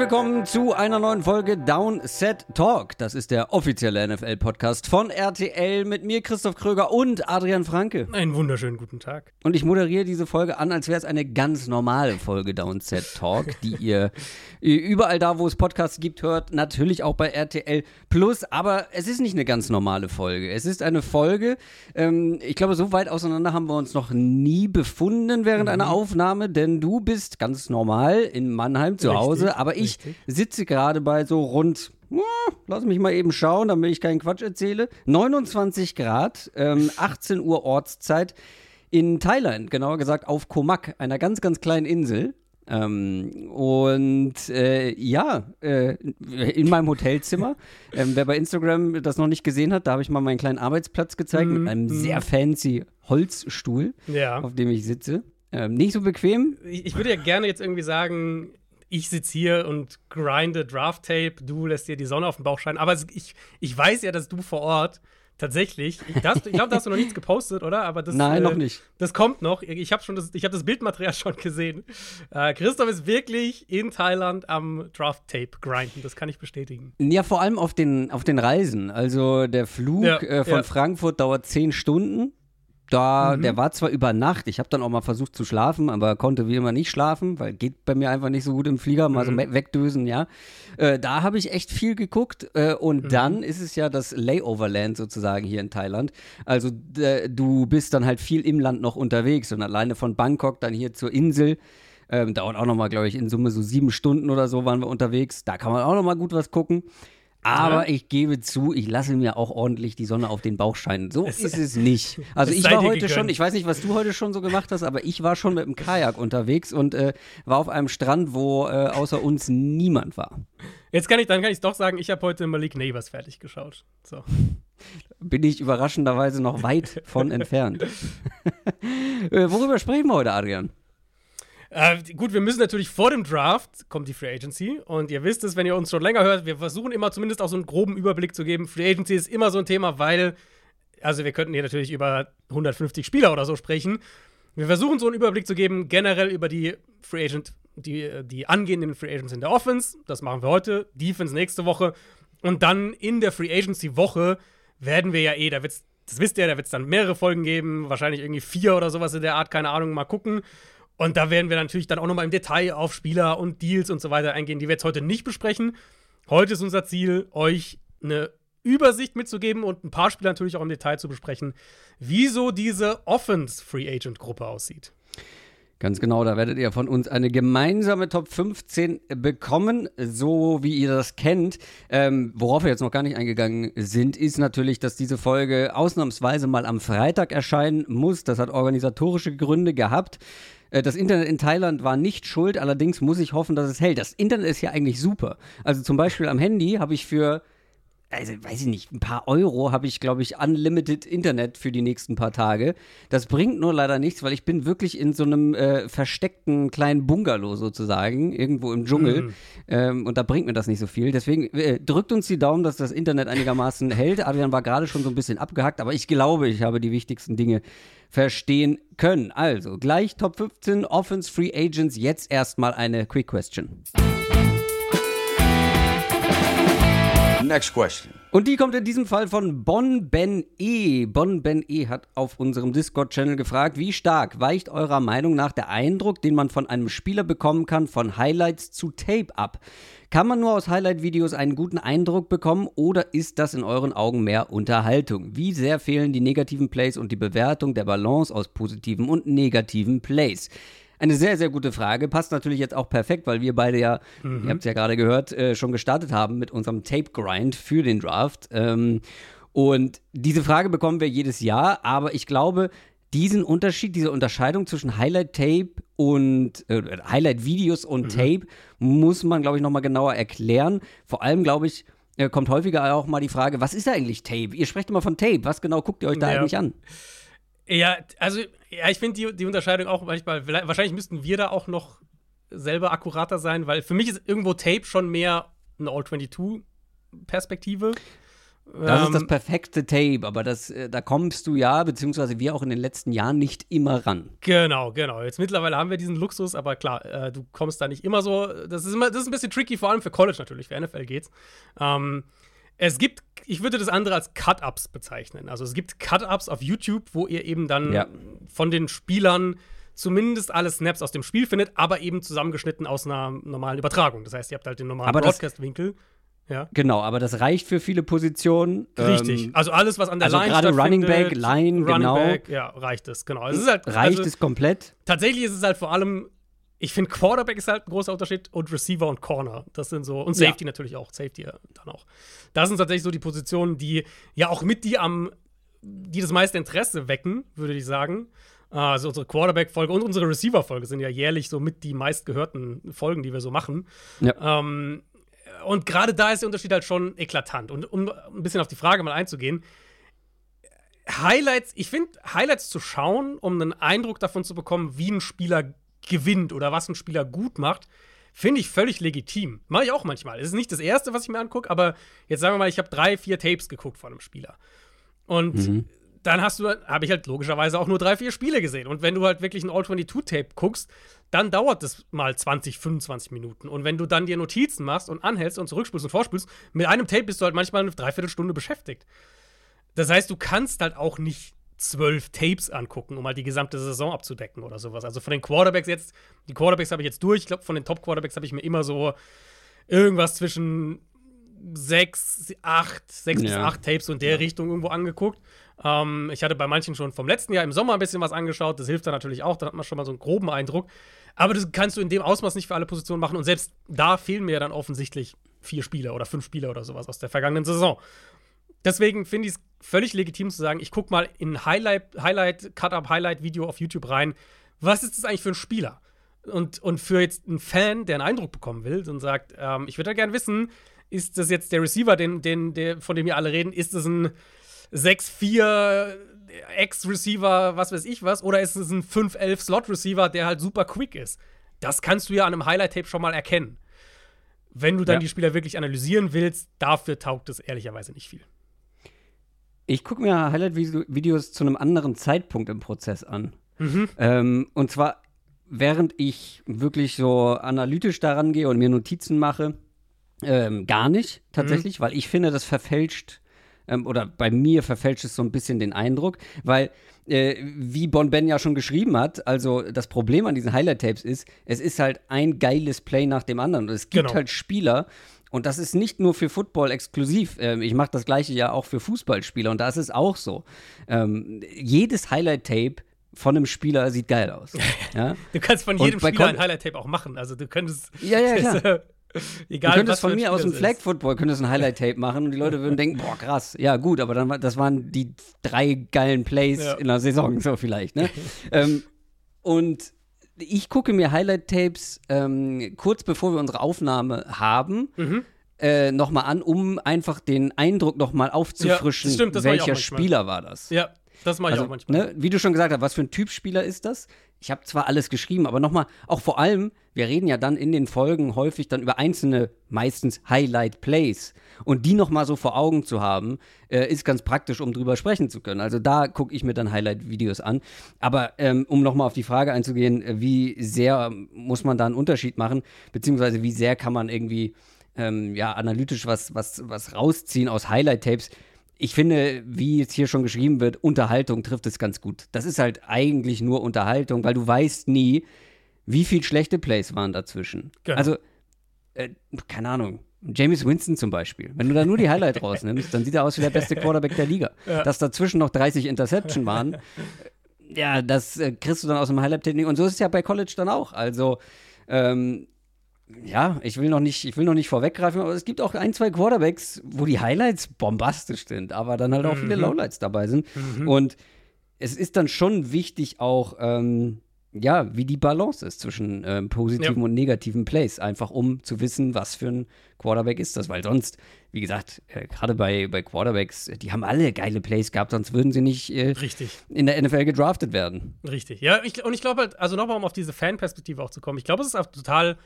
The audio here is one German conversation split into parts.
Willkommen zu einer neuen Folge Downset Talk. Das ist der offizielle NFL-Podcast von RTL mit mir, Christoph Kröger und Adrian Franke. Einen wunderschönen guten Tag. Und ich moderiere diese Folge an, als wäre es eine ganz normale Folge Downset Talk, die ihr überall da, wo es Podcasts gibt, hört. Natürlich auch bei RTL Plus. Aber es ist nicht eine ganz normale Folge. Es ist eine Folge, ähm, ich glaube, so weit auseinander haben wir uns noch nie befunden während mhm. einer Aufnahme, denn du bist ganz normal in Mannheim zu Richtig. Hause aber ich Richtig. sitze gerade bei so rund lass mich mal eben schauen, damit ich keinen Quatsch erzähle. 29 Grad, ähm, 18 Uhr Ortszeit in Thailand, genauer gesagt auf Komak, einer ganz, ganz kleinen Insel. Ähm, und äh, ja, äh, in meinem Hotelzimmer. ähm, wer bei Instagram das noch nicht gesehen hat, da habe ich mal meinen kleinen Arbeitsplatz gezeigt mm, mit einem sehr fancy Holzstuhl, ja. auf dem ich sitze. Ähm, nicht so bequem. Ich, ich würde ja gerne jetzt irgendwie sagen, ich sitze hier und grinde Draft-Tape, du lässt dir die Sonne auf den Bauch scheinen. Aber ich, ich weiß ja, dass du vor Ort tatsächlich, ich, ich glaube, da hast du noch nichts gepostet, oder? Aber das, Nein, äh, noch nicht. Das kommt noch. Ich habe das, hab das Bildmaterial schon gesehen. Äh, Christoph ist wirklich in Thailand am Draft-Tape grinden, das kann ich bestätigen. Ja, vor allem auf den, auf den Reisen. Also der Flug ja, äh, von ja. Frankfurt dauert zehn Stunden. Da, mhm. der war zwar über Nacht, ich habe dann auch mal versucht zu schlafen, aber konnte wie immer nicht schlafen, weil geht bei mir einfach nicht so gut im Flieger, mal mhm. so wegdösen, ja. Äh, da habe ich echt viel geguckt äh, und mhm. dann ist es ja das Layoverland sozusagen hier in Thailand. Also du bist dann halt viel im Land noch unterwegs und alleine von Bangkok dann hier zur Insel. Ähm, dauert auch nochmal, glaube ich, in Summe so sieben Stunden oder so waren wir unterwegs. Da kann man auch nochmal gut was gucken. Aber ja. ich gebe zu, ich lasse mir auch ordentlich die Sonne auf den Bauch scheinen. So es, ist es nicht. Also ich war heute schon, ich weiß nicht, was du heute schon so gemacht hast, aber ich war schon mit dem Kajak unterwegs und äh, war auf einem Strand, wo äh, außer uns niemand war. Jetzt kann ich, dann kann ich doch sagen, ich habe heute Malik Neighbors fertig geschaut. So. Bin ich überraschenderweise noch weit von entfernt. äh, worüber sprechen wir heute, Adrian? Äh, gut, wir müssen natürlich vor dem Draft kommt die Free Agency. Und ihr wisst es, wenn ihr uns schon länger hört, wir versuchen immer zumindest auch so einen groben Überblick zu geben. Free Agency ist immer so ein Thema, weil, also wir könnten hier natürlich über 150 Spieler oder so sprechen. Wir versuchen so einen Überblick zu geben, generell über die Free Agent, die, die angehenden Free Agents in der Offense. Das machen wir heute. Defense nächste Woche. Und dann in der Free Agency Woche werden wir ja eh, da wird's, das wisst ihr, da wird es dann mehrere Folgen geben, wahrscheinlich irgendwie vier oder sowas in der Art, keine Ahnung, mal gucken. Und da werden wir natürlich dann auch nochmal im Detail auf Spieler und Deals und so weiter eingehen, die wir jetzt heute nicht besprechen. Heute ist unser Ziel, euch eine Übersicht mitzugeben und ein paar Spieler natürlich auch im Detail zu besprechen, wieso diese Offense-Free-Agent-Gruppe aussieht. Ganz genau, da werdet ihr von uns eine gemeinsame Top 15 bekommen, so wie ihr das kennt. Ähm, worauf wir jetzt noch gar nicht eingegangen sind, ist natürlich, dass diese Folge ausnahmsweise mal am Freitag erscheinen muss. Das hat organisatorische Gründe gehabt. Äh, das Internet in Thailand war nicht schuld, allerdings muss ich hoffen, dass es hält. Das Internet ist ja eigentlich super. Also zum Beispiel am Handy habe ich für also weiß ich nicht, ein paar Euro habe ich, glaube ich, unlimited Internet für die nächsten paar Tage. Das bringt nur leider nichts, weil ich bin wirklich in so einem äh, versteckten kleinen Bungalow sozusagen, irgendwo im Dschungel. Mm. Ähm, und da bringt mir das nicht so viel. Deswegen äh, drückt uns die Daumen, dass das Internet einigermaßen hält. Adrian war gerade schon so ein bisschen abgehackt, aber ich glaube, ich habe die wichtigsten Dinge verstehen können. Also, gleich Top 15 Offense Free Agents. Jetzt erstmal eine Quick Question. Next question. Und die kommt in diesem Fall von Bon Ben E. Bon Ben E hat auf unserem Discord-Channel gefragt, wie stark weicht eurer Meinung nach der Eindruck, den man von einem Spieler bekommen kann, von Highlights zu Tape ab? Kann man nur aus Highlight-Videos einen guten Eindruck bekommen oder ist das in euren Augen mehr Unterhaltung? Wie sehr fehlen die negativen Plays und die Bewertung der Balance aus positiven und negativen Plays? Eine sehr, sehr gute Frage. Passt natürlich jetzt auch perfekt, weil wir beide ja, mhm. ihr habt es ja gerade gehört, äh, schon gestartet haben mit unserem Tape-Grind für den Draft. Ähm, und diese Frage bekommen wir jedes Jahr, aber ich glaube, diesen Unterschied, diese Unterscheidung zwischen Highlight-Tape und äh, Highlight-Videos und mhm. Tape muss man, glaube ich, nochmal genauer erklären. Vor allem, glaube ich, äh, kommt häufiger auch mal die Frage, was ist eigentlich Tape? Ihr sprecht immer von Tape, was genau guckt ihr euch da ja. eigentlich an? Ja, also Ja, ich finde die, die Unterscheidung auch manchmal, wahrscheinlich müssten wir da auch noch selber akkurater sein, weil für mich ist irgendwo Tape schon mehr eine All-22-Perspektive. Das ähm, ist das ähm, perfekte Tape, aber das, äh, da kommst du ja, beziehungsweise wir auch in den letzten Jahren nicht immer ran. Genau, genau. Jetzt mittlerweile haben wir diesen Luxus, aber klar, äh, du kommst da nicht immer so. Das ist, immer, das ist ein bisschen tricky, vor allem für College natürlich, für NFL geht's. Ähm, es gibt, ich würde das andere als Cut-Ups bezeichnen. Also es gibt Cut-Ups auf YouTube, wo ihr eben dann ja. von den Spielern zumindest alle Snaps aus dem Spiel findet, aber eben zusammengeschnitten aus einer normalen Übertragung. Das heißt, ihr habt halt den normalen Broadcast-Winkel. Ja. Genau, aber das reicht für viele Positionen. Richtig. Ähm, also alles, was an der also Line gerade Running Back, Line, Running genau. Back, ja, reicht es, genau. Es ist halt, reicht also, es komplett? Tatsächlich ist es halt vor allem, ich finde Quarterback ist halt ein großer Unterschied und Receiver und Corner. Das sind so, und Safety ja. natürlich auch, Safety dann auch. Das sind tatsächlich so die Positionen, die ja auch mit die am, die das meiste Interesse wecken, würde ich sagen. Also unsere Quarterback-Folge und unsere Receiver-Folge sind ja jährlich so mit die meistgehörten Folgen, die wir so machen. Ja. Ähm, und gerade da ist der Unterschied halt schon eklatant. Und um ein bisschen auf die Frage mal einzugehen, Highlights, ich finde, Highlights zu schauen, um einen Eindruck davon zu bekommen, wie ein Spieler gewinnt oder was ein Spieler gut macht, finde ich völlig legitim. Mache ich auch manchmal. Es ist nicht das Erste, was ich mir angucke, aber jetzt sagen wir mal, ich habe drei, vier Tapes geguckt von einem Spieler. Und mhm dann hast du, habe ich halt logischerweise auch nur drei, vier Spiele gesehen. Und wenn du halt wirklich ein All-22-Tape guckst, dann dauert das mal 20, 25 Minuten. Und wenn du dann dir Notizen machst und anhältst und zurückspulst und vorspulst, mit einem Tape bist du halt manchmal eine Dreiviertelstunde beschäftigt. Das heißt, du kannst halt auch nicht zwölf Tapes angucken, um halt die gesamte Saison abzudecken oder sowas. Also von den Quarterbacks jetzt, die Quarterbacks habe ich jetzt durch. Ich glaube, von den Top-Quarterbacks habe ich mir immer so irgendwas zwischen sechs, acht, sechs ja. bis acht Tapes und der ja. Richtung irgendwo angeguckt. Ähm, ich hatte bei manchen schon vom letzten Jahr im Sommer ein bisschen was angeschaut. Das hilft dann natürlich auch. Da hat man schon mal so einen groben Eindruck. Aber das kannst du in dem Ausmaß nicht für alle Positionen machen. Und selbst da fehlen mir dann offensichtlich vier Spieler oder fünf Spieler oder sowas aus der vergangenen Saison. Deswegen finde ich es völlig legitim zu sagen, ich gucke mal in Highlight, Highlight, Cut-Up, Highlight-Video auf YouTube rein. Was ist das eigentlich für ein Spieler? Und, und für jetzt einen Fan, der einen Eindruck bekommen will und sagt, ähm, ich würde ja gerne wissen, ist das jetzt der Receiver, den, den, der, von dem wir alle reden, ist das ein 6-4 Ex-Receiver, was weiß ich was, oder ist es ein 5-11 Slot-Receiver, der halt super quick ist? Das kannst du ja an einem Highlight-Tape schon mal erkennen. Wenn du dann ja. die Spieler wirklich analysieren willst, dafür taugt es ehrlicherweise nicht viel. Ich gucke mir Highlight-Videos zu einem anderen Zeitpunkt im Prozess an. Mhm. Ähm, und zwar, während ich wirklich so analytisch daran gehe und mir Notizen mache, ähm, gar nicht tatsächlich, mhm. weil ich finde, das verfälscht ähm, oder bei mir verfälscht es so ein bisschen den Eindruck, weil äh, wie Bon Ben ja schon geschrieben hat, also das Problem an diesen Highlight-Tapes ist, es ist halt ein geiles Play nach dem anderen. Und es gibt genau. halt Spieler, und das ist nicht nur für Football exklusiv. Ähm, ich mache das gleiche ja auch für Fußballspieler und da ist es auch so. Ähm, jedes Highlight-Tape von einem Spieler sieht geil aus. Ja? Du kannst von jedem Spieler ein Highlight-Tape auch machen. Also du könntest. Ja, ja, klar. Egal, du könntest von mir aus dem Flag Football könntest ein Highlight Tape machen und die Leute würden denken, boah krass, ja gut, aber dann das waren die drei geilen Plays ja. in der Saison so vielleicht, ne? ähm, und ich gucke mir Highlight Tapes ähm, kurz bevor wir unsere Aufnahme haben. Mhm. Äh, nochmal an, um einfach den Eindruck nochmal aufzufrischen, ja, stimmt, welcher Spieler war das. Ja, das mache ich also, auch manchmal. Ne, wie du schon gesagt hast, was für ein Typ Spieler ist das? ich habe zwar alles geschrieben, aber nochmal, auch vor allem, wir reden ja dann in den Folgen häufig dann über einzelne, meistens Highlight-Plays. Und die nochmal so vor Augen zu haben, äh, ist ganz praktisch, um drüber sprechen zu können. Also da gucke ich mir dann Highlight-Videos an. Aber ähm, um nochmal auf die Frage einzugehen, äh, wie sehr muss man da einen Unterschied machen, beziehungsweise wie sehr kann man irgendwie ähm, ja, analytisch was, was, was rausziehen aus Highlight-Tapes, ich finde, wie es hier schon geschrieben wird, Unterhaltung trifft es ganz gut. Das ist halt eigentlich nur Unterhaltung, weil du weißt nie, wie viel schlechte Plays waren dazwischen. Genau. Also, äh, keine Ahnung. James Winston zum Beispiel. Wenn du da nur die Highlight rausnimmst, dann sieht er aus wie der beste Quarterback der Liga. Ja. Dass dazwischen noch 30 Interception waren, ja, das äh, kriegst du dann aus dem Highlight-Technik. Und so ist es ja bei College dann auch. Also, ähm, ja, ich will noch nicht, ich will noch nicht vorweggreifen, aber es gibt auch ein, zwei Quarterbacks, wo die Highlights bombastisch sind, aber dann halt auch mhm. viele Lowlights dabei sind. Mhm. Und es ist dann schon wichtig, auch ähm, ja, wie die Balance ist zwischen ähm, positiven ja. und negativen Plays, einfach um zu wissen, was für ein Quarterback ist das, weil sonst, wie gesagt, äh, gerade bei, bei Quarterbacks, die haben alle geile Plays gehabt, sonst würden sie nicht äh, Richtig. in der NFL gedraftet werden. Richtig, ja, ich, und ich glaube halt, also nochmal, um auf diese Fanperspektive auch zu kommen, ich glaube, es ist auch total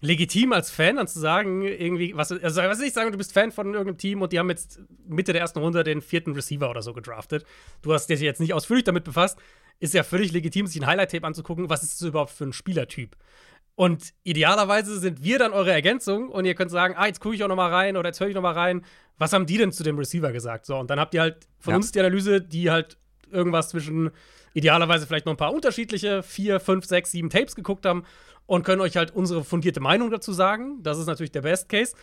legitim als Fan dann zu sagen, irgendwie, was, also was ich sagen, du bist Fan von irgendeinem Team und die haben jetzt Mitte der ersten Runde den vierten Receiver oder so gedraftet. Du hast dich jetzt nicht ausführlich damit befasst, ist ja völlig legitim, sich ein Highlight-Tape anzugucken, was ist das überhaupt für ein Spielertyp. Und idealerweise sind wir dann eure Ergänzung und ihr könnt sagen, ah, jetzt gucke ich auch noch mal rein oder jetzt höre ich noch mal rein. Was haben die denn zu dem Receiver gesagt? So, und dann habt ihr halt von ja. uns die Analyse, die halt irgendwas zwischen idealerweise vielleicht noch ein paar unterschiedliche, vier, fünf, sechs, sieben Tapes geguckt haben und können euch halt unsere fundierte Meinung dazu sagen. Das ist natürlich der Best Case.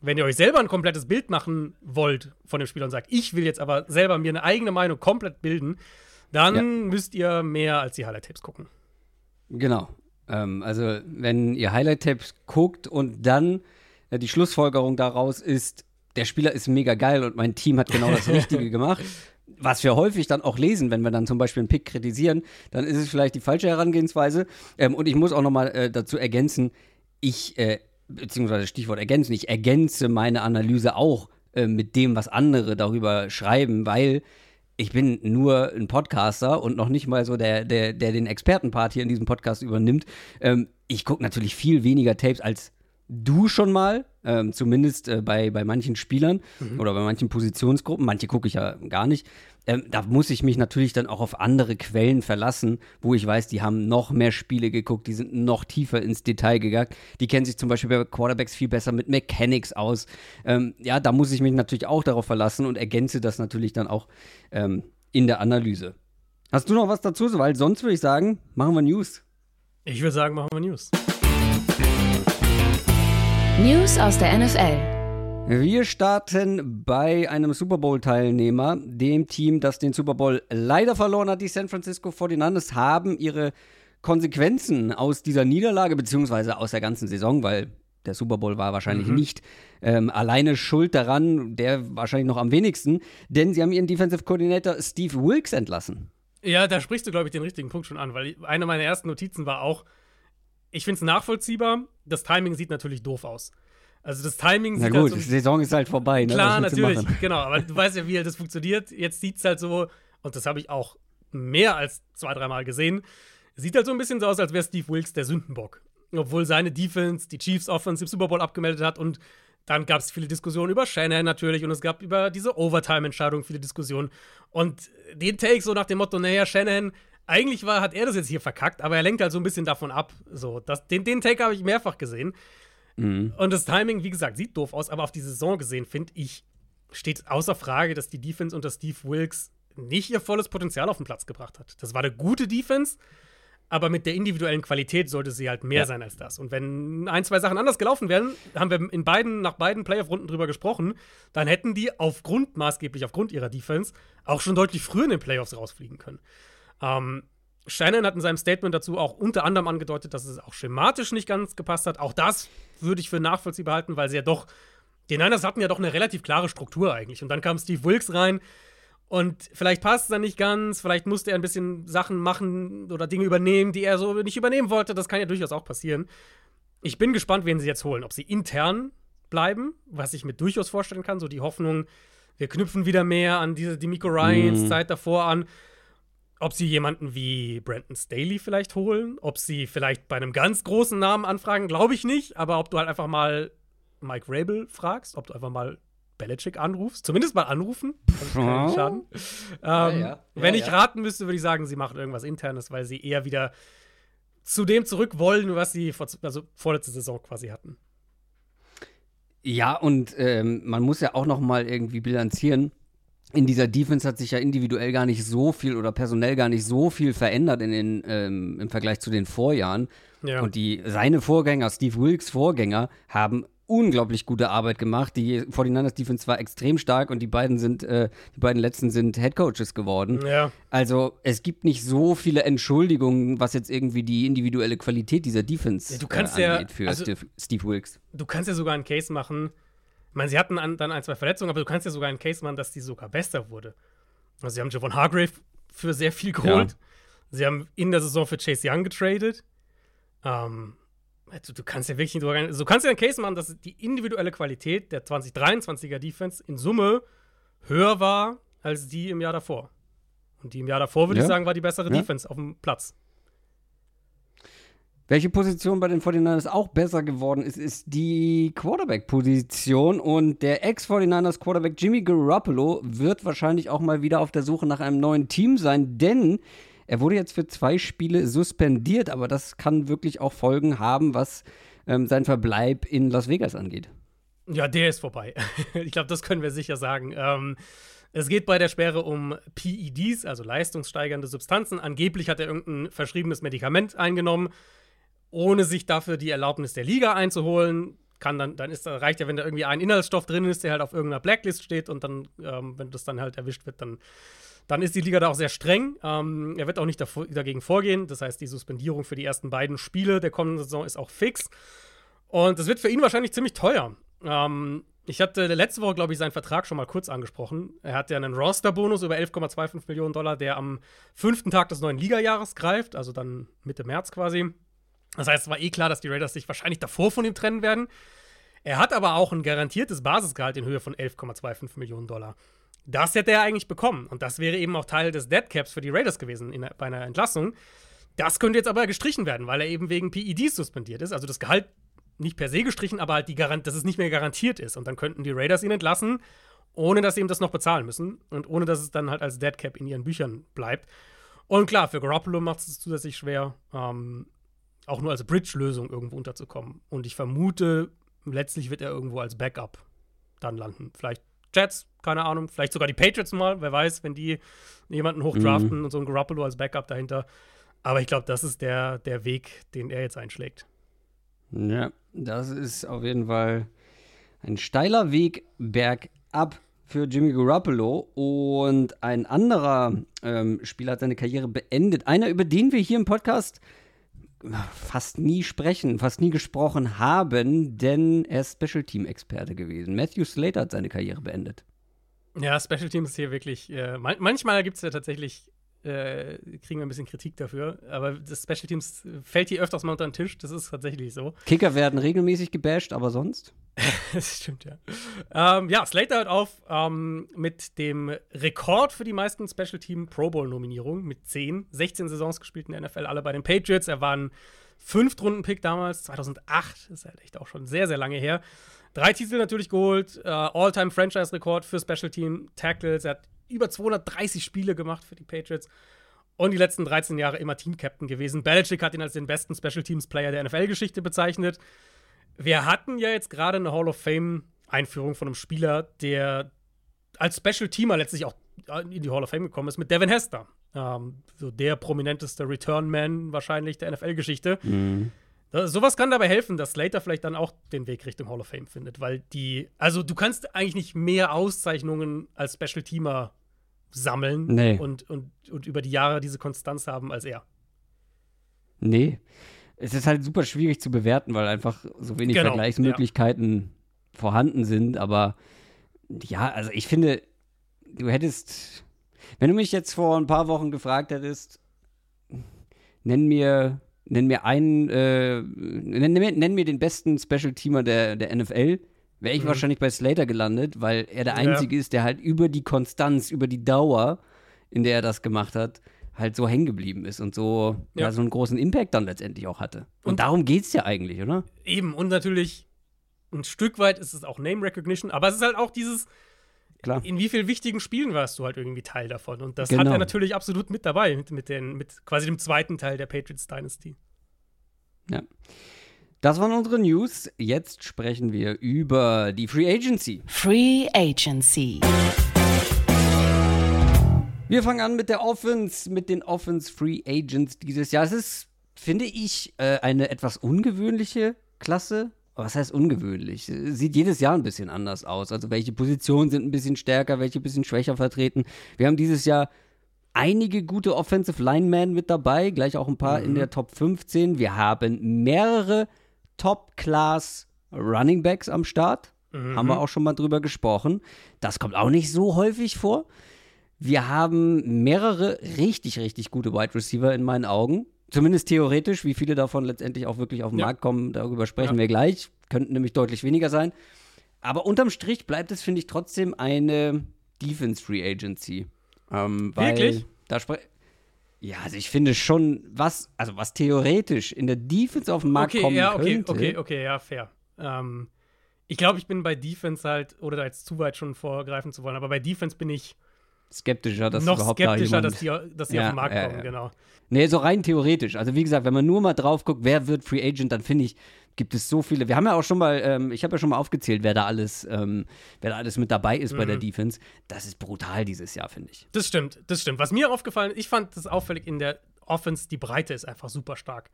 Wenn ihr euch selber ein komplettes Bild machen wollt von dem Spieler und sagt, ich will jetzt aber selber mir eine eigene Meinung komplett bilden, dann ja. müsst ihr mehr als die Highlight-Tapes gucken. Genau. Ähm, also, wenn ihr Highlight-Tapes guckt und dann äh, die Schlussfolgerung daraus ist, der Spieler ist mega geil und mein Team hat genau das Richtige gemacht, was wir häufig dann auch lesen, wenn wir dann zum Beispiel einen Pick kritisieren, dann ist es vielleicht die falsche Herangehensweise. Ähm, und ich muss auch noch mal äh, dazu ergänzen, ich, äh, beziehungsweise Stichwort ergänzen, ich ergänze meine Analyse auch äh, mit dem, was andere darüber schreiben, weil ich bin nur ein Podcaster und noch nicht mal so der, der, der den Expertenpart hier in diesem Podcast übernimmt. Ähm, ich gucke natürlich viel weniger Tapes als du schon mal, ähm, zumindest äh, bei, bei manchen Spielern mhm. oder bei manchen Positionsgruppen. Manche gucke ich ja gar nicht. Ähm, da muss ich mich natürlich dann auch auf andere Quellen verlassen, wo ich weiß, die haben noch mehr Spiele geguckt, die sind noch tiefer ins Detail gegangen. Die kennen sich zum Beispiel bei Quarterbacks viel besser mit Mechanics aus. Ähm, ja, da muss ich mich natürlich auch darauf verlassen und ergänze das natürlich dann auch ähm, in der Analyse. Hast du noch was dazu? Weil sonst würde ich sagen, machen wir News. Ich würde sagen, machen wir News. News aus der NFL. Wir starten bei einem Super Bowl-Teilnehmer, dem Team, das den Super Bowl leider verloren hat. Die San Francisco 49ers haben ihre Konsequenzen aus dieser Niederlage, beziehungsweise aus der ganzen Saison, weil der Super Bowl war wahrscheinlich mhm. nicht ähm, alleine schuld daran, der wahrscheinlich noch am wenigsten, denn sie haben ihren Defensive Coordinator Steve Wilkes entlassen. Ja, da sprichst du, glaube ich, den richtigen Punkt schon an, weil eine meiner ersten Notizen war auch, ich finde es nachvollziehbar, das Timing sieht natürlich doof aus. Also das Timing sieht Na gut, halt so, die Saison ist halt vorbei. Ne? Klar, natürlich, genau. Aber du weißt ja, wie das funktioniert. Jetzt sieht es halt so, und das habe ich auch mehr als zwei, dreimal gesehen, sieht halt so ein bisschen so aus, als wäre Steve Wilkes der Sündenbock. Obwohl seine Defense die Chiefs Offense im Super Bowl abgemeldet hat und dann gab es viele Diskussionen über Shannon natürlich und es gab über diese Overtime-Entscheidung viele Diskussionen. Und den Take so nach dem Motto, naja, Shannon, eigentlich war, hat er das jetzt hier verkackt, aber er lenkt halt so ein bisschen davon ab. So, das, den, den Take habe ich mehrfach gesehen. Mhm. Und das Timing, wie gesagt, sieht doof aus, aber auf die Saison gesehen, finde ich, steht außer Frage, dass die Defense unter Steve Wilkes nicht ihr volles Potenzial auf den Platz gebracht hat. Das war eine gute Defense, aber mit der individuellen Qualität sollte sie halt mehr ja. sein als das. Und wenn ein, zwei Sachen anders gelaufen wären, haben wir in beiden, nach beiden Playoff-Runden drüber gesprochen, dann hätten die aufgrund, maßgeblich aufgrund ihrer Defense, auch schon deutlich früher in den Playoffs rausfliegen können. Ähm, Shannon hat in seinem Statement dazu auch unter anderem angedeutet, dass es auch schematisch nicht ganz gepasst hat. Auch das würde ich für nachvollziehbar halten, weil sie ja doch, die Niners hatten ja doch eine relativ klare Struktur eigentlich. Und dann kam Steve Wilkes rein und vielleicht passt es dann nicht ganz, vielleicht musste er ein bisschen Sachen machen oder Dinge übernehmen, die er so nicht übernehmen wollte. Das kann ja durchaus auch passieren. Ich bin gespannt, wen sie jetzt holen. Ob sie intern bleiben, was ich mir durchaus vorstellen kann. So die Hoffnung, wir knüpfen wieder mehr an diese die Miko Ryans mhm. Zeit davor an ob sie jemanden wie Brandon Staley vielleicht holen, ob sie vielleicht bei einem ganz großen Namen anfragen, glaube ich nicht, aber ob du halt einfach mal Mike Rabel fragst, ob du einfach mal Belichick anrufst, zumindest mal anrufen, also Schaden. Ähm, ja, ja. wenn ich raten müsste, würde ich sagen, sie machen irgendwas internes, weil sie eher wieder zu dem zurück wollen, was sie vor, also vorletzte Saison quasi hatten. Ja, und ähm, man muss ja auch noch mal irgendwie bilanzieren in dieser Defense hat sich ja individuell gar nicht so viel oder personell gar nicht so viel verändert in den, ähm, im Vergleich zu den Vorjahren. Ja. Und die, seine Vorgänger, Steve Wilkes Vorgänger, haben unglaublich gute Arbeit gemacht. Die 49ers Defense war extrem stark und die beiden sind, äh, die beiden letzten sind Head Coaches geworden. Ja. Also es gibt nicht so viele Entschuldigungen, was jetzt irgendwie die individuelle Qualität dieser Defense ja, du kannst äh, angeht für also, Steve, Steve Wilkes. Du kannst ja sogar einen Case machen, meine, sie hatten an, dann ein, zwei Verletzungen, aber du kannst ja sogar einen Case machen, dass die sogar besser wurde. Also, sie haben Javon Hargrave für sehr viel geholt. Ja. Sie haben in der Saison für Chase Young getradet. Ähm, also du kannst ja wirklich, du kannst ja einen Case machen, dass die individuelle Qualität der 2023er Defense in Summe höher war als die im Jahr davor. Und die im Jahr davor, würde ja. ich sagen, war die bessere ja. Defense auf dem Platz. Welche Position bei den 49ers auch besser geworden ist, ist die Quarterback-Position. Und der Ex-49ers-Quarterback Jimmy Garoppolo wird wahrscheinlich auch mal wieder auf der Suche nach einem neuen Team sein, denn er wurde jetzt für zwei Spiele suspendiert, aber das kann wirklich auch Folgen haben, was ähm, sein Verbleib in Las Vegas angeht. Ja, der ist vorbei. ich glaube, das können wir sicher sagen. Ähm, es geht bei der Sperre um PEDs, also leistungssteigernde Substanzen. Angeblich hat er irgendein verschriebenes Medikament eingenommen, ohne sich dafür die Erlaubnis der Liga einzuholen. Kann dann, dann ist, reicht ja, wenn da irgendwie ein Inhaltsstoff drin ist, der halt auf irgendeiner Blacklist steht und dann, ähm, wenn das dann halt erwischt wird, dann dann ist die Liga da auch sehr streng. Ähm, er wird auch nicht dagegen vorgehen. Das heißt, die Suspendierung für die ersten beiden Spiele der kommenden Saison ist auch fix. Und das wird für ihn wahrscheinlich ziemlich teuer. Ähm, ich hatte letzte Woche, glaube ich, seinen Vertrag schon mal kurz angesprochen. Er hat ja einen Roster-Bonus über 11,25 Millionen Dollar, der am fünften Tag des neuen Ligajahres greift, also dann Mitte März quasi. Das heißt, es war eh klar, dass die Raiders sich wahrscheinlich davor von ihm trennen werden. Er hat aber auch ein garantiertes Basisgehalt in Höhe von 11,25 Millionen Dollar. Das hätte er eigentlich bekommen. Und das wäre eben auch Teil des Deadcaps für die Raiders gewesen in, bei einer Entlassung. Das könnte jetzt aber gestrichen werden, weil er eben wegen PEDs suspendiert ist. Also das Gehalt nicht per se gestrichen, aber halt die Garant dass es nicht mehr garantiert ist. Und dann könnten die Raiders ihn entlassen, ohne dass sie ihm das noch bezahlen müssen und ohne dass es dann halt als Deadcap in ihren Büchern bleibt. Und klar, für Garoppolo macht es zusätzlich schwer, ähm, auch nur als Bridge-Lösung irgendwo unterzukommen. Und ich vermute, letztlich wird er irgendwo als Backup dann landen. Vielleicht Jets, keine Ahnung, vielleicht sogar die Patriots mal, wer weiß, wenn die jemanden hochdraften mhm. und so ein Garoppolo als Backup dahinter. Aber ich glaube, das ist der, der Weg, den er jetzt einschlägt. Ja, das ist auf jeden Fall ein steiler Weg bergab für Jimmy Garoppolo. Und ein anderer ähm, Spieler hat seine Karriere beendet. Einer, über den wir hier im Podcast fast nie sprechen, fast nie gesprochen haben, denn er ist Special Team Experte gewesen. Matthew Slater hat seine Karriere beendet. Ja, Special Teams ist hier wirklich. Äh, man manchmal gibt es ja tatsächlich, äh, kriegen wir ein bisschen Kritik dafür, aber das Special Teams fällt hier öfters mal unter den Tisch. Das ist tatsächlich so. Kicker werden regelmäßig gebasht, aber sonst? das stimmt, ja. Ähm, ja, Slater hört auf ähm, mit dem Rekord für die meisten Special Team Pro Bowl-Nominierungen mit 10. 16 Saisons gespielt in der NFL, alle bei den Patriots. Er war ein Fünftrunden-Pick damals, 2008. Das ist halt echt auch schon sehr, sehr lange her. Drei Titel natürlich geholt. Äh, All-Time-Franchise-Rekord für Special Team Tackles. Er hat über 230 Spiele gemacht für die Patriots. Und die letzten 13 Jahre immer Team-Captain gewesen. Belichick hat ihn als den besten Special Teams-Player der NFL-Geschichte bezeichnet. Wir hatten ja jetzt gerade eine Hall of Fame-Einführung von einem Spieler, der als Special Teamer letztlich auch in die Hall of Fame gekommen ist, mit Devin Hester. Ähm, so der prominenteste Return-Man wahrscheinlich der NFL-Geschichte. Mhm. Sowas kann dabei helfen, dass Slater vielleicht dann auch den Weg Richtung Hall of Fame findet, weil die, also du kannst eigentlich nicht mehr Auszeichnungen als Special Teamer sammeln nee. und, und, und über die Jahre diese Konstanz haben als er. Nee es ist halt super schwierig zu bewerten, weil einfach so wenig genau, Vergleichsmöglichkeiten ja. vorhanden sind. Aber ja, also ich finde, du hättest, wenn du mich jetzt vor ein paar Wochen gefragt hättest, nenn mir, nenn mir einen, äh, nenn, nenn, mir den besten Special Teamer der, der NFL, wäre ich mhm. wahrscheinlich bei Slater gelandet, weil er der Einzige ja. ist, der halt über die Konstanz, über die Dauer, in der er das gemacht hat, halt so hängen geblieben ist und so, ja. ja. so einen großen Impact dann letztendlich auch hatte. Und, und darum geht es ja eigentlich, oder? Eben, und natürlich ein Stück weit ist es auch Name Recognition, aber es ist halt auch dieses, Klar. in wie vielen wichtigen Spielen warst du halt irgendwie Teil davon. Und das genau. hat er natürlich absolut mit dabei, mit, mit, den, mit quasi dem zweiten Teil der Patriots Dynasty. Ja. Das waren unsere News. Jetzt sprechen wir über die Free Agency. Free Agency. Wir fangen an mit der Offense, mit den Offense Free Agents dieses Jahr. Es ist, finde ich, äh, eine etwas ungewöhnliche Klasse. Was heißt ungewöhnlich? Sieht jedes Jahr ein bisschen anders aus. Also welche Positionen sind ein bisschen stärker, welche ein bisschen schwächer vertreten. Wir haben dieses Jahr einige gute Offensive Linemen mit dabei, gleich auch ein paar mhm. in der Top 15. Wir haben mehrere Top-Class Running Backs am Start. Mhm. Haben wir auch schon mal drüber gesprochen. Das kommt auch nicht so häufig vor. Wir haben mehrere richtig, richtig gute Wide Receiver in meinen Augen. Zumindest theoretisch, wie viele davon letztendlich auch wirklich auf den Ja. Markt kommen, darüber sprechen Ja. wir gleich. Könnten nämlich deutlich weniger sein. Aber unterm Strich bleibt es, finde ich, trotzdem eine Defense Free Agency. Ähm, Wirklich? Da ja, also ich finde schon, was, also was theoretisch in der Defense auf den Markt okay, kommen ja, okay, könnte. okay, okay, ja, fair. Ähm, ich glaube, ich bin bei Defense halt, oder da jetzt zu weit schon vorgreifen zu wollen, aber bei Defense bin ich Skeptischer, dass noch überhaupt da skeptischer, jemand dass die, dass die Ja, auf den Markt kommen, ja. genau. Nee, so rein theoretisch. Also wie gesagt, wenn man nur mal drauf guckt, wer wird Free Agent, dann finde ich, gibt es so viele. Wir haben ja auch schon mal, ähm, ich habe ja schon mal aufgezählt, wer da alles, ähm, wer da alles mit dabei ist bei Mhm. der Defense. Das ist brutal dieses Jahr, finde ich. Das stimmt, das stimmt. Was mir aufgefallen ist, ich fand das auffällig in der Offense, die Breite ist einfach super stark.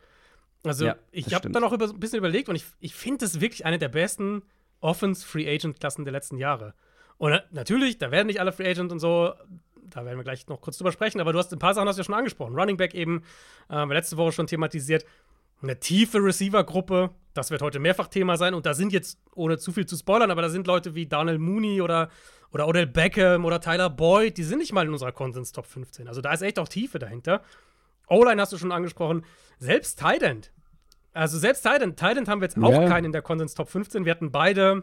Also, ich habe dann auch über, ein bisschen überlegt und ich, ich finde das wirklich eine der besten Offense-Free-Agent-Klassen der letzten Jahre. Und na- natürlich, da werden nicht alle Free Agent und so, da werden wir gleich noch kurz drüber sprechen, aber du hast ein paar Sachen hast du ja schon angesprochen. Running Back eben, äh, letzte Woche schon thematisiert. Eine tiefe Receiver-Gruppe, das wird heute mehrfach Thema sein. Und da sind jetzt, ohne zu viel zu spoilern, aber da sind Leute wie Daniel Mooney oder, oder Odell Beckham oder Tyler Boyd, die sind nicht mal in unserer Konsens Top 15. Also da ist echt auch Tiefe dahinter. O-Line hast du schon angesprochen. Selbst Tident. Also selbst Tident. Tident haben wir jetzt auch Ja. keinen in der Konsens Top 15. Wir hatten beide.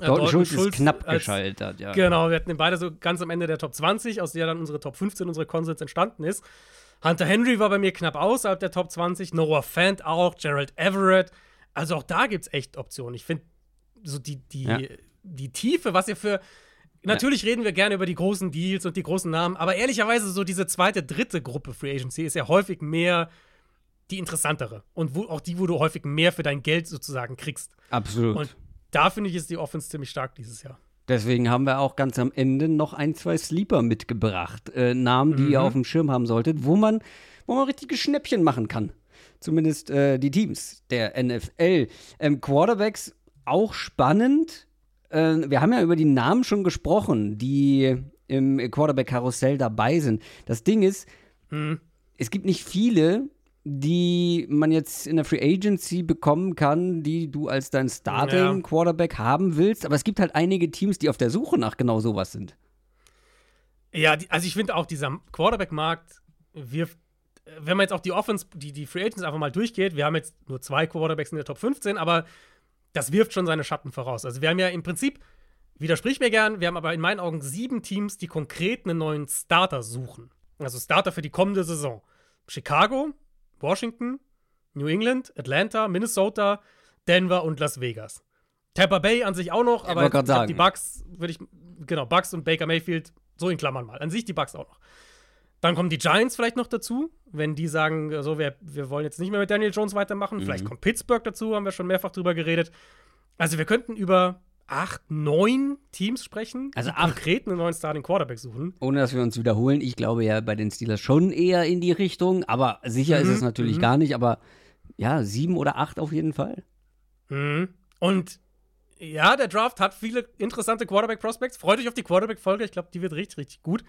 Äh, Dalton Schulz ist knapp als- geschaltet, ja. Genau, wir hatten den beide so ganz am Ende der Top 20, aus der dann unsere Top 15, unsere Konsens entstanden ist. Hunter Henry war bei mir knapp außerhalb der Top 20, Noah Fant auch, Gerald Everett. Also auch da gibt es echt Optionen. Ich finde, so die, die, Ja. die Tiefe, was ihr für. Natürlich reden wir gerne über die großen Deals und die großen Namen, aber ehrlicherweise so diese zweite, dritte Gruppe Free Agency ist ja häufig mehr die interessantere. Und wo, auch die, wo du häufig mehr für dein Geld sozusagen kriegst. Absolut. Und da finde ich, ist die Offense ziemlich stark dieses Jahr. Deswegen haben wir auch ganz am Ende noch ein, zwei Sleeper mitgebracht. Äh, Namen, die Mhm. ihr auf dem Schirm haben solltet, wo man, wo man richtige Schnäppchen machen kann. Zumindest äh, die Teams der NFL. Ähm, Quarterbacks auch spannend. Äh, wir haben ja über die Namen schon gesprochen, die im Quarterback-Karussell dabei sind. Das Ding ist, Mhm. es gibt nicht viele, die man jetzt in der Free Agency bekommen kann, die du als dein Starting Ja. Quarterback haben willst. Aber es gibt halt einige Teams, die auf der Suche nach genau sowas sind. Ja, die, also ich finde auch, dieser Quarterback-Markt wirft, wenn man jetzt auch die Offense, die, die Free Agents einfach mal durchgeht, wir haben jetzt nur zwei Quarterbacks in der Top 15, aber das wirft schon seine Schatten voraus. Also wir haben ja im Prinzip, widersprich mir gern, wir haben aber in meinen Augen sieben Teams, die konkret einen neuen Starter suchen. Also Starter für die kommende Saison. Chicago, Washington, New England, Atlanta, Minnesota, Denver und Las Vegas. Tampa Bay an sich auch noch, aber ich sagen. die Bucks würde ich, genau, Bucks und Baker Mayfield, so in Klammern mal. An sich die Bucks auch noch. Dann kommen die Giants vielleicht noch dazu, wenn die sagen, so, wir, wir wollen jetzt nicht mehr mit Daniel Jones weitermachen. Vielleicht Mhm. kommt Pittsburgh dazu, haben wir schon mehrfach drüber geredet. Also wir könnten über acht, neun Teams sprechen, Also die acht. konkret einen neuen Starting Quarterback suchen. Ohne dass wir uns wiederholen, ich glaube ja bei den Steelers schon eher in die Richtung, aber sicher ist Mhm, es natürlich mhm. gar nicht, aber ja, sieben oder acht auf jeden Fall. Mhm. Und ja, der Draft hat viele interessante Quarterback-Prospects. Freut euch auf die Quarterback-Folge. Ich glaube, die wird richtig, richtig gut.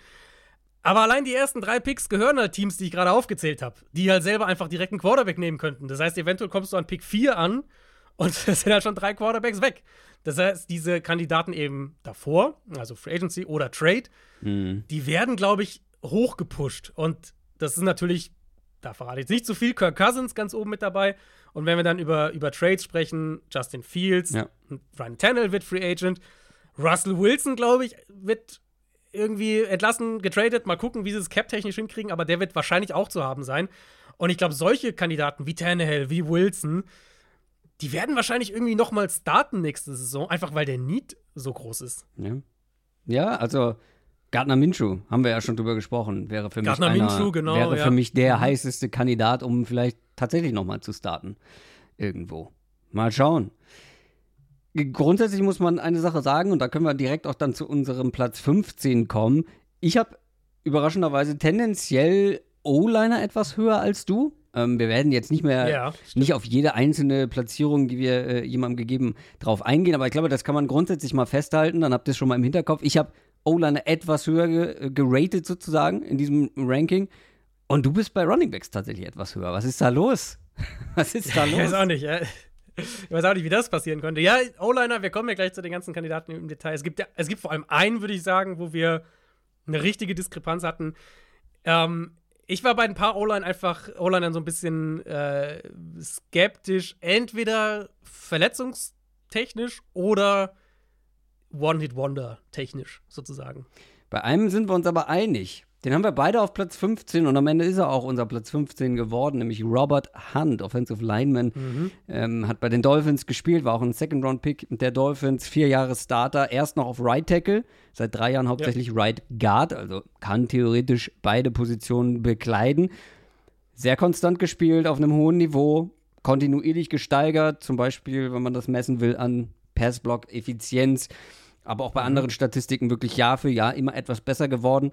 Aber allein die ersten drei Picks gehören halt Teams, die ich gerade aufgezählt habe, die halt selber einfach direkt einen Quarterback nehmen könnten. Das heißt, eventuell kommst du an Pick 4 an und es sind halt schon drei Quarterbacks weg. Das heißt, diese Kandidaten eben davor, also Free Agency oder Trade, Mhm. die werden, glaube ich, hochgepusht. Und das ist natürlich, da verrate ich jetzt nicht zu viel, Kirk Cousins ganz oben mit dabei. Und wenn wir dann über, über Trades sprechen, Justin Fields, Ja. Ryan Tannehill wird Free Agent, Russell Wilson, glaube ich, wird irgendwie entlassen, getradet. Mal gucken, wie sie es cap-technisch hinkriegen, aber der wird wahrscheinlich auch zu haben sein. Und ich glaube, solche Kandidaten wie Tannehill, wie Wilson, die werden wahrscheinlich irgendwie noch mal starten nächste Saison, einfach weil der Need so groß ist. Ja. ja, also Gardner Minshew, haben wir ja schon drüber gesprochen, wäre für Gardner mich einer, Minshew, genau, wäre ja. für mich der Mhm. heißeste Kandidat, um vielleicht tatsächlich nochmal zu starten. Irgendwo. Mal schauen. Grundsätzlich muss man eine Sache sagen, und da können wir direkt auch dann zu unserem Platz 15 kommen. Ich habe überraschenderweise tendenziell O-Liner etwas höher als du. Ähm, wir werden jetzt nicht mehr Ja, nicht auf jede einzelne Platzierung, die wir äh, jemandem gegeben, drauf eingehen, aber ich glaube, das kann man grundsätzlich mal festhalten. Dann habt ihr es schon mal im Hinterkopf. Ich habe O-Liner etwas höher ge äh, geratet sozusagen in diesem Ranking. Und du bist bei Running Backs tatsächlich etwas höher. Was ist da los? Was ist da Ich weiß los? auch nicht, ja. Ich weiß auch nicht, wie das passieren konnte. Ja, O-Liner, wir kommen ja gleich zu den ganzen Kandidaten im Detail. Es gibt, ja, es gibt vor allem einen, würde ich sagen, wo wir eine richtige Diskrepanz hatten. Ähm, ich war bei ein paar O-Line einfach O-Linern so ein bisschen äh, skeptisch, entweder verletzungstechnisch oder One-Hit-Wonder technisch sozusagen. Bei einem sind wir uns aber einig. Den haben wir beide auf Platz 15 und am Ende ist er auch unser Platz 15 geworden, nämlich Robert Hunt, Offensive Lineman. Mhm. Ähm, hat bei den Dolphins gespielt, war auch ein Second-Round-Pick der Dolphins, vier Jahre Starter, erst noch auf Right Tackle, seit drei Jahren hauptsächlich ja. Right Guard, also kann theoretisch beide Positionen bekleiden. Sehr konstant gespielt, auf einem hohen Niveau, kontinuierlich gesteigert, zum Beispiel, wenn man das messen will, an Passblock-Effizienz, aber auch bei mhm. anderen Statistiken wirklich Jahr für Jahr immer etwas besser geworden.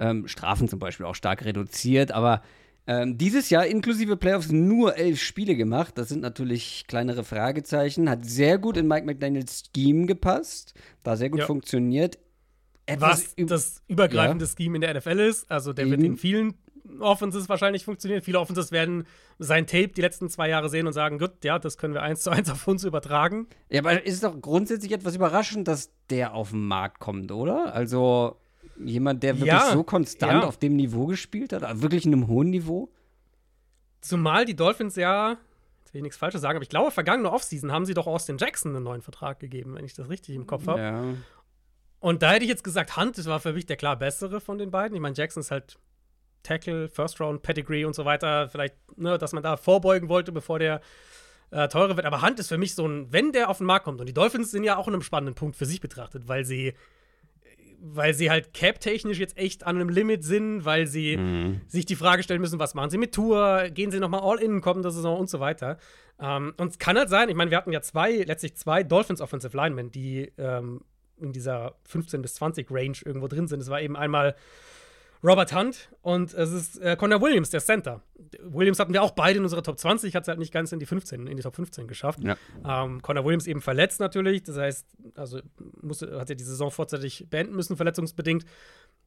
Ähm, Strafen zum Beispiel auch stark reduziert, aber ähm, dieses Jahr inklusive Playoffs nur elf Spiele gemacht. Das sind natürlich kleinere Fragezeichen. Hat sehr gut in Mike McDaniels Scheme gepasst, da sehr gut ja. funktioniert. Etwas Was das übergreifende ja. Scheme in der NFL ist. Also der Eben. wird in vielen Offenses wahrscheinlich funktionieren. Viele Offenses werden sein Tape die letzten zwei Jahre sehen und sagen, gut, ja, das können wir eins zu eins auf uns übertragen. Ja, aber ist doch grundsätzlich etwas überraschend, dass der auf den Markt kommt, oder? Also Jemand, der wirklich ja, so konstant ja. auf dem Niveau gespielt hat, also wirklich in einem hohen Niveau? Zumal die Dolphins ja, jetzt will ich nichts Falsches sagen, aber ich glaube, vergangene Offseason haben sie doch Austin Jackson einen neuen Vertrag gegeben, wenn ich das richtig im Kopf habe. Ja. Und da hätte ich jetzt gesagt, Hunt das war für mich der klar bessere von den beiden. Ich meine, Jackson ist halt Tackle, First Round, Pedigree und so weiter. Vielleicht, ne, dass man da vorbeugen wollte, bevor der äh, teurer wird. Aber Hunt ist für mich so ein, wenn der auf den Markt kommt, und die Dolphins sind ja auch in einem spannenden Punkt für sich betrachtet, weil sie weil sie halt cap-technisch jetzt echt an einem Limit sind, weil sie mhm. sich die Frage stellen müssen, was machen sie mit Tour, gehen sie nochmal all-in, kommen das Saison und so weiter. Ähm, und es kann halt sein, ich meine, wir hatten ja zwei, letztlich zwei Dolphins Offensive Linemen, die ähm, in dieser 15 bis 20 Range irgendwo drin sind. Es war eben einmal Robert Hunt und es ist äh, Connor Williams, der Center. Williams hatten wir auch beide in unserer Top 20, hat es halt nicht ganz in die 15, in die Top 15 geschafft. Ja. Ähm, Connor Williams eben verletzt natürlich, das heißt, also musste, hat er die Saison vorzeitig beenden müssen, verletzungsbedingt.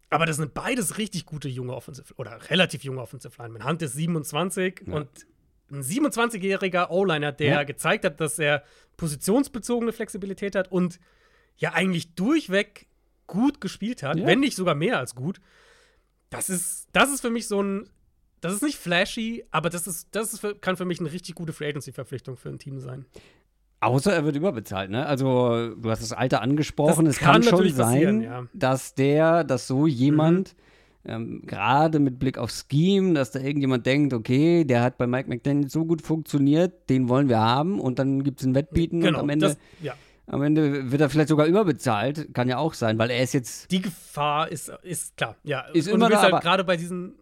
Aber das sind beides richtig gute junge Offensive oder relativ junge Offensive Linemen. Hunt ist 27 ja. und ein 27-jähriger O-Liner, der ja. gezeigt hat, dass er positionsbezogene Flexibilität hat und ja eigentlich durchweg gut gespielt hat, wenn nicht sogar mehr als gut das ist, das ist für mich so ein, das ist nicht flashy, aber das ist, das ist für, kann für mich eine richtig gute Free Agency-Verpflichtung für ein Team sein. Außer er wird überbezahlt, ne? Also, du hast das Alter angesprochen. Das es kann, kann schon sein, ja. dass der, dass so jemand, mhm. ähm, gerade mit Blick auf Scheme, dass da irgendjemand denkt, okay, der hat bei Mike McDaniel so gut funktioniert, den wollen wir haben und dann gibt es ein Wettbieten genau, und am Ende. Das, ja. Am Ende wird er vielleicht sogar überbezahlt, kann ja auch sein, weil er ist jetzt. Die Gefahr ist, ist klar, ja. Ist und immer da, halt gerade bei diesen.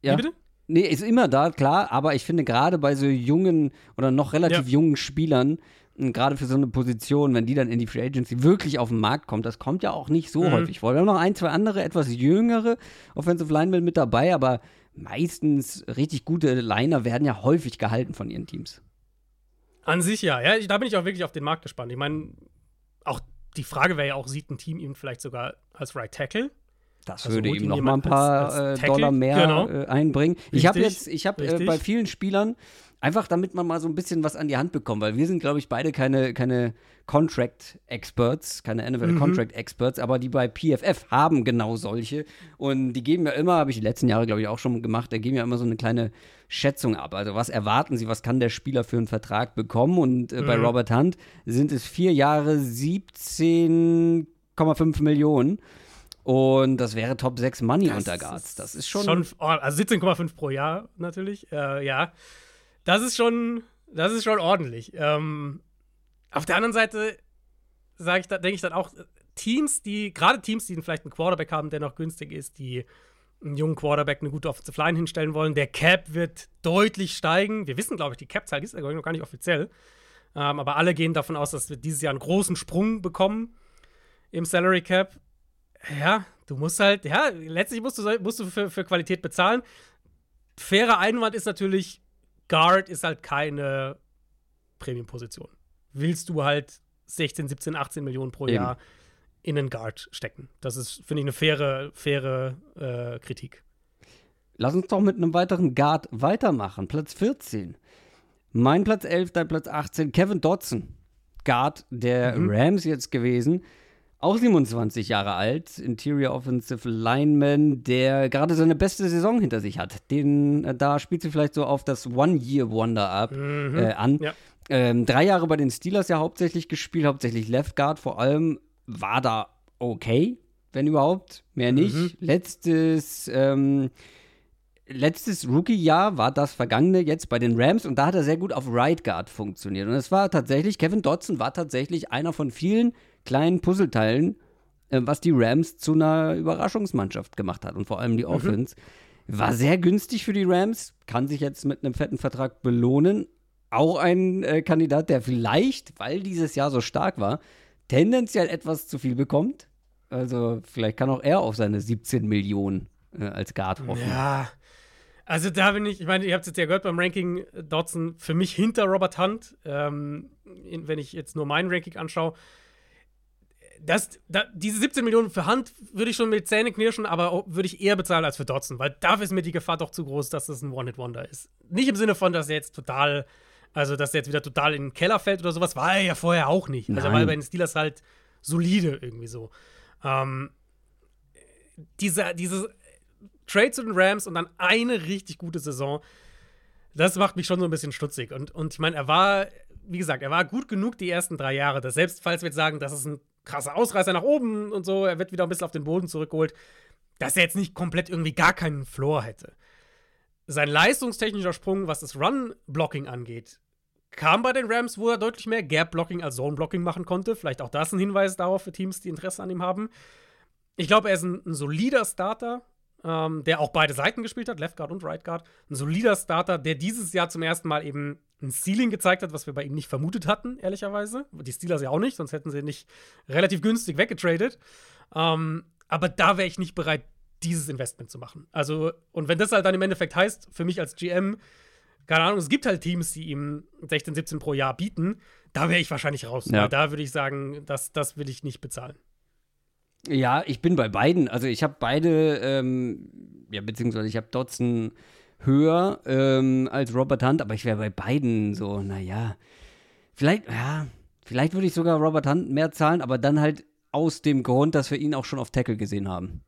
Ja. Wie bitte? Nee, ist immer da, klar, aber ich finde gerade bei so jungen oder noch relativ ja. jungen Spielern, gerade für so eine Position, wenn die dann in die Free Agency wirklich auf den Markt kommt, das kommt ja auch nicht so mhm. häufig vor. Wir haben noch ein, zwei andere, etwas jüngere Offensive Linemen mit dabei, aber meistens richtig gute Liner werden ja häufig gehalten von ihren Teams. An sich ja. ja. Da bin ich auch wirklich auf den Markt gespannt. Ich meine, auch die Frage wäre ja auch, sieht ein Team ihn vielleicht sogar als Right Tackle? Das also würde ihm noch mal ein paar als, als äh, Dollar mehr genau. äh, einbringen. Richtig, ich habe jetzt, ich habe äh, bei vielen Spielern Einfach damit man mal so ein bisschen was an die Hand bekommt, weil wir sind, glaube ich, beide keine, keine Contract-Experts, keine NFL-Contract-Experts, mhm. aber die bei PFF haben genau solche. Und die geben ja immer, habe ich die letzten Jahre, glaube ich, auch schon gemacht, da geben ja immer so eine kleine Schätzung ab. Also was erwarten sie, was kann der Spieler für einen Vertrag bekommen? Und äh, mhm. bei Robert Hunt sind es vier Jahre 17,5 Millionen. Und das wäre Top 6 Money das unter Guards. Das ist schon. schon also 17,5 pro Jahr natürlich, äh, ja das ist schon, das ist schon ordentlich. Ähm, auf der anderen Seite sage ich, denke ich dann auch, Teams, die, gerade Teams, die vielleicht einen Quarterback haben, der noch günstig ist, die einen jungen Quarterback eine gute Offensive Line hinstellen wollen. Der Cap wird deutlich steigen. Wir wissen, glaube ich, die Cap-Zahl ist ja noch gar nicht offiziell. Ähm, aber alle gehen davon aus, dass wir dieses Jahr einen großen Sprung bekommen im Salary Cap. Ja, du musst halt, ja, letztlich musst du, musst du für, für Qualität bezahlen. Fairer Einwand ist natürlich, Guard ist halt keine Premium-Position. Willst du halt 16, 17, 18 Millionen pro Eben. Jahr in einen Guard stecken? Das ist, finde ich, eine faire, faire äh, Kritik. Lass uns doch mit einem weiteren Guard weitermachen. Platz 14. Mein Platz 11, dein Platz 18, Kevin Dodson. Guard der mhm. Rams jetzt gewesen. Auch 27 Jahre alt, Interior Offensive Lineman, der gerade seine beste Saison hinter sich hat. Den, äh, da spielt sie vielleicht so auf das One-Year-Wonder ab Mhm. äh, an. Ja. Ähm, drei Jahre bei den Steelers ja hauptsächlich gespielt, hauptsächlich Left Guard vor allem. War da okay, wenn überhaupt, mehr nicht. Mhm. Letztes, ähm, letztes Rookie-Jahr war das vergangene jetzt bei den Rams und da hat er sehr gut auf Right Guard funktioniert. Und es war tatsächlich, Kevin Dodson war tatsächlich einer von vielen kleinen Puzzleteilen, äh, was die Rams zu einer Überraschungsmannschaft gemacht hat und vor allem die Offense. War sehr günstig für die Rams, kann sich jetzt mit einem fetten Vertrag belohnen. Auch ein äh, Kandidat, der vielleicht, weil dieses Jahr so stark war, tendenziell etwas zu viel bekommt. Also vielleicht kann auch er auf seine 17 Millionen äh, als Guard hoffen. Ja. Also da bin ich, ich meine, ihr habt es jetzt ja gehört beim Ranking äh, Dodson, für mich hinter Robert Hunt, ähm, wenn ich jetzt nur mein Ranking anschaue. Das, da, diese 17 Millionen für Hunt würde ich schon mit Zähne knirschen, aber würde ich eher bezahlen als für Dodson, weil dafür ist mir die Gefahr doch zu groß, dass das ein One-Hit-Wonder ist. Nicht im Sinne von, dass er jetzt total, also dass er jetzt wieder total in den Keller fällt oder sowas, war er ja vorher auch nicht. Also Nein. weil bei den Steelers halt solide irgendwie so. Ähm, dieser, dieses Trade zu den Rams und dann eine richtig gute Saison, das macht mich schon so ein bisschen stutzig. Und, und ich meine, er war, wie gesagt, er war gut genug die ersten drei Jahre, dass selbst falls wir jetzt sagen, das ist ein krasser Ausreißer nach oben und so, er wird wieder ein bisschen auf den Boden zurückgeholt, dass er jetzt nicht komplett irgendwie gar keinen Floor hätte. Sein leistungstechnischer Sprung, was das Run-Blocking angeht, kam bei den Rams, wo er deutlich mehr Gap-Blocking als Zone-Blocking machen konnte. Vielleicht auch das ein Hinweis darauf für Teams, die Interesse an ihm haben. Ich glaube, er ist ein, ein solider Starter, ähm, der auch beide Seiten gespielt hat, Left Guard und Right Guard. Ein solider Starter, der dieses Jahr zum ersten Mal eben ein Ceiling gezeigt hat, was wir bei ihm nicht vermutet hatten, ehrlicherweise. Die Steelers ja auch nicht, sonst hätten sie nicht relativ günstig weggetradet. Ähm, aber da wäre ich nicht bereit, dieses Investment zu machen. Also, und wenn das halt dann im Endeffekt heißt, für mich als GM, keine Ahnung, es gibt halt Teams, die ihm 16, 17 pro Jahr bieten, da wäre ich wahrscheinlich raus. Ja. Da würde ich sagen, das, das will ich nicht bezahlen. Ja, ich bin bei beiden. Also ich habe beide, ähm, ja, beziehungsweise ich habe Dodson höher ähm, als Robert Hunt, aber ich wäre bei beiden so, naja, vielleicht, ja, vielleicht würde ich sogar Robert Hunt mehr zahlen, aber dann halt aus dem Grund, dass wir ihn auch schon auf Tackle gesehen haben.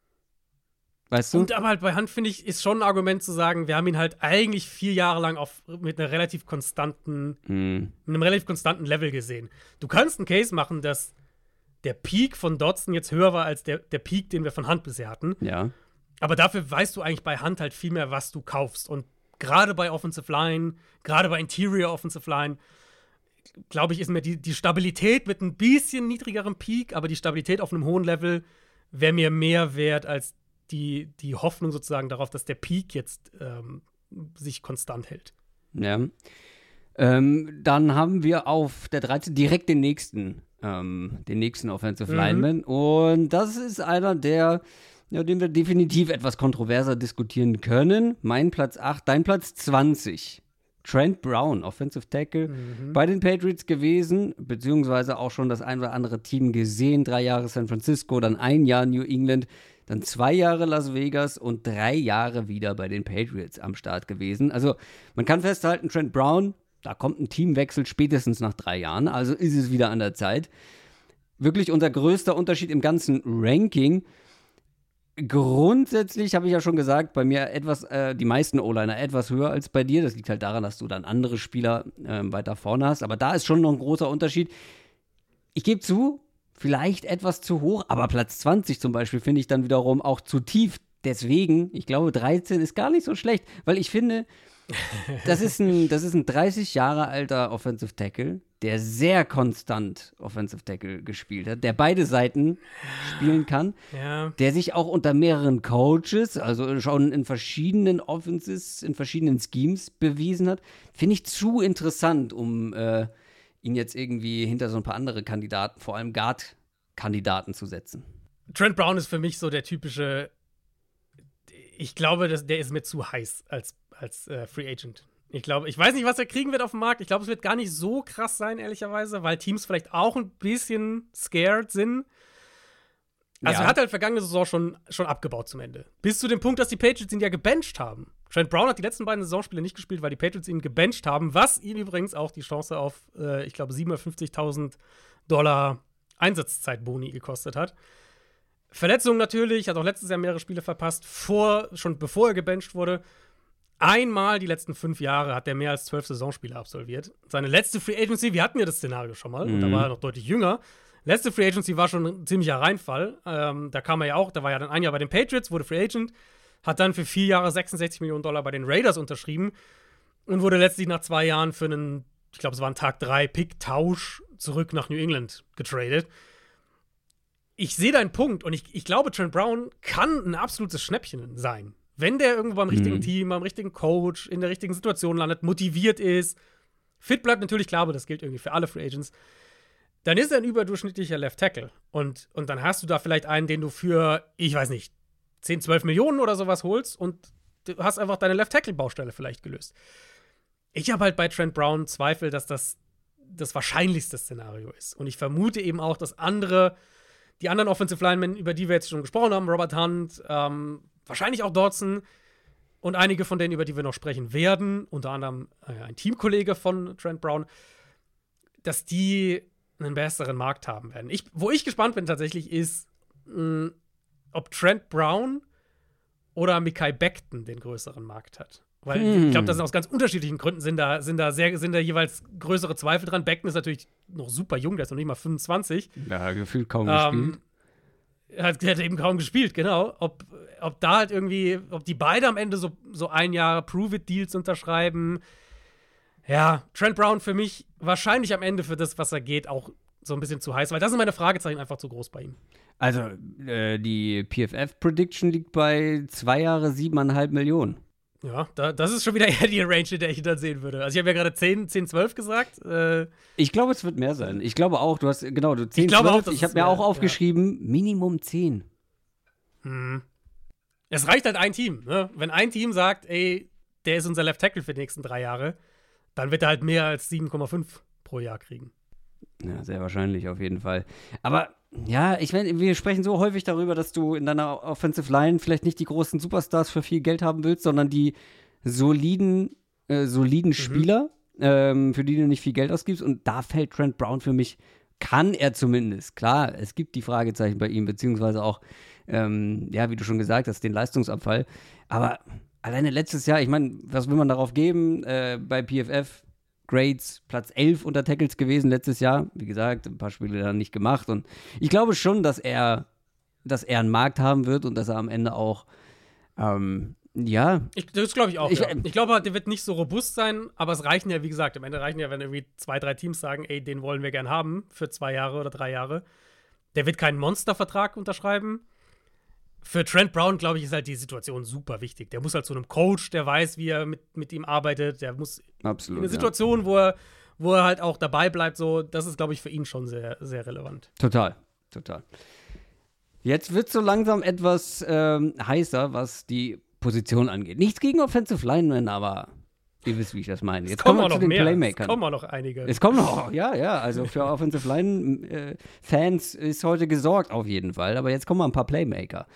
Weißt du? Und aber halt bei Hand, finde ich, ist schon ein Argument zu sagen, wir haben ihn halt eigentlich vier Jahre lang auf, mit einer relativ konstanten, Hm. mit einem relativ konstanten Level gesehen. Du kannst einen Case machen, dass der Peak von Dodson jetzt höher war als der, der Peak, den wir von Hand bisher hatten. Ja. Aber dafür weißt du eigentlich bei Hand halt viel mehr, was du kaufst. Und gerade bei Offensive Line, gerade bei Interior Offensive Line, glaube ich, ist mir die, die Stabilität mit ein bisschen niedrigerem Peak, aber die Stabilität auf einem hohen Level wäre mir mehr wert als die, die Hoffnung sozusagen darauf, dass der Peak jetzt ähm, sich konstant hält. Ja. Ähm, dann haben wir auf der 13 direkt den nächsten, ähm, den nächsten Offensive Mhm. Lineman. Und das ist einer, der, ja, den wir definitiv etwas kontroverser diskutieren können. Mein Platz 8, dein Platz 20. Trent Brown, Offensive Tackle, bei den Patriots gewesen, beziehungsweise auch schon das ein oder andere Team gesehen. Drei Jahre San Francisco, dann ein Jahr New England, dann zwei Jahre Las Vegas und drei Jahre wieder bei den Patriots am Start gewesen. Also man kann festhalten, Trent Brown, da kommt ein Teamwechsel spätestens nach drei Jahren, also ist es wieder an der Zeit. Wirklich unser größter Unterschied im ganzen Ranking. Grundsätzlich habe ich ja schon gesagt, bei mir etwas, äh, die meisten O-Liner etwas höher als bei dir. Das liegt halt daran, dass du dann andere Spieler ähm, weiter vorne hast. Aber da ist schon noch ein großer Unterschied. Ich gebe zu, vielleicht etwas zu hoch, aber Platz 20 zum Beispiel finde ich dann wiederum auch zu tief. Deswegen, ich glaube, 13 ist gar nicht so schlecht, weil ich finde, das ist ein, das ist ein 30 Jahre alter Offensive Tackle, der sehr konstant Offensive Tackle gespielt hat, der beide Seiten spielen kann Ja. der sich auch unter mehreren Coaches, also schon in verschiedenen Offenses, in verschiedenen Schemes bewiesen hat, finde ich zu interessant, um äh, ihn jetzt irgendwie hinter so ein paar andere Kandidaten, vor allem Guard-Kandidaten zu setzen. Trent Brown ist für mich so der typische. Ich glaube, dass der ist mir zu heiß als, als äh, Free Agent. Ich glaube, ich weiß nicht, was er kriegen wird auf dem Markt. Ich glaube, es wird gar nicht so krass sein, ehrlicherweise, weil Teams vielleicht auch ein bisschen scared sind. Also, Ja. er hat halt vergangene Saison schon, schon abgebaut zum Ende. Bis zu dem Punkt, dass die Patriots ihn ja gebencht haben. Trent Brown hat die letzten beiden Saisonspiele nicht gespielt, weil die Patriots ihn gebencht haben, was ihm übrigens auch die Chance auf, äh, ich glaube, 750.000 Dollar Einsatzzeitboni gekostet hat. Verletzungen natürlich, hat auch letztes Jahr mehrere Spiele verpasst, vor, schon bevor er gebencht wurde. Einmal die letzten fünf Jahre hat er mehr als zwölf Saisonspiele absolviert. Seine letzte Free Agency, wir hatten ja das Szenario schon mal, mhm. und da war er noch deutlich jünger. Letzte Free Agency war schon ein ziemlicher Reinfall. Ähm, da kam er ja auch, da war ja dann ein Jahr bei den Patriots, wurde Free Agent, hat dann für vier Jahre 66 Millionen Dollar bei den Raiders unterschrieben und wurde letztlich nach zwei Jahren für einen, ich glaube, es war ein Tag drei Pick-Tausch zurück nach New England getradet. Ich sehe deinen Punkt und ich, ich glaube, Trent Brown kann ein absolutes Schnäppchen sein. Wenn der irgendwo beim richtigen mhm. Team, beim richtigen Coach, in der richtigen Situation landet, motiviert ist, fit bleibt natürlich klar, aber das gilt irgendwie für alle Free Agents, dann ist er ein überdurchschnittlicher Left Tackle. Und, und dann hast du da vielleicht einen, den du für, ich weiß nicht, 10, 12 Millionen oder sowas holst und du hast einfach deine Left Tackle-Baustelle vielleicht gelöst. Ich habe halt bei Trent Brown Zweifel, dass das das wahrscheinlichste Szenario ist. Und ich vermute eben auch, dass andere, die anderen Offensive Linemen, über die wir jetzt schon gesprochen haben, Robert Hunt, ähm, wahrscheinlich auch Dodson und einige von denen, über die wir noch sprechen werden, unter anderem äh, ein Teamkollege von Trent Brown, dass die einen besseren Markt haben werden. Ich, wo ich gespannt bin tatsächlich, ist, mh, ob Trent Brown oder Mikai Beckton den größeren Markt hat. Weil hm. ich glaube, das sind aus ganz unterschiedlichen Gründen sind da, sind da sehr, sind da jeweils größere Zweifel dran. Beckton ist natürlich noch super jung, der ist noch nicht mal 25. Ja, gefühlt kaum ähm, gespielt. Hat, hat eben kaum gespielt, genau. Ob, ob da halt irgendwie, ob die beide am Ende so, so ein Jahr Prove-It-Deals unterschreiben. Ja, Trent Brown für mich wahrscheinlich am Ende für das, was er geht, auch so ein bisschen zu heiß, weil das sind meine Fragezeichen einfach zu groß bei ihm. Also, äh, die PFF-Prediction liegt bei zwei Jahre siebeneinhalb Millionen. Ja, da, das ist schon wieder eher die Range, in der ich ihn dann sehen würde. Also ich habe ja gerade 10, 10, 12 gesagt. Äh, ich glaube, es wird mehr sein. Ich glaube auch, du hast, genau, du 10, ich 12. Auch, ich habe mir auch aufgeschrieben, ja. Minimum 10. Hm. Es reicht halt ein Team. Ne? Wenn ein Team sagt, ey, der ist unser Left Tackle für die nächsten drei Jahre, dann wird er halt mehr als 7,5 pro Jahr kriegen. Ja, sehr wahrscheinlich auf jeden Fall. Aber ja, ich meine, wir sprechen so häufig darüber, dass du in deiner Offensive Line vielleicht nicht die großen Superstars für viel Geld haben willst, sondern die soliden, äh, soliden mhm. Spieler, ähm, für die du nicht viel Geld ausgibst. Und da fällt Trent Brown für mich, kann er zumindest. Klar, es gibt die Fragezeichen bei ihm, beziehungsweise auch, ähm, ja, wie du schon gesagt hast, den Leistungsabfall. Aber alleine letztes Jahr, ich meine, was will man darauf geben? Äh, bei PFF Grades Platz 11 unter Tackles gewesen letztes Jahr. Wie gesagt, ein paar Spiele dann nicht gemacht. Und ich glaube schon, dass er, dass er einen Markt haben wird und dass er am Ende auch, ähm, ja. Ich, das glaube ich auch. Ich, ja. ich glaube, der wird nicht so robust sein, aber es reichen ja, wie gesagt, am Ende reichen ja, wenn irgendwie zwei, drei Teams sagen, ey, den wollen wir gern haben für zwei Jahre oder drei Jahre. Der wird keinen Monstervertrag unterschreiben für Trent Brown, glaube ich, ist halt die Situation super wichtig. Der muss halt zu einem Coach, der weiß, wie er mit, mit ihm arbeitet. Der muss Absolut, in eine Situation, ja. wo, er, wo er halt auch dabei bleibt, so, das ist, glaube ich, für ihn schon sehr, sehr relevant. Total, total. Jetzt wird so langsam etwas ähm, heißer, was die Position angeht. Nichts gegen Offensive Linemen, aber Ihr wisst, wie ich das meine. Jetzt kommen, kommen wir zu den mehr. Playmakern. Es kommen auch noch einige. Es kommen noch, ja, ja. Also für Offensive Line-Fans äh, ist heute gesorgt auf jeden Fall. Aber jetzt kommen mal ein paar Playmaker.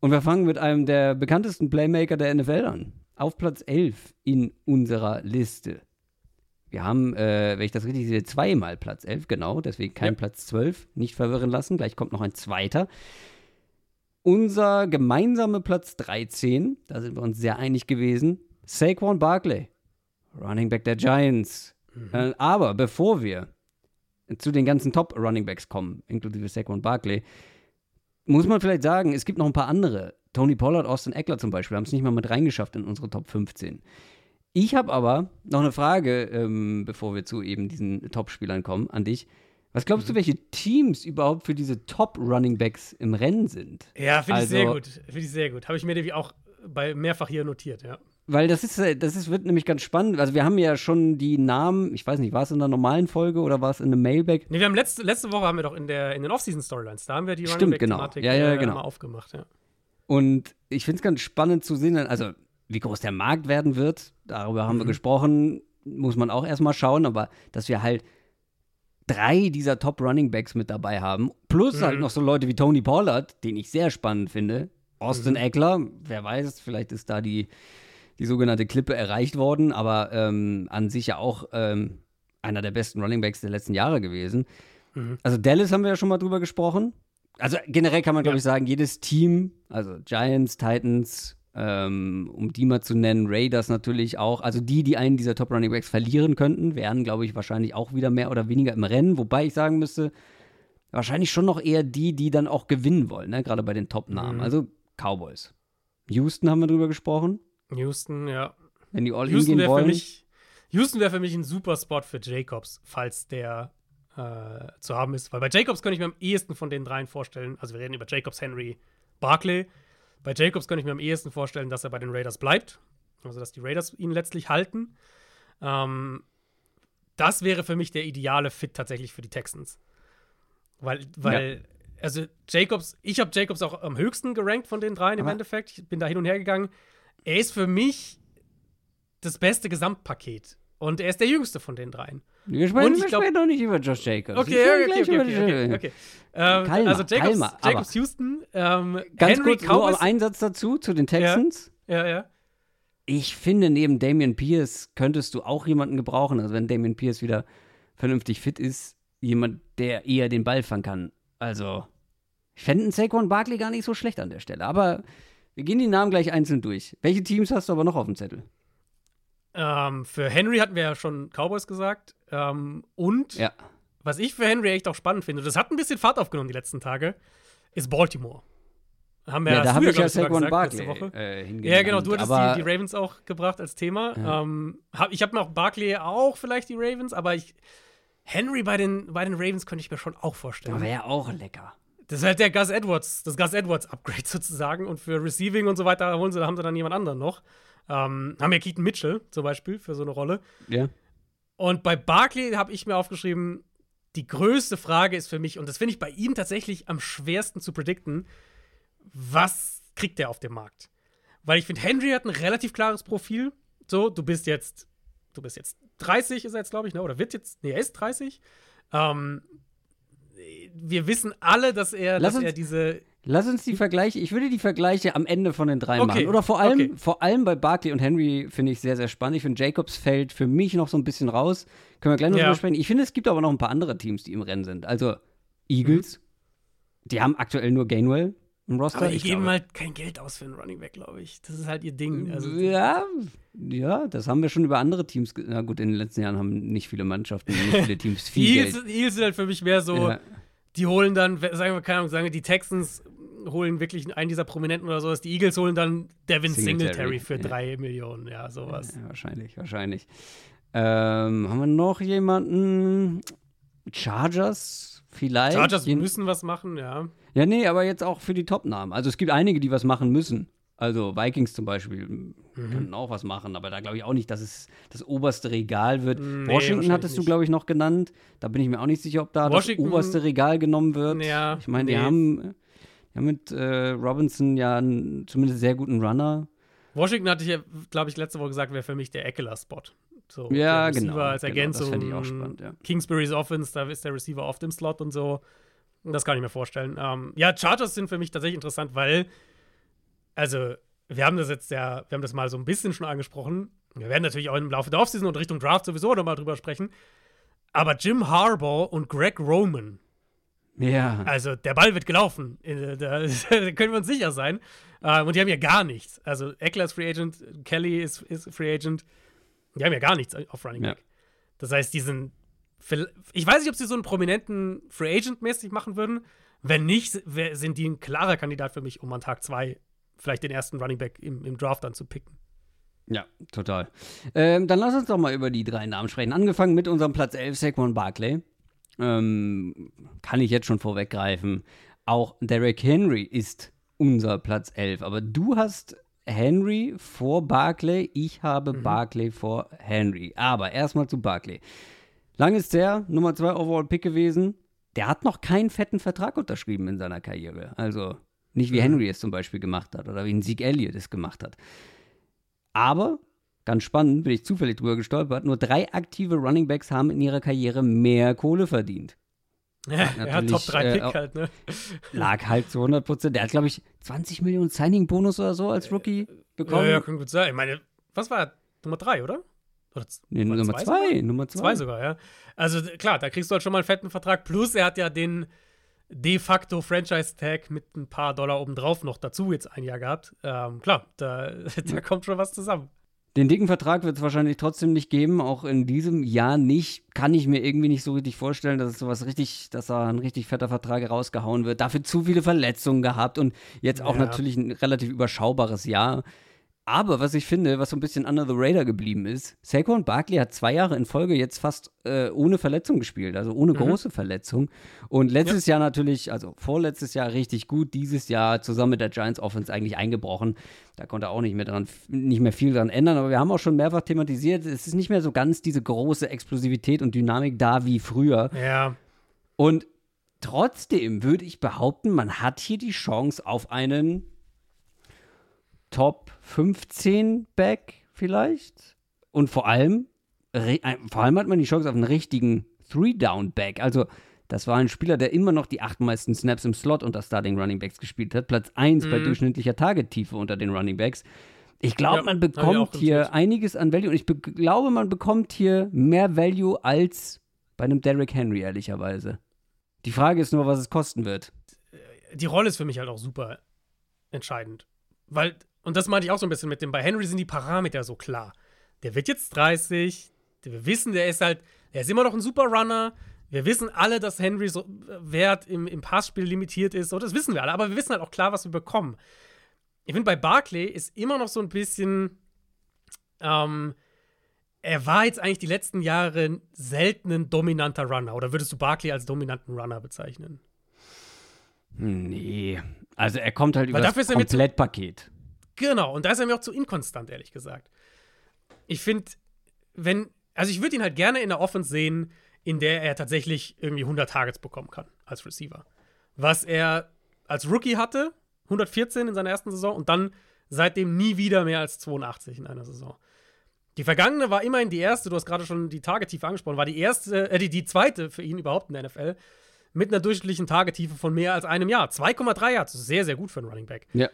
Und wir fangen mit einem der bekanntesten Playmaker der NFL an. Auf Platz 11 in unserer Liste. Wir haben, äh, wenn ich das richtig sehe, zweimal Platz 11, genau. Deswegen kein ja. Platz 12. Nicht verwirren lassen. Gleich kommt noch ein zweiter. Unser gemeinsamer Platz 13, da sind wir uns sehr einig gewesen, Saquon Barkley. Running Back der Giants. Mhm. Äh, aber bevor wir zu den ganzen Top Running Backs kommen, inklusive Saquon Barkley, muss man vielleicht sagen, es gibt noch ein paar andere. Tony Pollard, Austin Eckler zum Beispiel, haben es nicht mal mit reingeschafft in unsere Top 15. Ich habe aber noch eine Frage, ähm, bevor wir zu eben diesen Top-Spielern kommen, an dich. Was glaubst du, mhm. welche Teams überhaupt für diese Top-Running Backs im Rennen sind? Ja, finde also, ich sehr gut. Finde ich sehr gut. Habe ich mir auch bei mehrfach hier notiert, ja. Weil das ist, äh, das ist, wird nämlich ganz spannend. Also wir haben ja schon die Namen, ich weiß nicht, war es in der normalen Folge oder war es in einem Mailback? Nee, wir haben letzte, letzte Woche haben wir doch in, der, in den Off-Season-Storylines, da haben wir die Stimmt, genau. Ja, ja, äh, genau. mal aufgemacht, ja. Und ich finde es ganz spannend zu sehen, also wie groß der Markt werden wird, darüber haben mhm. wir gesprochen, muss man auch erstmal schauen, aber dass wir halt drei dieser Top Running Backs mit dabei haben, plus halt mhm. halt noch so Leute wie Tony Pollard, den ich sehr spannend finde, Austin mhm. Eckler, wer weiß, vielleicht ist da die die sogenannte Klippe erreicht worden, aber ähm, an sich ja auch ähm, einer der besten Runningbacks der letzten Jahre gewesen. Mhm. Also Dallas haben wir ja schon mal drüber gesprochen. Also generell kann man, glaube ja. ich, sagen, jedes Team, also Giants, Titans, ähm, um die mal zu nennen, Raiders natürlich auch. Also die, die einen dieser Top Running Backs verlieren könnten, wären, glaube ich, wahrscheinlich auch wieder mehr oder weniger im Rennen. Wobei ich sagen müsste, wahrscheinlich schon noch eher die, die dann auch gewinnen wollen, ne? gerade bei den Top-Namen. Mhm. Also Cowboys. Houston haben wir drüber gesprochen. Houston, ja. Wenn die all Houston gehen wollen. Mich, Houston wäre für mich ein super Spot für Jacobs, falls der äh, zu haben ist. Weil bei Jacobs könnte ich mir am ehesten von den dreien vorstellen, also wir reden über Jacobs, Henry, Barkley. Bei Jacobs könnte ich mir am ehesten vorstellen, dass er bei den Raiders bleibt. Also, dass die Raiders ihn letztlich halten. Ähm, das wäre für mich der ideale Fit tatsächlich für die Texans. Weil, weil ja. also Jacobs, ich habe Jacobs auch am höchsten gerankt von den dreien im Endeffekt. Ich bin da hin und her gegangen. Er ist für mich das beste Gesamtpaket. Und er ist der jüngste von den dreien. Wir sprechen, wir sprechen doch nicht über Josh Jacobs. Okay, okay, okay, okay, okay, okay. Ähm, Kalma, also Jacobs, Kalma, Jacobs Houston, ähm, ganz Henry kurz Cowboys. nur ein Einsatz dazu, zu den Texans. Ja, ja, ja. Ich finde, neben Damian Pierce könntest du auch jemanden gebrauchen. Also wenn Damian Pierce wieder vernünftig fit ist, jemand, der eher den Ball fangen kann. Also, ich fände einen Saquon Barkley gar nicht so schlecht an der Stelle. Aber wir gehen die Namen gleich einzeln durch. Welche Teams hast du aber noch auf dem Zettel? Ähm, für Henry hatten wir ja schon Cowboys gesagt. Ähm, und ja. was ich für Henry echt auch spannend finde, das hat ein bisschen Fahrt aufgenommen die letzten Tage, ist Baltimore. Haben wir ja, da habe ich ja Saquon Barkley Woche. Äh, Ja, genau, du hattest die, die, Ravens auch gebracht als Thema. Ja. Ähm, hab, ich habe mir auch Barkley auch vielleicht die Ravens, aber ich Henry bei den, bei den Ravens könnte ich mir schon auch vorstellen. Wäre auch lecker. Das ist halt der Gus Edwards, das Gus Edwards Upgrade sozusagen. Und für Receiving und so weiter holen sie, da haben sie dann jemand anderen noch. Ähm, haben ja Keaton Mitchell zum Beispiel für so eine Rolle. Ja. Und bei Barkley habe ich mir aufgeschrieben, die größte Frage ist für mich, und das finde ich bei ihm tatsächlich am schwersten zu predikten, was kriegt er auf dem Markt? Weil ich finde, Henry hat ein relativ klares Profil. So, du bist jetzt, du bist jetzt 30, ist er jetzt, glaube ich, ne? Oder wird jetzt, nee, er ist 30. Ähm, wir wissen alle, dass er, lass dass uns, er diese. Lass uns die Vergleiche, ich würde die Vergleiche am Ende von den drei okay. machen. Oder vor allem, okay. vor allem bei Barkley und Henry finde ich sehr, sehr spannend. Ich finde, Jacobs fällt für mich noch so ein bisschen raus. Können wir gleich noch ja. drüber sprechen. Ich finde, es gibt aber noch ein paar andere Teams, die im Rennen sind. Also Eagles, mhm. die haben aktuell nur Gainwell im Roster. Aber die ich geben glaube, halt kein Geld aus für einen Running Back, glaube ich. Das ist halt ihr Ding. Also, ja, ja, das haben wir schon über andere Teams. Na gut, in den letzten Jahren haben nicht viele Mannschaften, nicht viele Teams viel die Geld. Eagles sind halt für mich mehr so, ja. die holen dann, sagen wir, keine Ahnung, sagen wir, die Texans holen wirklich einen dieser Prominenten oder sowas. Die Eagles holen dann Devin Singletary, Singletary für ja. drei Millionen, ja, sowas. Ja, wahrscheinlich, wahrscheinlich. Ähm, haben wir noch jemanden? Chargers vielleicht? Chargers müssen was machen, ja. Ja, nee, aber jetzt auch für die Top-Namen. Also es gibt einige, die was machen müssen. Also Vikings zum Beispiel mhm. können auch was machen, aber da glaube ich auch nicht, dass es das oberste Regal wird. Nee, Washington hattest du, glaube ich, noch genannt. Da bin ich mir auch nicht sicher, ob da Washington, das oberste Regal genommen wird. Ja, ich meine, die nee. haben ja mit äh, Robinson ja einen zumindest sehr guten Runner. Washington hatte ich ja, glaube ich, letzte Woche gesagt, wäre für mich der Eckler-Spot. So, ja, genau. Als genau, Ergänzung. Auch spannend, ja. Kingsbury's Offense, da ist der Receiver oft im Slot und so. Das kann ich mir vorstellen. Ähm, ja, Chargers sind für mich tatsächlich interessant, weil, also, wir haben das jetzt ja, wir haben das mal so ein bisschen schon angesprochen. Wir werden natürlich auch im Laufe der Offseason und Richtung Draft sowieso nochmal drüber sprechen. Aber Jim Harbaugh und Greg Roman. Ja. Also, der Ball wird gelaufen. Da, da können wir uns sicher sein. Ähm, und die haben ja gar nichts. Also, Eckler ist Free Agent, Kelly ist, ist Free Agent. Die haben ja gar nichts auf Running Back. Ja. Das heißt, die sind ich weiß nicht, ob sie so einen prominenten Free Agent mäßig machen würden. Wenn nicht, sind die ein klarer Kandidat für mich, um an Tag zwei vielleicht den ersten Running Back im, im Draft dann zu picken. Ja, total. Ähm, dann lass uns doch mal über die drei Namen sprechen. Angefangen mit unserem Platz 11, Saquon Barkley. Ähm, kann ich jetzt schon vorweggreifen. Auch Derek Henry ist unser Platz 11. Aber du hast Henry vor Barkley, ich habe mhm. Barkley vor Henry. Aber erstmal zu Barkley. Lang ist der, Nummer 2 Overall-Pick gewesen. Der hat noch keinen fetten Vertrag unterschrieben in seiner Karriere. Also nicht wie mhm. Henry es zum Beispiel gemacht hat oder wie ein Sieg Elliott es gemacht hat. Aber, ganz spannend, bin ich zufällig drüber gestolpert, nur drei aktive Runningbacks haben in ihrer Karriere mehr Kohle verdient. Ja, er hat Top 3 Pick äh, halt, ne? Lag halt zu 100 Prozent. Der hat, glaube ich, 20 Millionen Signing-Bonus oder so als Rookie bekommen. Ja, ja, kann gut sein. Ich meine, was war er? Nummer 3, oder? Oder nee, Nummer, Nummer zwei, zwei Nummer zwei. Zwei sogar, ja. Also klar, da kriegst du halt schon mal einen fetten Vertrag. Plus er hat ja den de facto Franchise-Tag mit ein paar Dollar obendrauf noch dazu jetzt ein Jahr gehabt. Ähm, klar, da, da kommt schon was zusammen. Den dicken Vertrag wird es wahrscheinlich trotzdem nicht geben, auch in diesem Jahr nicht. Kann ich mir irgendwie nicht so richtig vorstellen, dass es sowas richtig, dass da ein richtig fetter Vertrag rausgehauen wird. Dafür zu viele Verletzungen gehabt und jetzt auch ja. natürlich ein relativ überschaubares Jahr. Aber was ich finde, was so ein bisschen under the radar geblieben ist, Saquon Barkley hat zwei Jahre in Folge jetzt fast äh, ohne Verletzung gespielt, also ohne mhm. große Verletzung. Und letztes ja. Jahr natürlich, also vorletztes Jahr richtig gut, dieses Jahr zusammen mit der Giants Offense eigentlich eingebrochen. Da konnte er auch nicht mehr dran, nicht mehr viel dran ändern. Aber wir haben auch schon mehrfach thematisiert, es ist nicht mehr so ganz diese große Explosivität und Dynamik da wie früher. Ja. Und trotzdem würde ich behaupten, man hat hier die Chance auf einen Top 15 Back vielleicht. Und vor allem, vor allem hat man die Chance auf einen richtigen Three-Down-Back. Also, das war ein Spieler, der immer noch die acht meisten Snaps im Slot unter Starting Running Backs gespielt hat. Platz 1 mhm. bei durchschnittlicher Tagetiefe unter den Running Backs. Ich glaube, ja, man bekommt hier einiges an Value und ich glaube, man bekommt hier mehr Value als bei einem Derrick Henry, ehrlicherweise. Die Frage ist nur, was es kosten wird. Die Rolle ist für mich halt auch super entscheidend. Weil und das meinte ich auch so ein bisschen mit dem. Bei Henry sind die Parameter so klar. Der wird jetzt 30. Wir wissen, der ist halt, er ist immer noch ein super Runner. Wir wissen alle, dass Henry so äh, Wert im, im Passspiel limitiert ist. So, das wissen wir alle. Aber wir wissen halt auch klar, was wir bekommen. Ich finde, bei Barclay ist immer noch so ein bisschen. Ähm, er war jetzt eigentlich die letzten Jahre selten ein dominanter Runner. Oder würdest du Barclay als dominanten Runner bezeichnen? Nee. Also er kommt halt über das Komplettpaket. Genau, und da ist er mir auch zu inkonstant, ehrlich gesagt. Ich finde, wenn, also ich würde ihn halt gerne in der Offense sehen, in der er tatsächlich irgendwie 100 Targets bekommen kann als Receiver. Was er als Rookie hatte, 114 in seiner ersten Saison und dann seitdem nie wieder mehr als 82 in einer Saison. Die vergangene war immerhin die erste, du hast gerade schon die Tagetiefe angesprochen, war die erste, äh, die, die zweite für ihn überhaupt in der NFL mit einer durchschnittlichen Tagetiefe von mehr als einem Jahr. 2,3 Jahre, das ist sehr, sehr gut für einen Running Back. Ja.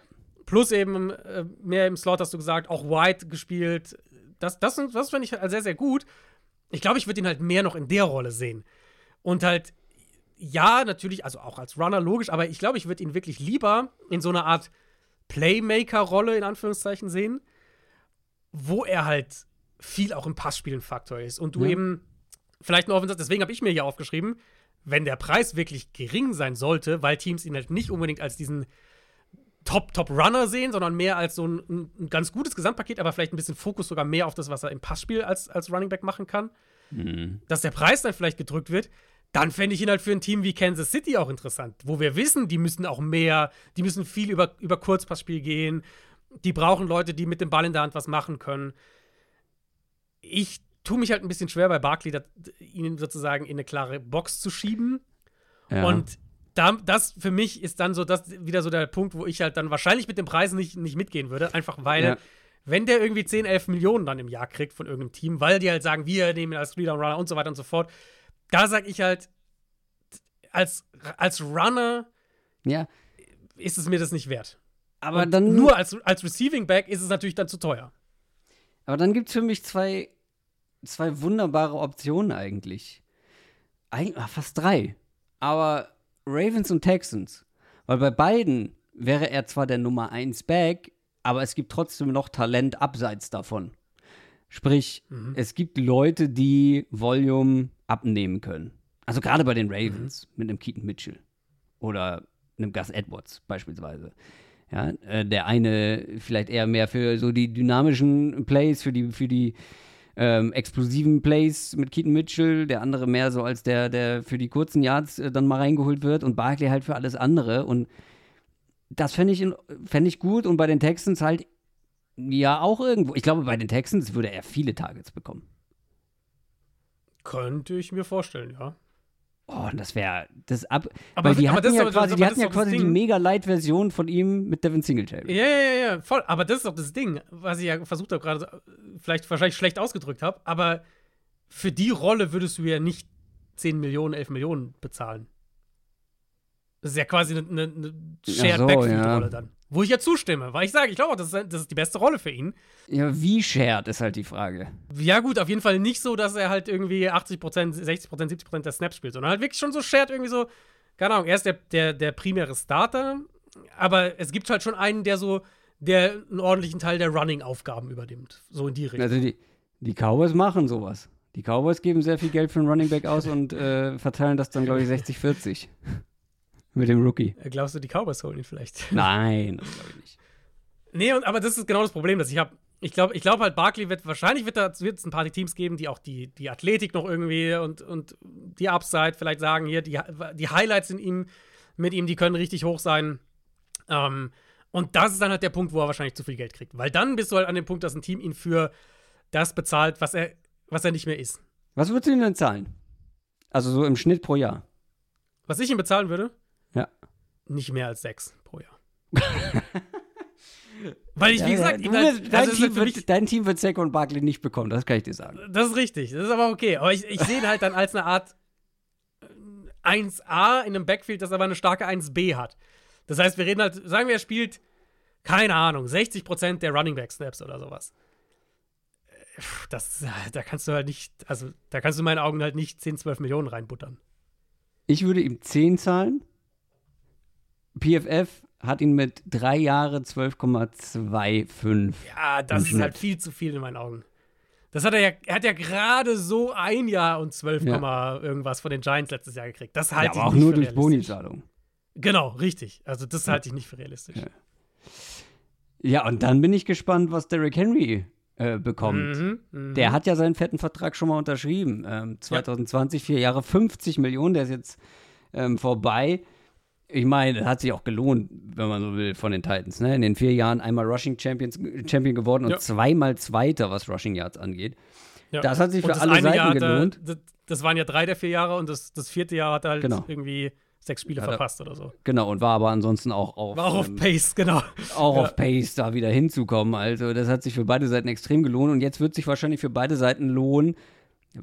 Plus eben äh, mehr im Slot, hast du gesagt, auch White gespielt. Das, das, das finde ich halt sehr, sehr gut. Ich glaube, ich würde ihn halt mehr noch in der Rolle sehen. Und halt, ja, natürlich, also auch als Runner logisch, aber ich glaube, ich würde ihn wirklich lieber in so einer Art Playmaker-Rolle, in Anführungszeichen, sehen, wo er halt viel auch im Passspielen Faktor ist. Und du ja. eben vielleicht noch, deswegen habe ich mir hier aufgeschrieben, wenn der Preis wirklich gering sein sollte, weil Teams ihn halt nicht unbedingt als diesen Top-Top-Runner sehen, sondern mehr als so ein, ein, ganz gutes Gesamtpaket, aber vielleicht ein bisschen Fokus sogar mehr auf das, was er im Passspiel als, als Running Back machen kann. Mhm. Dass der Preis dann vielleicht gedrückt wird, dann fände ich ihn halt für ein Team wie Kansas City auch interessant, wo wir wissen, die müssen auch mehr, die müssen viel über, über Kurzpassspiel gehen, die brauchen Leute, die mit dem Ball in der Hand was machen können. Ich tue mich halt ein bisschen schwer bei Barkley, ihn sozusagen in eine klare Box zu schieben. Ja. Und da, das für mich ist dann so das wieder so der Punkt, wo ich halt dann wahrscheinlich mit dem Preis nicht, nicht mitgehen würde. Einfach weil, ja. wenn der irgendwie 10, 11 Millionen dann im Jahr kriegt von irgendeinem Team, weil die halt sagen, wir nehmen ihn als Leader Runner und so weiter und so fort, da sag ich halt, als, als Runner ja. ist es mir das nicht wert. Aber und dann. Nur als, als Receiving Back ist es natürlich dann zu teuer. Aber dann gibt es für mich zwei, zwei wunderbare Optionen eigentlich. Eig fast drei. Aber Ravens und Texans. Weil bei beiden wäre er zwar der Nummer 1 Back, aber es gibt trotzdem noch Talent abseits davon. Sprich, mhm. es gibt Leute, die Volume abnehmen können. Also gerade bei den Ravens mhm. mit einem Keaton Mitchell oder einem Gus Edwards beispielsweise. Ja, äh, der eine vielleicht eher mehr für so die dynamischen Plays, für die, für die ähm, explosiven Plays mit Keaton Mitchell, der andere mehr so als der, der für die kurzen Yards äh, dann mal reingeholt wird und Barkley halt für alles andere. Und das fände ich, fänd ich gut und bei den Texans halt ja auch irgendwo. Ich glaube, bei den Texans würde er viele Targets bekommen. Könnte ich mir vorstellen, ja. Oh, das wäre das ab. Aber, weil die hatten ja quasi, die hatten ja quasi die mega light Version von ihm mit Devin Singletary. Ja, ja, ja, voll. Aber das ist doch das Ding, was ich ja versucht habe gerade, vielleicht wahrscheinlich schlecht ausgedrückt habe. Aber für die Rolle würdest du ja nicht 10 Millionen, 11 Millionen bezahlen. Das ist ja quasi eine, eine Shared so, Backfield-Rolle ja. dann. Wo ich ja zustimme, weil ich sage, ich glaube auch, das ist, das ist die beste Rolle für ihn. Ja, wie shared ist halt die Frage. Ja, gut, auf jeden Fall nicht so, dass er halt irgendwie 80%, 60%, 70% der Snaps spielt, sondern halt wirklich schon so shared irgendwie so, keine Ahnung, er ist der, der, der primäre Starter, aber es gibt halt schon einen, der so, der einen ordentlichen Teil der Running-Aufgaben übernimmt. So in die Richtung. Also die, die Cowboys machen sowas. Die Cowboys geben sehr viel Geld für einen Running Back aus und äh, verteilen das dann, glaube ich, 60-40. Mit dem Rookie. Äh, Glaubst du, die Cowboys holen ihn vielleicht? Nein, das glaube ich nicht. Nee, und, aber das ist genau das Problem, dass ich habe. Ich glaube ich glaub halt, Barkley wird, wahrscheinlich wird es ein paar Teams geben, die auch die, die Athletik noch irgendwie und, und die Upside vielleicht sagen, hier, die, die Highlights in ihm, mit ihm, die können richtig hoch sein. Ähm, und das ist dann halt der Punkt, wo er wahrscheinlich zu viel Geld kriegt. Weil dann bist du halt an dem Punkt, dass ein Team ihn für das bezahlt, was er, was er nicht mehr ist. Was würdest du ihm denn zahlen? Also so im Schnitt pro Jahr. Was ich ihm bezahlen würde? Nicht mehr als sechs pro Jahr. Weil ich, wie gesagt, ich, halt- das dein, Team wird, dein Team wird Saquon Barkley nicht bekommen, das kann ich dir sagen. Das ist richtig, das ist aber okay. Aber ich, ich sehe ihn halt dann als eine Art äh, 1A in einem Backfield, das aber eine starke 1B hat. Das heißt, wir reden halt, sagen wir, er spielt, keine Ahnung, 60% der Running Back Snaps oder sowas. Äh, Das, da kannst du halt nicht, also da kannst du in meinen Augen halt nicht 10, 12 Millionen reinbuttern. Ich würde ihm 10 zahlen. PFF hat ihn mit drei Jahre 12,25. Ja, das ist halt viel zu viel in meinen Augen. Das hat er ja, er hat ja gerade so ein Jahr und 12, Ja. irgendwas von den Giants letztes Jahr gekriegt. Das Ja, halte ich aber auch nicht nur für durch. Boni-Zahlung. Genau, richtig. Also das halte ich nicht für realistisch. Ja. Ja, und dann bin ich gespannt, was Derrick Henry äh, bekommt. Mhm, mhm. Der hat ja seinen fetten Vertrag schon mal unterschrieben. Ähm, 2020, vier Jahre, 50 Millionen, der ist jetzt ähm, vorbei. Ich meine, hat sich auch gelohnt, wenn man so will, von den Titans. Ne? In den vier Jahren einmal Rushing Champions, Champion geworden und Ja. zweimal Zweiter, was Rushing Yards angeht. Ja. Das hat sich für alle Seiten Jahr hat er- gelohnt. das, waren ja drei der vier Jahre und das, das vierte Jahr hat er halt Genau. irgendwie sechs Spiele da- verpasst oder so. Genau, und war aber ansonsten auch auf, War auch auf ähm, Pace, genau. auch Ja. auf Pace da wieder hinzukommen. Also das hat sich für beide Seiten extrem gelohnt und jetzt wird sich wahrscheinlich für beide Seiten lohnen,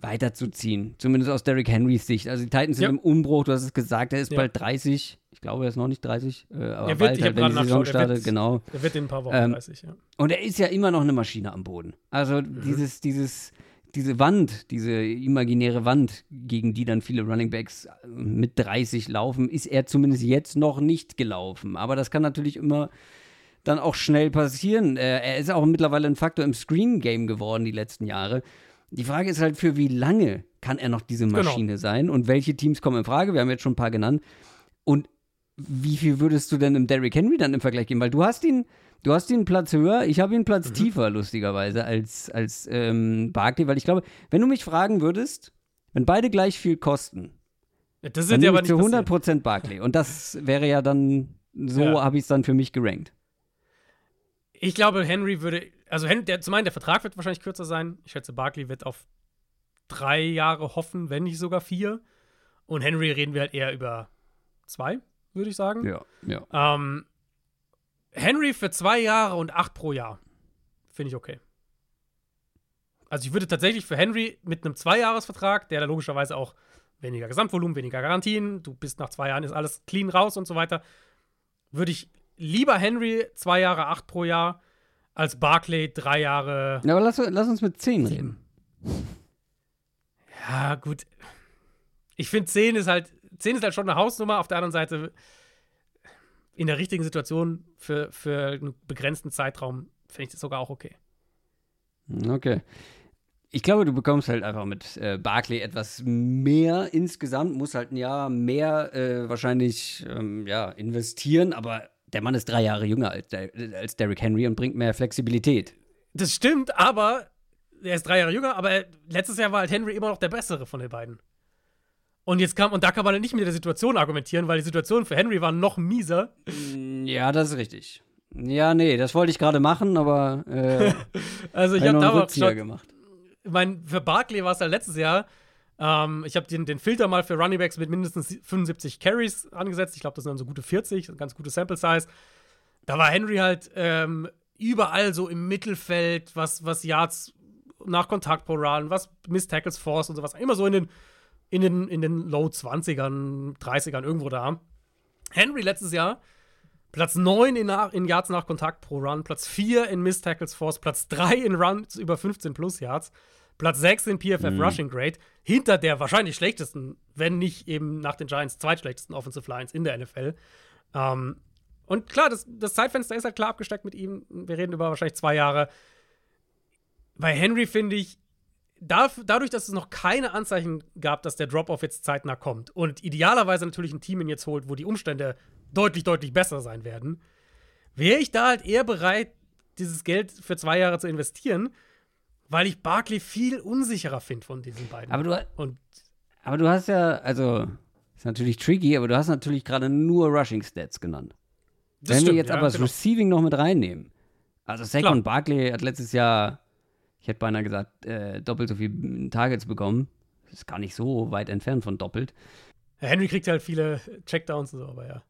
weiterzuziehen. Zumindest aus Derrick Henrys Sicht. Also die Titans sind Ja. im Umbruch, du hast es gesagt, er ist Ja. bald 30. Ich glaube, er ist noch nicht 30, äh, aber wird- bald halt, wenn die Saison er startet, wird- genau. Der wird in ein paar Wochen Ähm, 30, ja. Und er ist ja immer noch eine Maschine am Boden. Also Mhm. dieses, dieses, diese Wand, diese imaginäre Wand, gegen die dann viele Runningbacks mit 30 laufen, ist er zumindest jetzt noch nicht gelaufen. Aber das kann natürlich immer dann auch schnell passieren. Äh, er ist auch mittlerweile ein Faktor im Screen-Game geworden die letzten Jahre. Die Frage ist halt, für wie lange kann er noch diese Genau. Maschine sein und welche Teams kommen in Frage? Wir haben jetzt schon ein paar genannt. Und wie viel würdest du denn im Derrick Henry dann im Vergleich geben? Weil du hast ihn, du hast ihn einen Platz höher, ich habe ihn einen Platz tiefer, lustigerweise, als, als ähm, Barkley, weil ich glaube, wenn du mich fragen würdest, wenn beide gleich viel kosten, Das dann wird ja aber ich nicht zu passieren. 100% Barkley. Und das wäre ja dann, so Ja. habe ich es dann für mich gerankt. Ich glaube, Henry würde, also der, zum einen, der Vertrag wird wahrscheinlich kürzer sein. Ich schätze, Barkley wird auf drei Jahre hoffen, wenn nicht sogar vier. Und Henry reden wir halt eher über zwei, würde ich sagen. Ja, ja. Ähm, Henry für zwei Jahre und acht pro Jahr. Finde ich okay. Also ich würde tatsächlich für Henry mit einem Zweijahresvertrag, der da logischerweise auch weniger Gesamtvolumen, weniger Garantien, du bist nach zwei Jahren, ist alles clean raus und so weiter, würde ich lieber Henry zwei Jahre acht pro Jahr als Barclay drei Jahre. Ja, aber lass, lass uns mit 10 reden. Ja, gut. Ich finde 10 ist halt 10 ist halt schon eine Hausnummer. Auf der anderen Seite in der richtigen Situation für, für einen begrenzten Zeitraum finde ich das sogar auch okay. Okay. Ich glaube, du bekommst halt einfach mit äh, Barclay etwas mehr insgesamt, muss halt ein Jahr mehr äh, wahrscheinlich ähm, ja, investieren, aber der Mann ist drei Jahre jünger als, der, als Derrick Henry und bringt mehr Flexibilität. Das stimmt, aber er ist drei Jahre jünger, aber er, letztes Jahr war halt Henry immer noch der bessere von den beiden. Und jetzt kam, und da kann man halt nicht mit der Situation argumentieren, weil die Situation für Henry war noch mieser. Ja, das ist richtig. Ja, nee, das wollte ich gerade machen, aber äh, Also ich hab habe da auch gemacht. ich mein, für Barkley war es ja letztes Jahr. Ähm, ich habe den, den Filter mal für Runningbacks mit mindestens 75 Carries angesetzt. Ich glaube, das sind dann so gute 40, ein ganz gute Sample Size. Da war Henry halt ähm, überall so im Mittelfeld, was, was Yards nach Kontakt pro Run, was Miss Tackles Force und sowas. Immer so in den, in den, in den Low 20ern, 30ern, irgendwo da. Henry letztes Jahr Platz 9 in, in Yards nach Kontakt pro Run, Platz 4 in Miss Tackles Force, Platz 3 in Runs über 15 plus Yards, Platz 6 in PFF mhm. Rushing Grade, hinter der wahrscheinlich schlechtesten, wenn nicht eben nach den Giants zweitschlechtesten Offensive Lines in der NFL. Ähm, und klar, das, das Zeitfenster ist halt klar abgesteckt mit ihm. Wir reden über wahrscheinlich zwei Jahre. Bei Henry finde ich, dadurch, dass es noch keine Anzeichen gab, dass der Drop-Off jetzt zeitnah kommt und idealerweise natürlich ein Team ihn jetzt holt, wo die Umstände deutlich, deutlich besser sein werden, wäre ich da halt eher bereit, dieses Geld für zwei Jahre zu investieren, weil ich Barkley viel unsicherer finde von diesen beiden. Aber du, und, aber du hast ja, also, ist natürlich tricky, aber du hast natürlich gerade nur Rushing Stats genannt. Das Wenn stimmt, wir jetzt ja, aber das genau. Receiving noch mit reinnehmen, also Saquon Barkley hat letztes Jahr ich hätte beinahe gesagt, äh, doppelt so viele Targets bekommen. Das ist gar nicht so weit entfernt von doppelt. Henry kriegt halt viele Checkdowns und so, aber ja.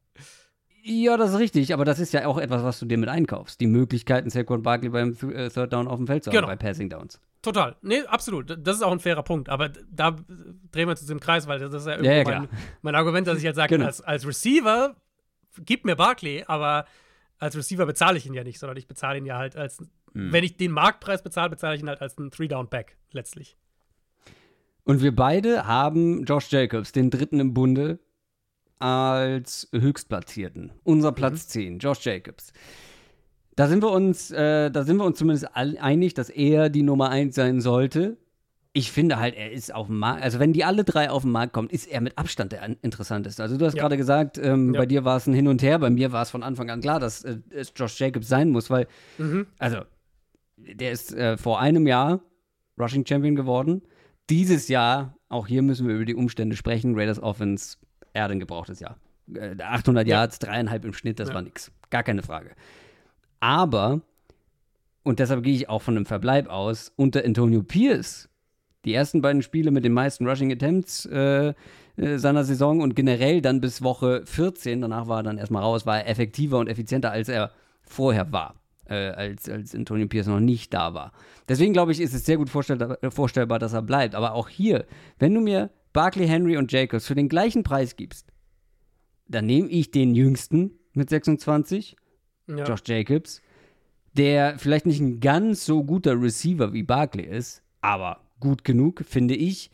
Ja, das ist richtig, aber das ist ja auch etwas, was du dir mit einkaufst. Die Möglichkeiten, Saquon Barkley beim äh, Third Down auf dem Feld zu haben, genau. bei Passing Downs. Total. Nee, absolut. Das ist auch ein fairer Punkt. Aber da drehen wir uns im Kreis, weil das ist ja irgendwie ja, ja, mein, mein, Argument, dass ich halt sage, genau. als, als Receiver, gib mir Barkley, aber als Receiver bezahle ich ihn ja nicht, sondern ich bezahle ihn ja halt als hm. Wenn ich den Marktpreis bezahle, bezahle ich ihn halt als einen Three-Down-Back letztlich. Und wir beide haben Josh Jacobs, den dritten im Bunde, als Höchstplatzierten. Unser Platz mhm. 10, Josh Jacobs. Da sind wir uns, äh, da sind wir uns zumindest einig, dass er die Nummer 1 sein sollte. Ich finde halt, er ist auf dem Markt, also wenn die alle drei auf den Markt kommen, ist er mit Abstand der interessanteste. Also du hast ja. gerade gesagt, ähm, ja. bei dir war es ein Hin und Her, bei mir war es von Anfang an klar, dass äh, es Josh Jacobs sein muss, weil, mhm. also der ist äh, vor einem Jahr Rushing Champion geworden. Dieses Jahr, auch hier müssen wir über die Umstände sprechen, Raiders Offense, er hat ein gebrauchtes Jahr. Äh, 800 ja. Yards, dreieinhalb im Schnitt, das ja. war nix. Gar keine Frage. Aber, und deshalb gehe ich auch von einem Verbleib aus, unter Antonio Pierce, die ersten beiden Spiele mit den meisten Rushing Attempts äh, äh, seiner Saison und generell dann bis Woche 14, danach war er dann erstmal raus, war er effektiver und effizienter, als er vorher war äh, als, als Antonio Pierce noch nicht da war. Deswegen glaube ich, ist es sehr gut vorstellbar, vorstellbar, dass er bleibt. Aber auch hier, wenn du mir Barkley, Henry und Jacobs für den gleichen Preis gibst, dann nehme ich den jüngsten mit 26, ja. Josh Jacobs, der vielleicht nicht ein ganz so guter Receiver wie Barkley ist, aber gut genug, finde ich,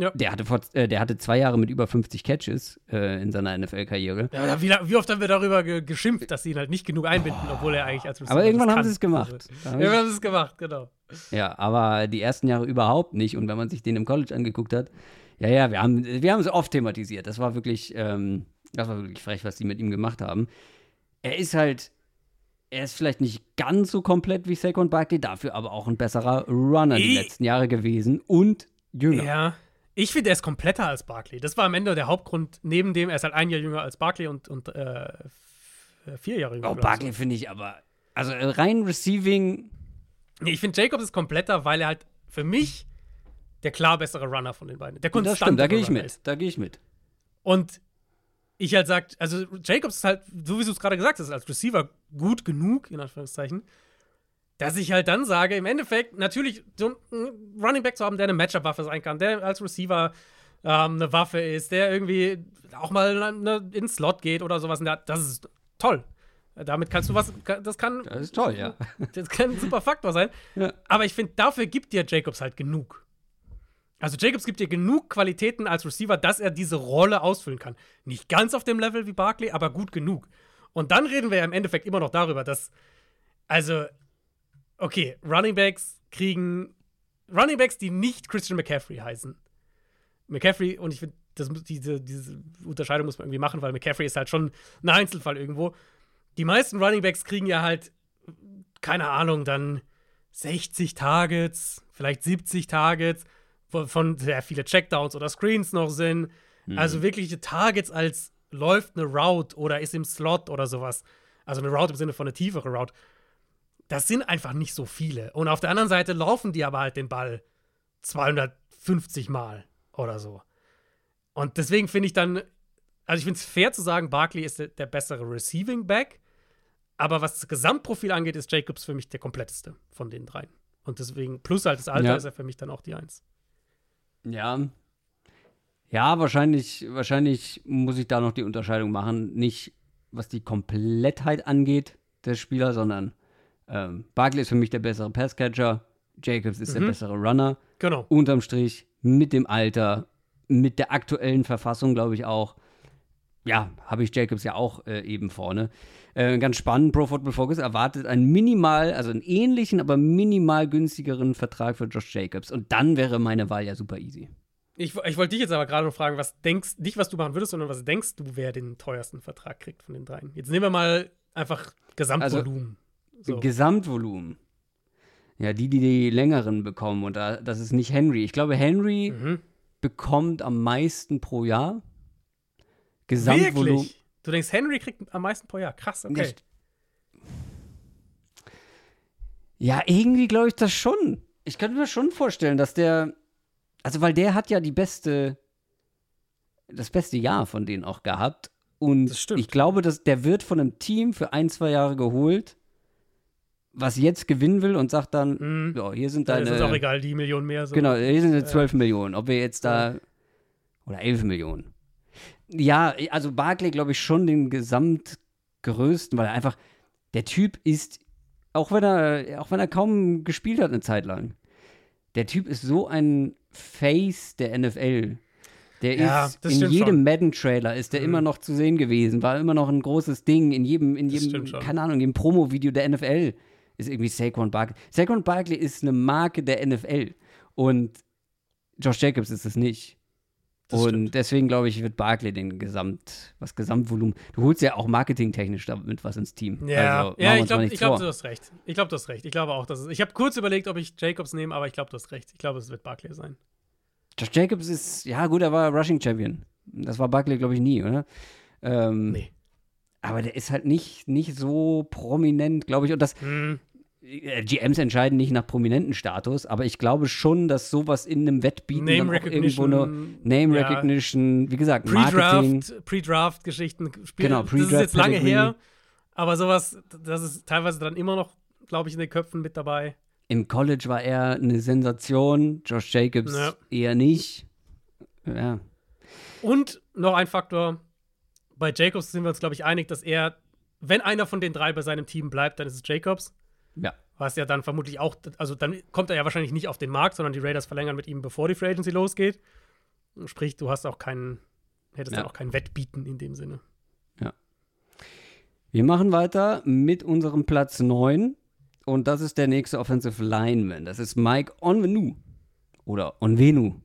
ja. Der, hatte vor, äh, der hatte zwei Jahre mit über 50 Catches äh, in seiner NFL-Karriere. Ja, wie, wie, oft haben wir darüber ge geschimpft, dass sie ihn halt nicht genug einbinden, oh. obwohl er eigentlich als Receiver Aber irgendwann haben sie es gemacht. Also, irgendwann haben sie es gemacht, genau. Ja, aber die ersten Jahre überhaupt nicht. Und wenn man sich den im College angeguckt hat, ja, ja, wir haben, wir haben es oft thematisiert. Das war wirklich, ähm, das war wirklich frech, was die mit ihm gemacht haben. Er ist halt, er ist vielleicht nicht ganz so komplett wie Saquon Barkley, dafür aber auch ein besserer Runner ich, die letzten Jahre gewesen und jünger. Ja, ich finde, er ist kompletter als Barkley. Das war am Ende der Hauptgrund, neben dem, er ist halt ein Jahr jünger als Barkley und, und äh, vier Jahre jünger. Oh, Barkley finde ich aber, also rein Receiving. Nee, ich finde, Jacobs ist kompletter, weil er halt für mich der klar bessere Runner von den beiden. Der das stimmt, da gehe ich mit. Ist. Da gehe ich mit. Und ich halt sagt, also Jacobs ist halt, so wie du es gerade gesagt hast, als Receiver gut genug, in Anführungszeichen, dass ich halt dann sage, im Endeffekt natürlich so einen Running Back zu haben, der eine Matchup-Waffe sein kann, der als Receiver ähm, eine Waffe ist, der irgendwie auch mal eine, in den Slot geht oder sowas, das ist toll. Damit kannst du was, das kann. Das ist toll, ja. Das kann ein super Faktor sein. Ja. Aber ich finde, dafür gibt dir Jacobs halt genug. Also Jacobs gibt dir genug Qualitäten als Receiver, dass er diese Rolle ausfüllen kann. Nicht ganz auf dem Level wie Barkley, aber gut genug. Und dann reden wir ja im Endeffekt immer noch darüber, dass, also okay, Running Backs kriegen Running Backs, die nicht Christian McCaffrey heißen. McCaffrey, und ich finde, diese, diese Unterscheidung muss man irgendwie machen, weil McCaffrey ist halt schon ein Einzelfall irgendwo. Die meisten Running Backs kriegen ja halt, keine Ahnung, dann 60 Targets, vielleicht 70 Targets, von sehr viele Checkdowns oder Screens noch sind. Mhm. Also wirkliche Targets als läuft eine Route oder ist im Slot oder sowas. Also eine Route im Sinne von eine tiefere Route das sind einfach nicht so viele. Und auf der anderen Seite laufen die aber halt den Ball 250 Mal oder so. Und deswegen finde ich dann, also ich finde es fair zu sagen, Barkley ist der, der, bessere Receiving Back. Aber was das Gesamtprofil angeht, ist Jacobs für mich der kompletteste von den dreien. Und deswegen, plus halt das Alter, ja. ist er für mich dann auch die Eins. Ja. Ja, wahrscheinlich, wahrscheinlich muss ich da noch die Unterscheidung machen. Nicht was die Komplettheit angeht, der Spieler, sondern ähm, Barkley ist für mich der bessere Passcatcher, Jacobs ist mhm. der bessere Runner. Genau. Unterm Strich, mit dem Alter, mit der aktuellen Verfassung, glaube ich auch. Ja, habe ich Jacobs ja auch äh, eben vorne. Äh, ganz spannend, Pro Football Focus erwartet einen minimal, also einen ähnlichen, aber minimal günstigeren Vertrag für Josh Jacobs. Und dann wäre meine Wahl ja super easy. Ich, ich wollte dich jetzt aber gerade noch fragen, was denkst, nicht was du machen würdest, sondern was denkst du, wer den teuersten Vertrag kriegt von den dreien? Jetzt nehmen wir mal einfach Gesamtvolumen. Also, so. Gesamtvolumen. Ja, die, die die längeren bekommen. Und da, das ist nicht Henry. Ich glaube, Henry mhm. bekommt am meisten pro Jahr. Gesamtvolumen. Wirklich? Du denkst, Henry kriegt am meisten pro Jahr. Krass, okay. Nicht. Ja, irgendwie glaube ich das schon. Ich könnte mir schon vorstellen, dass der also, weil der hat ja die beste, das beste Jahr von denen auch gehabt. Und ich glaube, dass der wird von einem Team für ein, zwei Jahre geholt, was jetzt gewinnen will und sagt dann, mhm. ja, hier sind deine. Ja, ist auch egal, die Millionen mehr. So. Genau, hier sind jetzt 12 ja. Millionen. Ob wir jetzt da. Oder 11 Millionen. Ja, also Barclay glaube ich schon den gesamtgrößten, weil er einfach. Der Typ ist, auch wenn er, auch wenn er kaum gespielt hat eine Zeit lang, der Typ ist so ein Face der NFL. Der ja, ist in jedem Madden-Trailer ist der mhm. immer noch zu sehen gewesen, war immer noch ein großes Ding. In jedem, in jedem, keine Ahnung, im Promo-Video der NFL ist irgendwie Saquon Barkley. Saquon Barkley ist eine Marke der NFL und Josh Jacobs ist es nicht. Das und stimmt. deswegen glaube ich, wird Barkley den Gesamt, was Gesamtvolumen. Du holst ja auch marketingtechnisch damit was ins Team. Ja, also, ja ich glaube, glaub, du hast recht. Ich glaube, du hast recht. Ich glaube auch, dass es. Ich habe kurz überlegt, ob ich Jacobs nehme, aber ich glaube, du hast recht. Ich glaube, es wird Barkley sein. Josh Jacobs ist, ja gut, er war Rushing Champion. Das war Barkley, glaube ich, nie, oder? Ähm, nee. Aber der ist halt nicht, nicht so prominent, glaube ich. Und das, hm. Äh, GMs entscheiden nicht nach prominenten Status, aber ich glaube schon, dass sowas in einem Wettbieten Name irgendwo eine Name ja. Recognition, wie gesagt, Marketing. Pre-Draft-Geschichten spielen. Genau, Pre-Draft. Das ist jetzt lange her, aber sowas, das ist teilweise dann immer noch, glaube ich, in den Köpfen mit dabei. Im College war er eine Sensation, Josh Jacobs ja. eher nicht. Ja. Und noch ein Faktor, bei Jacobs sind wir uns, glaube ich, einig, dass er, wenn einer von den drei bei seinem Team bleibt, dann ist es Jacobs. Ja. Was ja dann vermutlich auch, also dann kommt er ja wahrscheinlich nicht auf den Markt, sondern die Raiders verlängern mit ihm, bevor die Free Agency losgeht. Sprich, du hast auch keinen, hättest ja. dann auch kein Wettbieten in dem Sinne. Ja. Wir machen weiter mit unserem Platz 9. Und das ist der nächste Offensive Lineman. Das ist Mike Onvenu. Oder Onvenu.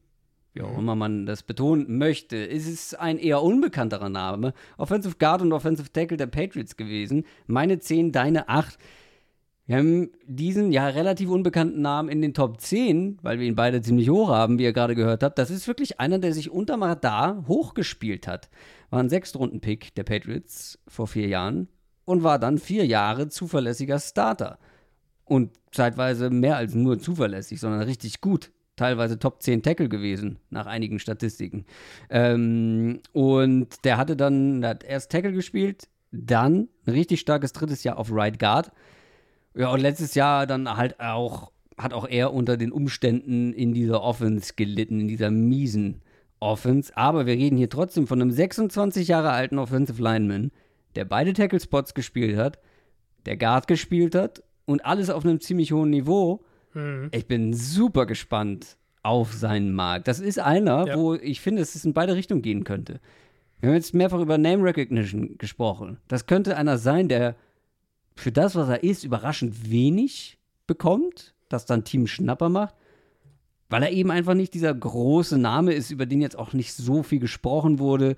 Wie auch mhm. immer man das betonen möchte. Es ist ein eher unbekannterer Name. Offensive Guard und Offensive Tackle der Patriots gewesen. Meine 10, deine 8. Wir haben diesen ja relativ unbekannten Namen in den Top 10, weil wir ihn beide ziemlich hoch haben, wie ihr gerade gehört habt. Das ist wirklich einer, der sich unterm Radar hochgespielt hat. War ein Sechstrunden-Pick der Patriots vor vier Jahren und war dann vier Jahre zuverlässiger Starter. Und zeitweise mehr als nur zuverlässig, sondern richtig gut. Teilweise Top 10 Tackle gewesen, nach einigen Statistiken. Ähm, und der hatte dann, der hat erst Tackle gespielt, dann ein richtig starkes drittes Jahr auf Right Guard ja, und letztes Jahr dann halt auch, hat auch er unter den Umständen in dieser Offense gelitten, in dieser miesen Offense. Aber wir reden hier trotzdem von einem 26 Jahre alten Offensive Lineman, der beide Tackle-Spots gespielt hat, der Guard gespielt hat und alles auf einem ziemlich hohen Niveau. Mhm. Ich bin super gespannt auf seinen Markt. Das ist einer, ja. wo ich finde, dass es in beide Richtungen gehen könnte. Wir haben jetzt mehrfach über Name Recognition gesprochen. Das könnte einer sein, der für das, was er ist, überraschend wenig bekommt, das dann Team Schnapper macht, weil er eben einfach nicht dieser große Name ist, über den jetzt auch nicht so viel gesprochen wurde.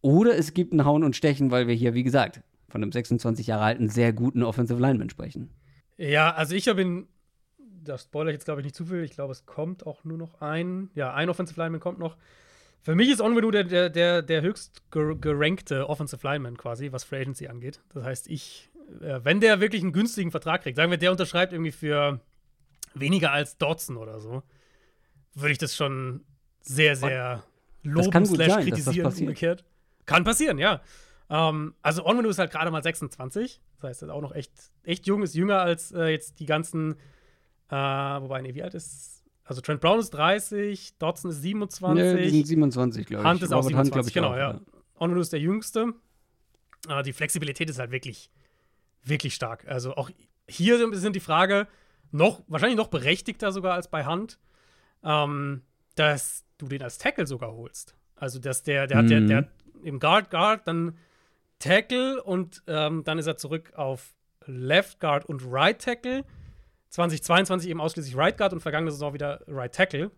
Oder es gibt ein Hauen und Stechen, weil wir hier, wie gesagt, von einem 26 Jahre alten, sehr guten Offensive Lineman sprechen. Ja, also ich habe ihn, das spoilere ich jetzt glaube ich nicht zu viel, ich glaube, es kommt auch nur noch ein, ja, ein Offensive Lineman kommt noch. Für mich ist Onwenu der, der, der, höchst gerankte Offensive Lineman quasi, was Free Agency angeht. Das heißt, ich wenn der wirklich einen günstigen Vertrag kriegt, sagen wir, der unterschreibt irgendwie für weniger als Dodson oder so, würde ich das schon sehr, sehr loben slash kritisieren umgekehrt. Kann passieren, ja. Ähm, also Onwenu ist halt gerade mal 26. Das heißt, er ist auch noch echt, echt jung, ist jünger als äh, jetzt die ganzen, äh, wobei, nee, wie alt ist also Trent Brown ist 30, Dodson ist 27. Nee, die sind 27, glaube ich. Hunt ist auch 27, Hunt, ich, genau, auch, ja. ja. Onwenu ist der Jüngste. äh, die Flexibilität ist halt wirklich, wirklich stark. Also auch hier sind die Frage noch, wahrscheinlich noch berechtigter sogar als bei Hand, ähm, dass du den als Tackle sogar holst. Also, dass der, der mhm. hat der, der im Guard Guard, dann Tackle und ähm, dann ist er zurück auf Left Guard und Right Tackle. 2022 eben ausschließlich Right Guard und vergangene Saison wieder Right Tackle.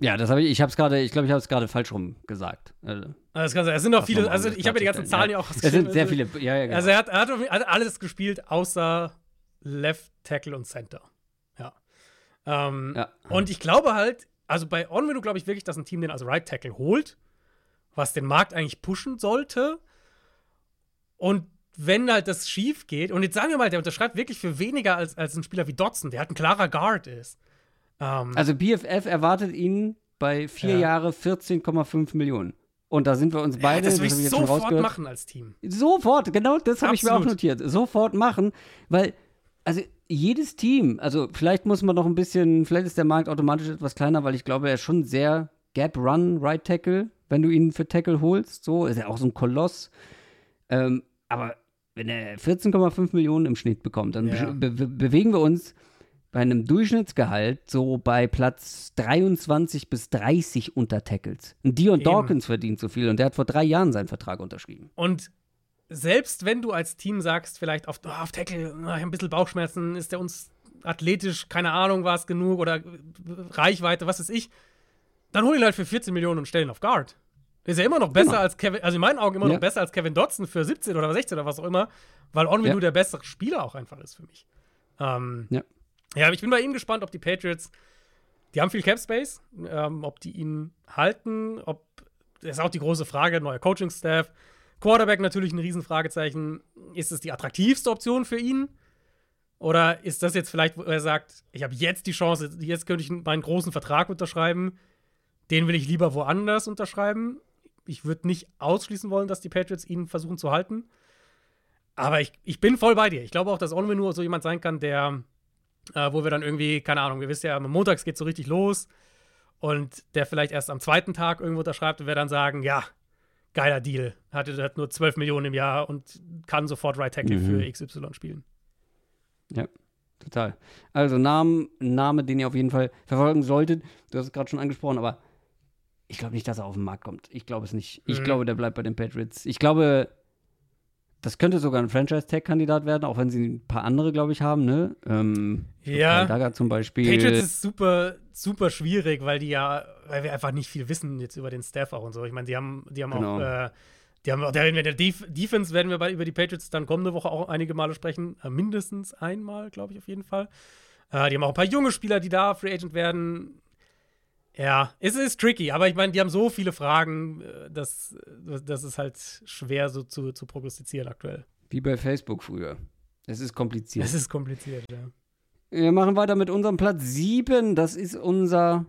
Ja, das habe ich, ich habe es gerade, ich glaube, ich habe es gerade falsch rum gesagt. Also, das sein. Es sind noch viele, also ich habe mir die ganzen Zahlen ja auch Es sind sehr viele, ja, ja, genau. Also er hat, er hat alles gespielt, außer Left Tackle und Center. Ja. Ähm, ja. Und ich glaube halt, also bei Onwenu glaube ich wirklich, dass ein Team den als Right Tackle holt, was den Markt eigentlich pushen sollte. Und wenn halt das schief geht, und jetzt sagen wir mal, der unterschreibt wirklich für weniger als, als ein Spieler wie Dotson, der halt ein klarer Guard ist. Ähm, also BFF erwartet ihn bei vier ja. Jahre 14,5 Millionen. Und da sind wir uns beide. Ja, das will ich, ich sofort machen als Team. Sofort, genau das habe ich mir auch notiert. Sofort machen, weil, also jedes Team, also vielleicht muss man noch ein bisschen, vielleicht ist der Markt automatisch etwas kleiner, weil ich glaube, er ist schon sehr Gap-Run, Right Tackle, wenn du ihn für Tackle holst. So ist er auch so ein Koloss. Ähm, aber wenn er 14,5 Millionen im Schnitt bekommt, dann ja. be be bewegen wir uns bei einem Durchschnittsgehalt so bei Platz 23 bis 30 unter Tackles. Und Dion Eben. Dawkins verdient so viel und der hat vor drei Jahren seinen Vertrag unterschrieben. Und selbst wenn du als Team sagst, vielleicht auf, oh, auf Tackle, oh, ein bisschen Bauchschmerzen, ist der uns athletisch, keine Ahnung, war es genug oder Reichweite, was ist ich, dann hol ihn halt für 14 Millionen und stell ihn auf Guard. Der ist ja immer noch besser genau. als Kevin, also in meinen Augen immer ja. noch besser als Kevin Dotson für 17 oder 16 oder was auch immer, weil Onwenu ja. der bessere Spieler auch einfach ist für mich. Ähm, ja. Ja, ich bin bei ihm gespannt, ob die Patriots, die haben viel Cap Space, ähm, ob die ihn halten, ob, das ist auch die große Frage, neuer Coaching-Staff. Quarterback natürlich ein Riesenfragezeichen. Ist es die attraktivste Option für ihn? Oder ist das jetzt vielleicht, wo er sagt, ich habe jetzt die Chance, jetzt könnte ich meinen großen Vertrag unterschreiben, den will ich lieber woanders unterschreiben. Ich würde nicht ausschließen wollen, dass die Patriots ihn versuchen zu halten. Aber ich, ich bin voll bei dir. Ich glaube auch, dass Onwenu so jemand sein kann, der äh, wo wir dann irgendwie, keine Ahnung, wir wissen ja, montags geht so richtig los und der vielleicht erst am zweiten Tag irgendwo unterschreibt und wir dann sagen, ja, geiler Deal, hat, hat nur 12 Millionen im Jahr und kann sofort Right Tackle mhm. für XY spielen. Ja, total. Also Namen, Name, den ihr auf jeden Fall verfolgen solltet. Du hast es gerade schon angesprochen, aber ich glaube nicht, dass er auf den Markt kommt. Ich glaube es nicht. Ich mhm. glaube, der bleibt bei den Patriots. Ich glaube, das könnte sogar ein Franchise-Tag-Kandidat werden, auch wenn sie ein paar andere, glaube ich, haben, ne? Ähm, ja. Daga zum Beispiel. Patriots ist super, super schwierig, weil die ja, weil wir einfach nicht viel wissen jetzt über den Staff auch und so. Ich meine, die haben, die haben genau. auch, äh, die haben auch, der, der Def Defense werden wir bei, über die Patriots dann kommende Woche auch einige Male sprechen. Äh, mindestens einmal, glaube ich, auf jeden Fall. Äh, die haben auch ein paar junge Spieler, die da Free Agent werden. Ja, es ist tricky, aber ich meine, die haben so viele Fragen, äh, dass das ist halt schwer so zu, zu prognostizieren aktuell. Wie bei Facebook früher. Es ist kompliziert. Es ist kompliziert, ja. Wir machen weiter mit unserem Platz 7. Das ist unser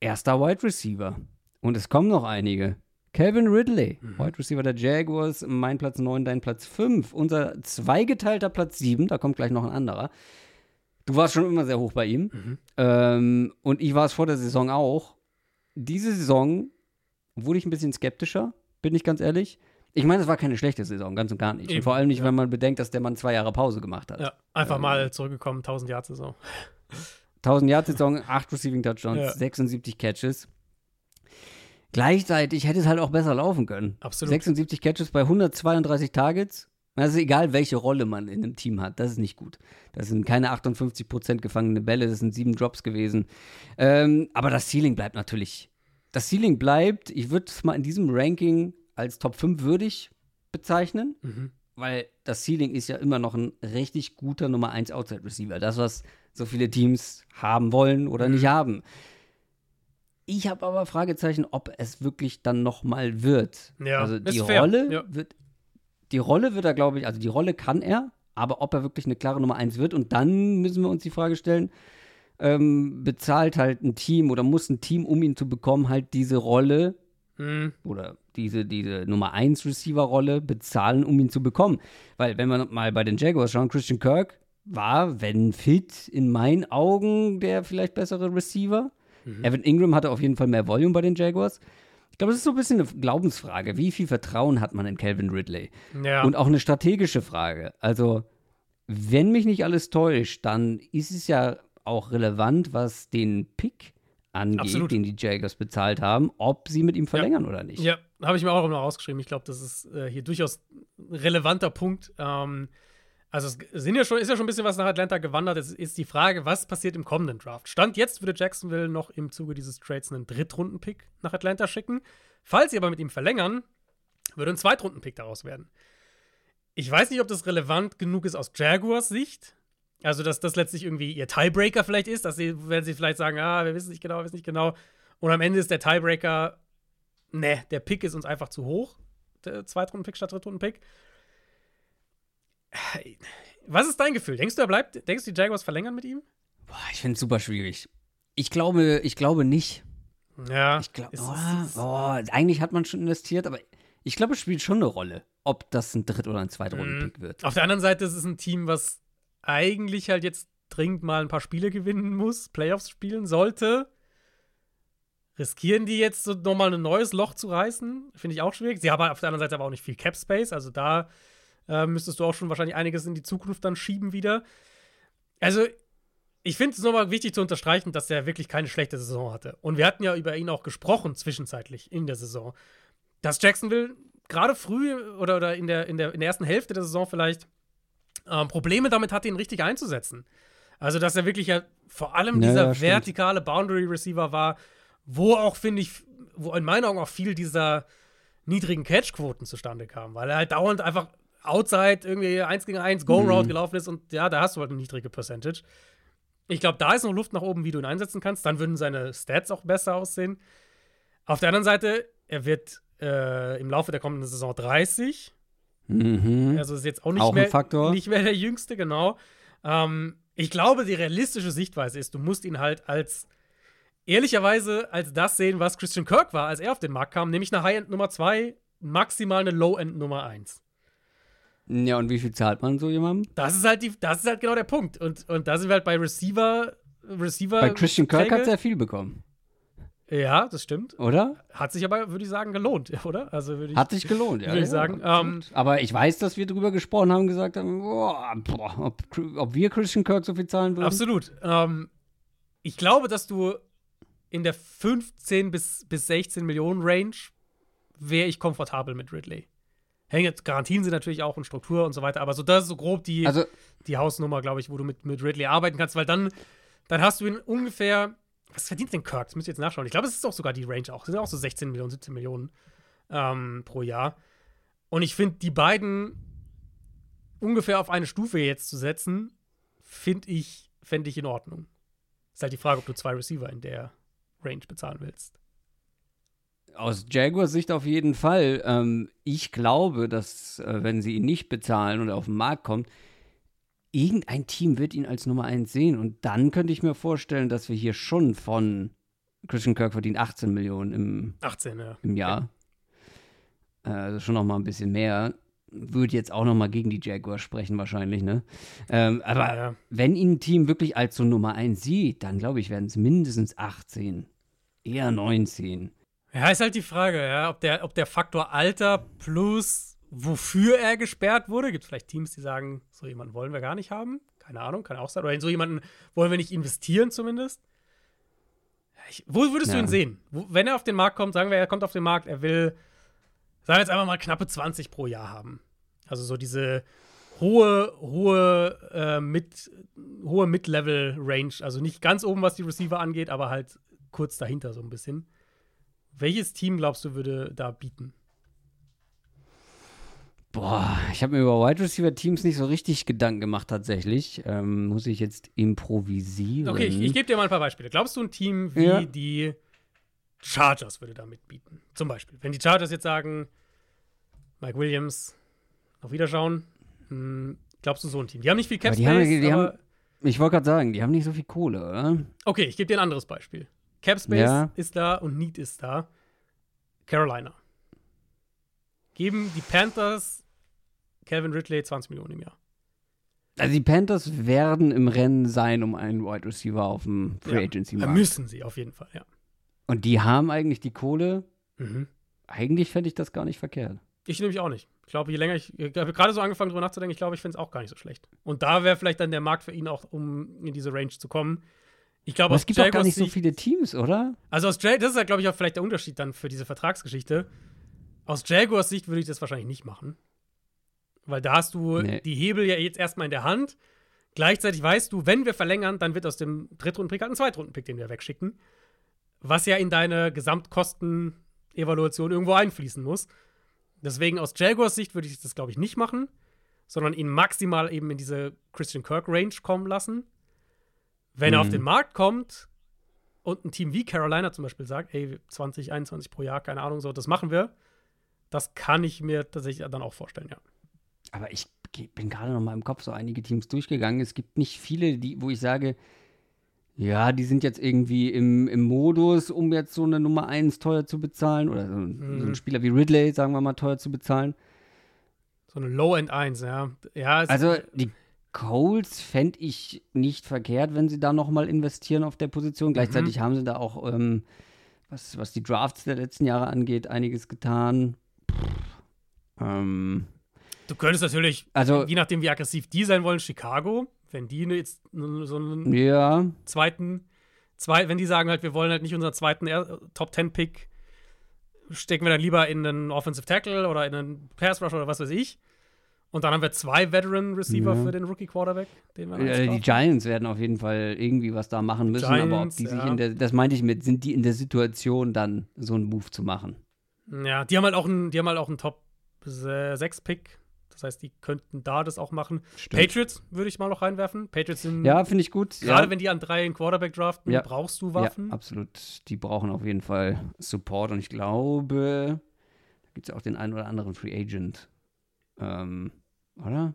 erster Wide Receiver. Und es kommen noch einige. Calvin Ridley, mhm. Wide Receiver der Jaguars, mein Platz 9, dein Platz 5. Unser zweigeteilter Platz 7, da kommt gleich noch ein anderer. Du warst schon immer sehr hoch bei ihm. Mhm. Ähm, und ich war es vor der Saison auch. Diese Saison wurde ich ein bisschen skeptischer, bin ich ganz ehrlich. Ich meine, es war keine schlechte Saison, ganz und gar nicht. Eben, und vor allem nicht, ja. wenn man bedenkt, dass der Mann zwei Jahre Pause gemacht hat. Ja, einfach ähm, mal zurückgekommen, 1000 Yard Saison. 1000 Yard Saison, 8 Receiving Touchdowns, ja. 76 Catches. Gleichzeitig hätte es halt auch besser laufen können. Absolut. 76 Catches bei 132 Targets, also egal, welche Rolle man in einem Team hat, das ist nicht gut. Das sind keine 58% gefangene Bälle, das sind sieben Drops gewesen. Ähm, aber das Ceiling bleibt natürlich. Das Ceiling bleibt, ich würde es mal in diesem Ranking als Top 5 würdig bezeichnen, mhm. weil das Ceiling ist ja immer noch ein richtig guter Nummer 1 Outside Receiver. Das, was so viele Teams haben wollen oder mhm. nicht haben. Ich habe aber Fragezeichen, ob es wirklich dann noch mal wird. Ja, also die Rolle ja. wird die Rolle wird er, glaube ich, also die Rolle kann er, aber ob er wirklich eine klare Nummer 1 wird und dann müssen wir uns die Frage stellen, ähm, bezahlt halt ein Team oder muss ein Team, um ihn zu bekommen, halt diese Rolle hm. oder diese, diese Nummer 1 Receiver-Rolle bezahlen, um ihn zu bekommen. Weil, wenn wir mal bei den Jaguars schauen, Christian Kirk war, wenn fit, in meinen Augen der vielleicht bessere Receiver. Mhm. Evan Ingram hatte auf jeden Fall mehr Volume bei den Jaguars. Ich glaube, das ist so ein bisschen eine Glaubensfrage. Wie viel Vertrauen hat man in Calvin Ridley? Ja. Und auch eine strategische Frage. Also, wenn mich nicht alles täuscht, dann ist es ja auch relevant, was den Pick angeht, Absolut. den die Jaguars bezahlt haben, ob sie mit ihm verlängern oder nicht. Ja, habe ich mir auch noch rausgeschrieben. Ich glaube, das ist äh, hier durchaus ein relevanter Punkt. Ähm, also es sind ja schon, ist ja schon ein bisschen was nach Atlanta gewandert. Es ist die Frage, was passiert im kommenden Draft? Stand jetzt würde Jacksonville noch im Zuge dieses Trades einen Drittrunden-Pick nach Atlanta schicken. Falls sie aber mit ihm verlängern, würde ein Zweitrunden-Pick daraus werden. Ich weiß nicht, ob das relevant genug ist aus Jaguars Sicht. Also, dass das letztlich irgendwie ihr Tiebreaker vielleicht ist, dass sie, wenn sie vielleicht sagen, ah, wir wissen nicht genau, wir wissen nicht genau. Und am Ende ist der Tiebreaker, ne, der Pick ist uns einfach zu hoch. Der Zweitrunden-Pick statt Drittrunden-Pick. Was ist dein Gefühl? Denkst du, er bleibt? Denkst du, die Jaguars verlängern mit ihm? Boah, ich finde es super schwierig. Ich glaube, ich glaube nicht. Ja. Ich glaube, es oh, ist- oh, eigentlich hat man schon investiert, aber ich glaube, es spielt schon eine Rolle, ob das ein Dritt- oder ein Mhm. Zweitrunden-Pick wird. Auf der anderen Seite ist es ein Team, was eigentlich halt jetzt dringend mal ein paar Spiele gewinnen muss, Playoffs spielen sollte. Riskieren die jetzt so nochmal ein neues Loch zu reißen? Finde ich auch schwierig. Sie haben auf der anderen Seite aber auch nicht viel Cap Space, also da äh, müsstest du auch schon wahrscheinlich einiges in die Zukunft dann schieben wieder. Also, ich finde es nochmal wichtig zu unterstreichen, dass er wirklich keine schlechte Saison hatte. Und wir hatten ja über ihn auch gesprochen, zwischenzeitlich in der Saison. Dass Jacksonville gerade früh oder, oder in, der, in, der, in der ersten Hälfte der Saison vielleicht ähm, Probleme damit hatte, ihn richtig einzusetzen. Also, dass er wirklich ja vor allem Ja, dieser stimmt. vertikale Boundary Receiver war, wo auch, finde ich, wo in meinen Augen auch viel dieser niedrigen Catch-Quoten zustande kam, weil er halt dauernd einfach outside irgendwie 1 gegen 1 Go-Route Mhm. gelaufen ist und ja, da hast du halt eine niedrige Percentage. Ich glaube, da ist noch Luft nach oben, wie du ihn einsetzen kannst. Dann würden seine Stats auch besser aussehen. Auf der anderen Seite, er wird äh, im Laufe der kommenden Saison 30. Mhm. Also ist jetzt auch nicht, Auch mehr, nicht mehr der Jüngste, genau. Ähm, ich glaube, die realistische Sichtweise ist, du musst ihn halt als ehrlicherweise als das sehen, was Christian Kirk war, als er auf den Markt kam, nämlich eine High-End Nummer 2, maximal eine Low-End Nummer 1. Ja, und wie viel zahlt man so jemandem? Das ist halt die, das ist halt genau der Punkt. Und, und da sind wir halt bei Receiver, Receiver. Bei Christian Kirk hat er viel bekommen, Ja, das stimmt. oder? Hat sich aber, würde ich sagen, gelohnt, oder? Also würde ich. Hat sich gelohnt, ja. Würde ich ja, sagen. absolut. Aber ich weiß, dass wir drüber gesprochen haben, gesagt haben, boah, boah, ob, ob wir Christian Kirk so viel zahlen würden. Absolut. Ähm, ich glaube, dass du in der 15 bis, bis 16 Millionen Range wäre ich komfortabel mit Ridley. Hängen jetzt Garantien sind natürlich auch und Struktur und so weiter, aber so das ist so grob die, Also, die Hausnummer, glaube ich, wo du mit, mit Ridley arbeiten kannst, weil dann, dann hast du ihn ungefähr. Was verdient denn Kirk? Das müsst ihr jetzt nachschauen. Ich glaube, es ist auch sogar die Range auch. Das sind auch so 16 Millionen, 17 Millionen ähm, pro Jahr. Und ich finde, die beiden ungefähr auf eine Stufe jetzt zu setzen, finde ich, fände ich in Ordnung. Ist halt die Frage, ob du zwei Receiver in der Range bezahlen willst. Aus Jaguars Sicht auf jeden Fall. Ähm, ich glaube, dass, äh, wenn sie ihn nicht bezahlen und er auf den Markt kommt, irgendein Team wird ihn als Nummer 1 sehen. Und dann könnte ich mir vorstellen, dass wir hier schon von Christian Kirk verdient 18 Millionen im, 18, ja. im Jahr. Äh, Also schon noch mal ein bisschen mehr. Würde jetzt auch noch mal gegen die Jaguars sprechen wahrscheinlich, ne? Ähm, aber Ja, ja. wenn ihn ein Team wirklich als so Nummer 1 sieht, dann glaube ich, werden es mindestens 18. Eher 19. Ja, ist halt die Frage, ja, ob der, ob der Faktor Alter plus wofür er gesperrt wurde. Gibt es vielleicht Teams, die sagen, so jemanden wollen wir gar nicht haben? Keine Ahnung, kann auch sein. Oder in so jemanden wollen wir nicht investieren zumindest. Ich, wo würdest du Ja. ihn sehen? Wo, wenn er auf den Markt kommt, sagen wir, er kommt auf den Markt, er will, sagen wir jetzt einfach mal knappe 20 pro Jahr haben. Also so diese hohe, hohe, äh, mit, hohe Mid-Level-Range. Also nicht ganz oben, was die Receiver angeht, aber halt kurz dahinter so ein bisschen. Welches Team glaubst du würde da bieten? Boah, ich habe mir über Wide Receiver Teams nicht so richtig Gedanken gemacht tatsächlich. Ähm, muss ich jetzt improvisieren. Okay, ich, ich gebe dir mal ein paar Beispiele. Glaubst du, ein Team wie Ja. die Chargers würde da mitbieten? Zum Beispiel. Wenn die Chargers jetzt sagen, Mike Williams, auf Wiederschauen, hm, glaubst du so ein Team? Die haben nicht viel Cap Aber die haben- Space, haben- ich wollte gerade sagen, die haben nicht so viel Kohle, oder? okay, ich gebe dir ein anderes Beispiel. Cap Space Ja. ist da und Need ist da. Carolina. Geben die Panthers Calvin Ridley 20 Millionen im Jahr. Also die Panthers werden im Rennen sein um einen Wide Receiver auf dem Free Ja. Agency Da Markt. müssen sie auf jeden Fall, ja. Und die haben eigentlich die Kohle, Mhm. Eigentlich fände ich das gar nicht verkehrt. Ich nämlich auch nicht. Ich glaube, je länger ich, ich habe gerade so angefangen, drüber nachzudenken, ich glaube, ich finde es auch gar nicht so schlecht. Und da wäre vielleicht dann der Markt für ihn auch, um in diese Range zu kommen. Ich glaube, es gibt auch gar Jaguars nicht so viele Teams, oder? Also aus Jag das ist ja, glaube ich, auch vielleicht der Unterschied dann für diese Vertragsgeschichte. Aus Jaguars Sicht würde ich das wahrscheinlich nicht machen. Weil da hast du Nee. die Hebel ja jetzt erstmal in der Hand. Gleichzeitig weißt du, wenn wir verlängern, dann wird aus dem Drittrundenpick halt ein Zweitrundenpick, den wir wegschicken. Was ja in deine Gesamtkosten-Evaluation irgendwo einfließen muss. Deswegen aus Jaguars Sicht würde ich das, glaube ich, nicht machen, sondern ihn maximal eben in diese Christian Kirk-Range kommen lassen. Wenn er Mhm. auf den Markt kommt und ein Team wie Carolina zum Beispiel sagt, ey, 20, 21 pro Jahr, keine Ahnung, so, das machen wir, das kann ich mir tatsächlich dann auch vorstellen, ja. Aber ich bin gerade noch mal im Kopf so einige Teams durchgegangen. Es gibt nicht viele, die, wo ich sage, ja, die sind jetzt irgendwie im, im Modus, um jetzt so eine Nummer 1 teuer zu bezahlen. Oder so, ein- so Mhm. ein Spieler wie Ridley, sagen wir mal, teuer zu bezahlen. So eine Low-End 1, ja. Ja, es, Also die Coles fände ich nicht verkehrt, wenn sie da noch mal investieren auf der Position. Gleichzeitig haben sie da auch, ähm, was, was die Drafts der letzten Jahre angeht, einiges getan. Ähm, du könntest natürlich, also, je nachdem, wie aggressiv die sein wollen, Chicago, wenn die ne- jetzt so einen ja, zweiten, zwei, wenn die sagen halt, wir wollen halt nicht unseren zweiten Top 10 Pick, stecken wir dann lieber in einen Offensive Tackle oder in einen Pass Rush oder was weiß ich. Und dann haben wir zwei Veteran Receiver Ja. für den Rookie Quarterback, den wir Äh, die Giants werden auf jeden Fall irgendwie was da machen müssen, aber ob Giants, die sich ja. in der, das meinte ich mit, sind die in der Situation dann so einen Move zu machen? Ja, die haben halt auch einen, die haben halt auch einen Top 6 Pick. Das heißt, die könnten da das auch machen. Patriots würde ich mal noch reinwerfen. Patriots sind Ja, finde ich gut. gerade ja. wenn die an drei einen Quarterback draften, Ja. brauchst du ja, Waffen. absolut. Die brauchen auf jeden Fall Support und ich glaube, da gibt es auch den einen oder anderen Free Agent. Ähm, oder?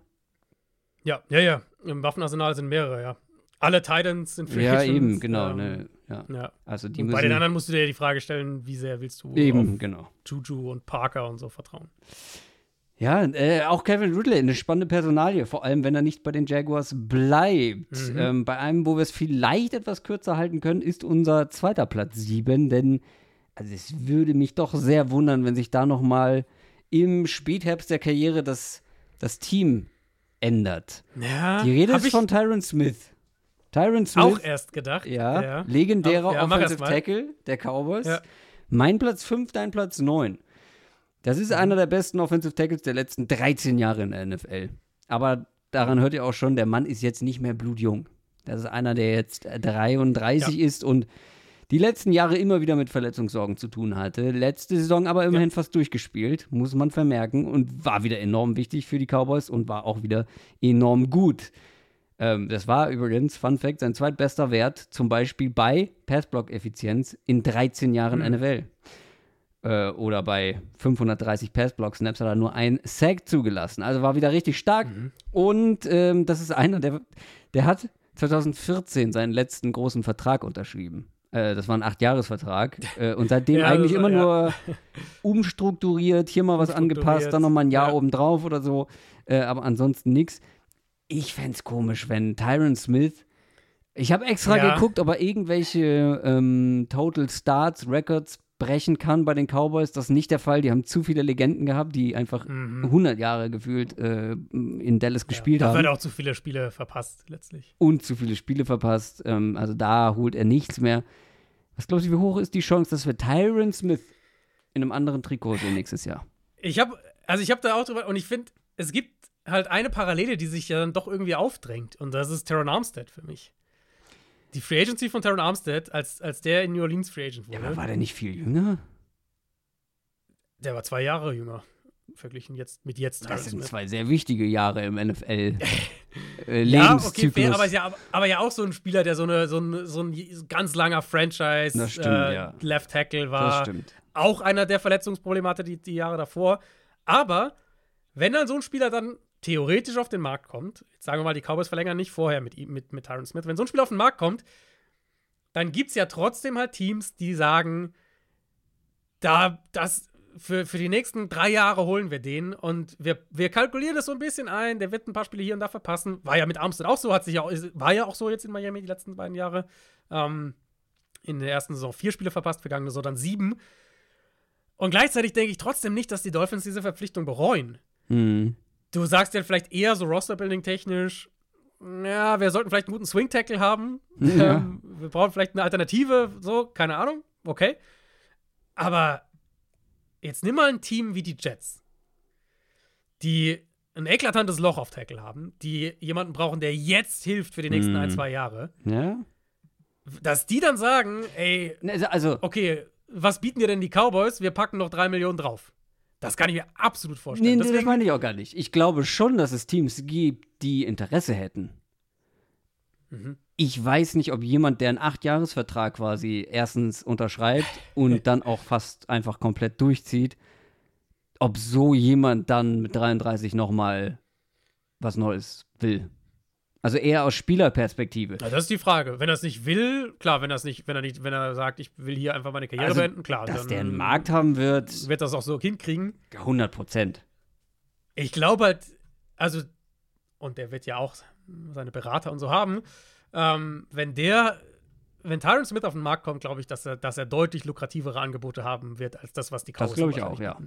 Ja, ja, ja. Im Waffenarsenal sind mehrere, ja. Alle Titans sind Free ja, eben, genau. ähm, ne, ja. Ja. Also die bei den anderen musst du dir die Frage stellen, wie sehr willst du eben, genau. Juju und Parker und so vertrauen. Ja, äh, auch Kevin Ridley, eine spannende Personalie, vor allem wenn er nicht bei den Jaguars bleibt. Mhm. Ähm, bei einem, wo wir es vielleicht etwas kürzer halten können, ist unser zweiter Platz 7, denn also es würde mich doch sehr wundern, wenn sich da noch mal im Spätherbst der Karriere das, das Team ändert. Ja, Die Rede ist von Tyron Smith. Tyron Smith, auch erst gedacht. ja, ja. legendärer Ja, Offensive. Tackle der Cowboys. Ja. Mein Platz 5, dein Platz 9. Das ist einer der besten Offensive Tackles der letzten 13 Jahre in der NFL. Aber daran hört ihr auch schon, der Mann ist jetzt nicht mehr blutjung. Das ist einer, der jetzt äh, 33 ist und die letzten Jahre immer wieder mit Verletzungssorgen zu tun hatte. Letzte Saison aber immerhin fast durchgespielt, muss man vermerken, und war wieder enorm wichtig für die Cowboys und war auch wieder enorm gut. Ähm, das war übrigens, Fun Fact, sein zweitbester Wert, zum Beispiel bei Passblock-Effizienz in 13 Jahren NFL. Äh, oder bei 530 Passblock-Snaps hat er nur ein Sack zugelassen. Also war wieder richtig stark. Und ähm, das ist einer, der, der hat 2014 seinen letzten großen Vertrag unterschrieben. Äh, das war ein Acht-Jahres-Vertrag. Äh, und seitdem Ja, eigentlich das immer ja. nur umstrukturiert, hier mal was angepasst, dann nochmal ein Jahr ja. obendrauf oder so. Äh, aber ansonsten nichts. Ich fände es komisch, wenn Tyron Smith. Ich habe extra Ja. geguckt, ob er irgendwelche ähm, Total Starts, Records brechen kann bei den Cowboys. Das ist nicht der Fall. Die haben zu viele Legenden gehabt, die einfach 100 Jahre gefühlt äh, in Dallas gespielt Da haben wird auch zu viele Spiele verpasst, letztlich. und zu viele Spiele verpasst. Ähm, also da holt er nichts mehr. Was glaubst du, wie hoch ist die Chance, dass wir Tyron Smith in einem anderen Trikot sehen nächstes Jahr? Ich habe, also ich habe da auch drüber, und ich finde, es gibt halt eine Parallele, die sich ja dann doch irgendwie aufdrängt. Und das ist Teron Armstead für mich. Die Free Agency von Teron Armstead, als, als der in New Orleans Free Agent Ja, wurde, aber war der nicht viel jünger? der war zwei Jahre jünger. Verglichen jetzt mit jetzt. Das sind zwei sehr wichtige Jahre im NFL. äh, Ja, okay, fair, aber, ja, aber ja auch so ein Spieler, der so, eine, so, ein, so ein ganz langer Franchise Das stimmt, äh, ja. Left Tackle das war. stimmt. Auch einer der Verletzungsprobleme hatte die, die Jahre davor. Aber wenn dann so ein Spieler dann theoretisch auf den Markt kommt, jetzt sagen wir mal, die Cowboys verlängern nicht vorher mit, mit, mit Tyron Smith, wenn so ein Spieler auf den Markt kommt, dann gibt es ja trotzdem halt Teams, die sagen, da, das, für, für die nächsten drei Jahre holen wir den und wir, wir kalkulieren das so ein bisschen ein, der wird ein paar Spiele hier und da verpassen. War ja mit Armstead auch so, hat sich ja war ja auch so jetzt in Miami die letzten beiden Jahre. Ähm, in der ersten Saison vier Spiele verpasst, vergangene Saison dann sieben. Und gleichzeitig denke ich trotzdem nicht, dass die Dolphins diese Verpflichtung bereuen. Mhm. Du sagst ja vielleicht eher so Roster-Building technisch, ja, wir sollten vielleicht einen guten Swing-Tackle haben. Ja. Ähm, wir brauchen vielleicht eine Alternative, so, keine Ahnung. Okay. Aber jetzt nimm mal ein Team wie die Jets, die ein eklatantes Loch auf Tackle haben, die jemanden brauchen, der jetzt hilft für die nächsten Mhm. ein, zwei Jahre. Ja? Dass die dann sagen, ey, Ne, Also, also okay, was bieten dir denn die Cowboys? Wir packen noch drei Millionen drauf. Das kann ich mir absolut nee, vorstellen. nee, das Deswegen- meine ich auch gar nicht. Ich glaube schon, dass es Teams gibt, die Interesse hätten. Mhm. Ich weiß nicht, ob jemand, der einen Acht-Jahres-Vertrag quasi erstens unterschreibt und dann auch fast einfach komplett durchzieht, ob so jemand dann mit 33 nochmal was Neues will. Also eher aus Spielerperspektive. Ja, das ist die Frage. Wenn er es nicht will, klar, wenn er es nicht, wenn er nicht, wenn er sagt, ich will hier einfach meine Karriere Also, beenden, klar, Dass dann der einen Markt haben wird, wird das auch so hinkriegen. 100 Prozent. Ich glaube halt, also, und der wird ja auch seine Berater und so haben, ähm, wenn der, wenn Tyron Smith auf den Markt kommt, glaube ich, dass er, dass er deutlich lukrativere Angebote haben wird, als das, was die Cowboys Das glaube ich auch, ja.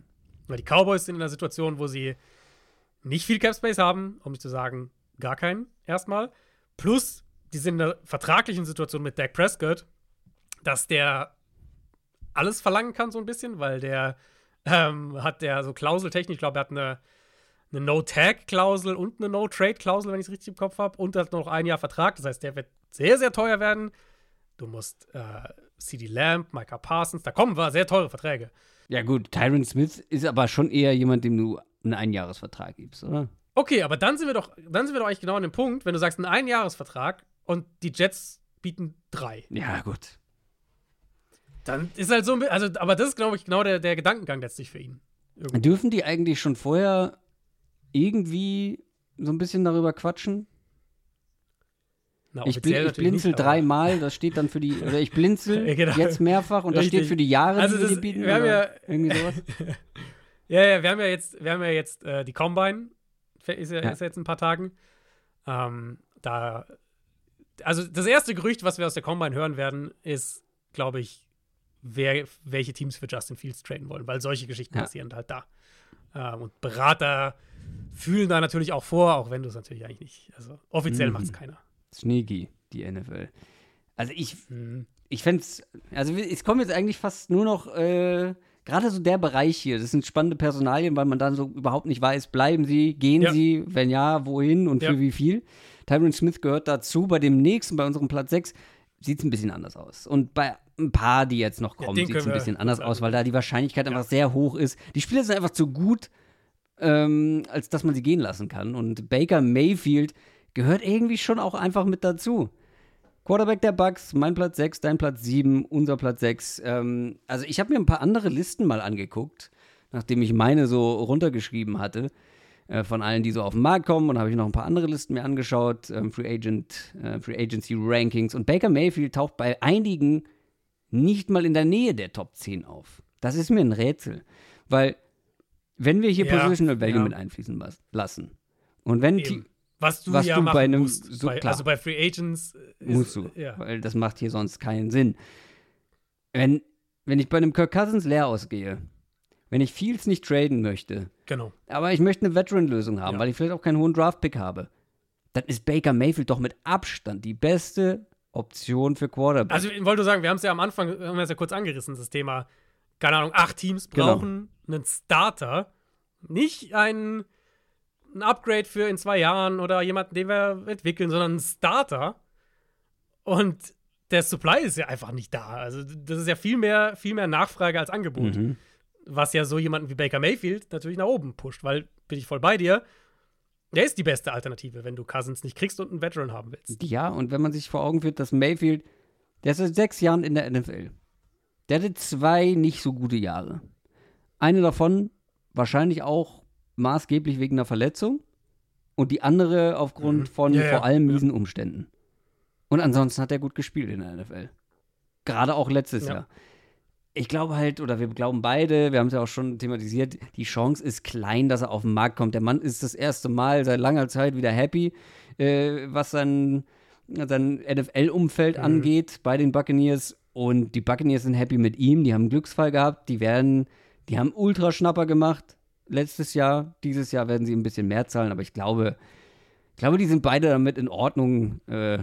Weil die Cowboys sind in einer Situation, wo sie nicht viel Cap Space haben, um nicht zu sagen, gar keinen erstmal. Plus, die sind in einer vertraglichen Situation mit Dak Prescott, dass der alles verlangen kann, so ein bisschen, weil der ähm, hat der so klauseltechnisch, ich glaube, er hat eine, eine No-Tag-Klausel und eine No-Trade-Klausel, wenn ich es richtig im Kopf habe, und hat noch ein Jahr Vertrag. Das heißt, der wird sehr, sehr teuer werden. Du musst äh, CD Lamb, Micah Parsons, da kommen wir, sehr teure Verträge. Ja, gut, Tyron Smith ist aber schon eher jemand, dem du einen Einjahresvertrag gibst, oder? Okay, aber dann sind wir doch, dann sind wir doch eigentlich genau an dem Punkt, wenn du sagst, einen Einjahresvertrag und die Jets bieten drei. Ja, gut. Dann ist halt so ein also, aber das ist, glaube ich, genau der, der Gedankengang letztlich für ihn. Irgendwie. Dürfen die eigentlich schon vorher irgendwie so ein bisschen darüber quatschen? Na, Ich, bl ich blinzel nicht, dreimal, das steht dann für die, oder ich blinzel Ja, genau. jetzt mehrfach und das Richtig. steht für die Jahre, Also die das- die bieten. wir haben ja- irgendwie sowas. Ja, ja, wir haben ja jetzt, wir haben ja jetzt äh, die Combine, ist ja, Ja. ist ja jetzt in ein paar Tagen. Ähm, da, also das erste Gerücht, was wir aus der Combine hören werden, ist, glaube ich, wer, welche Teams für Justin Fields traden wollen, weil solche Geschichten Ja. passieren halt da. Ähm, und Berater fühlen da natürlich auch vor, auch wenn du es natürlich eigentlich nicht, also offiziell Mhm. macht es keiner. Sneaky, die NFL. Also ich, Mhm. ich fände es, also es kommt jetzt eigentlich fast nur noch, äh, gerade so der Bereich hier, das sind spannende Personalien, weil man dann so überhaupt nicht weiß, bleiben sie, gehen Ja. sie, wenn ja, wohin und Ja. für wie viel. Tyron Smith gehört dazu, bei dem nächsten, bei unserem Platz 6, sieht es ein bisschen anders aus. Und bei ein paar, die jetzt noch Ja, kommen, den sieht es ein bisschen anders aus, weil da die Wahrscheinlichkeit einfach sehr hoch ist. Die Spieler sind einfach zu gut, ähm, als dass man sie gehen lassen kann. Und Baker Mayfield gehört irgendwie schon auch einfach mit dazu. Quarterback der Bucks, mein Platz 6, dein Platz 7, unser Platz 6. Ähm, also ich habe mir ein paar andere Listen mal angeguckt, nachdem ich meine so runtergeschrieben hatte, äh, von allen, die so auf den Markt kommen. Und habe ich noch ein paar andere Listen mir angeschaut, ähm, Free Agent, äh, Free Agency Rankings. Und Baker Mayfield taucht bei einigen nicht mal in der Nähe der Top 10 auf. Das ist mir ein Rätsel. Weil, wenn wir hier Ja, Positional Value ja. mit einfließen lassen und wenn die. Was du was ja du bei einem- musst. so bei, klar. also bei Free Agents ist, musst du, Ja. weil das macht hier sonst keinen Sinn. Wenn, wenn ich bei einem Kirk Cousins leer ausgehe, wenn ich Fields nicht traden möchte, Genau. aber ich möchte eine Veteran-Lösung haben, Ja. weil ich vielleicht auch keinen hohen Draft-Pick habe, dann ist Baker Mayfield doch mit Abstand die beste Option für Quarterback. Also, ich wollte sagen, wir haben es ja am Anfang, haben wir es ja kurz angerissen, das Thema, keine Ahnung, acht Teams Genau. brauchen einen Starter, nicht einen, ein Upgrade für in zwei Jahren oder jemanden, den wir entwickeln, sondern einen Starter. Und der Supply ist ja einfach nicht da. Also, das ist ja viel mehr, viel mehr Nachfrage als Angebot. Mhm. Was ja so jemanden wie Baker Mayfield natürlich nach oben pusht, weil, bin ich voll bei dir, der ist die beste Alternative, wenn du Cousins nicht kriegst und einen Veteran haben willst. Ja, und wenn man sich vor Augen führt, dass Mayfield, der ist seit sechs Jahren in der NFL. Der hatte zwei nicht so gute Jahre. Eine davon wahrscheinlich auch maßgeblich wegen einer Verletzung und die andere aufgrund Mhm. von ja, vor allem ja. miesen Umständen. Und ansonsten hat er gut gespielt in der NFL. Gerade auch letztes Ja. Jahr. Ich glaube halt, oder wir glauben beide, wir haben es ja auch schon thematisiert, die Chance ist klein, dass er auf den Markt kommt. Der Mann ist das erste Mal seit langer Zeit wieder happy, äh, was sein, sein NFL-Umfeld Mhm. angeht bei den Buccaneers. Und die Buccaneers sind happy mit ihm, die haben einen Glücksfall gehabt, die werden Die haben Ultraschnapper gemacht letztes Jahr. Dieses Jahr werden sie ein bisschen mehr zahlen, aber ich glaube, ich glaube, die sind beide damit in Ordnung, äh,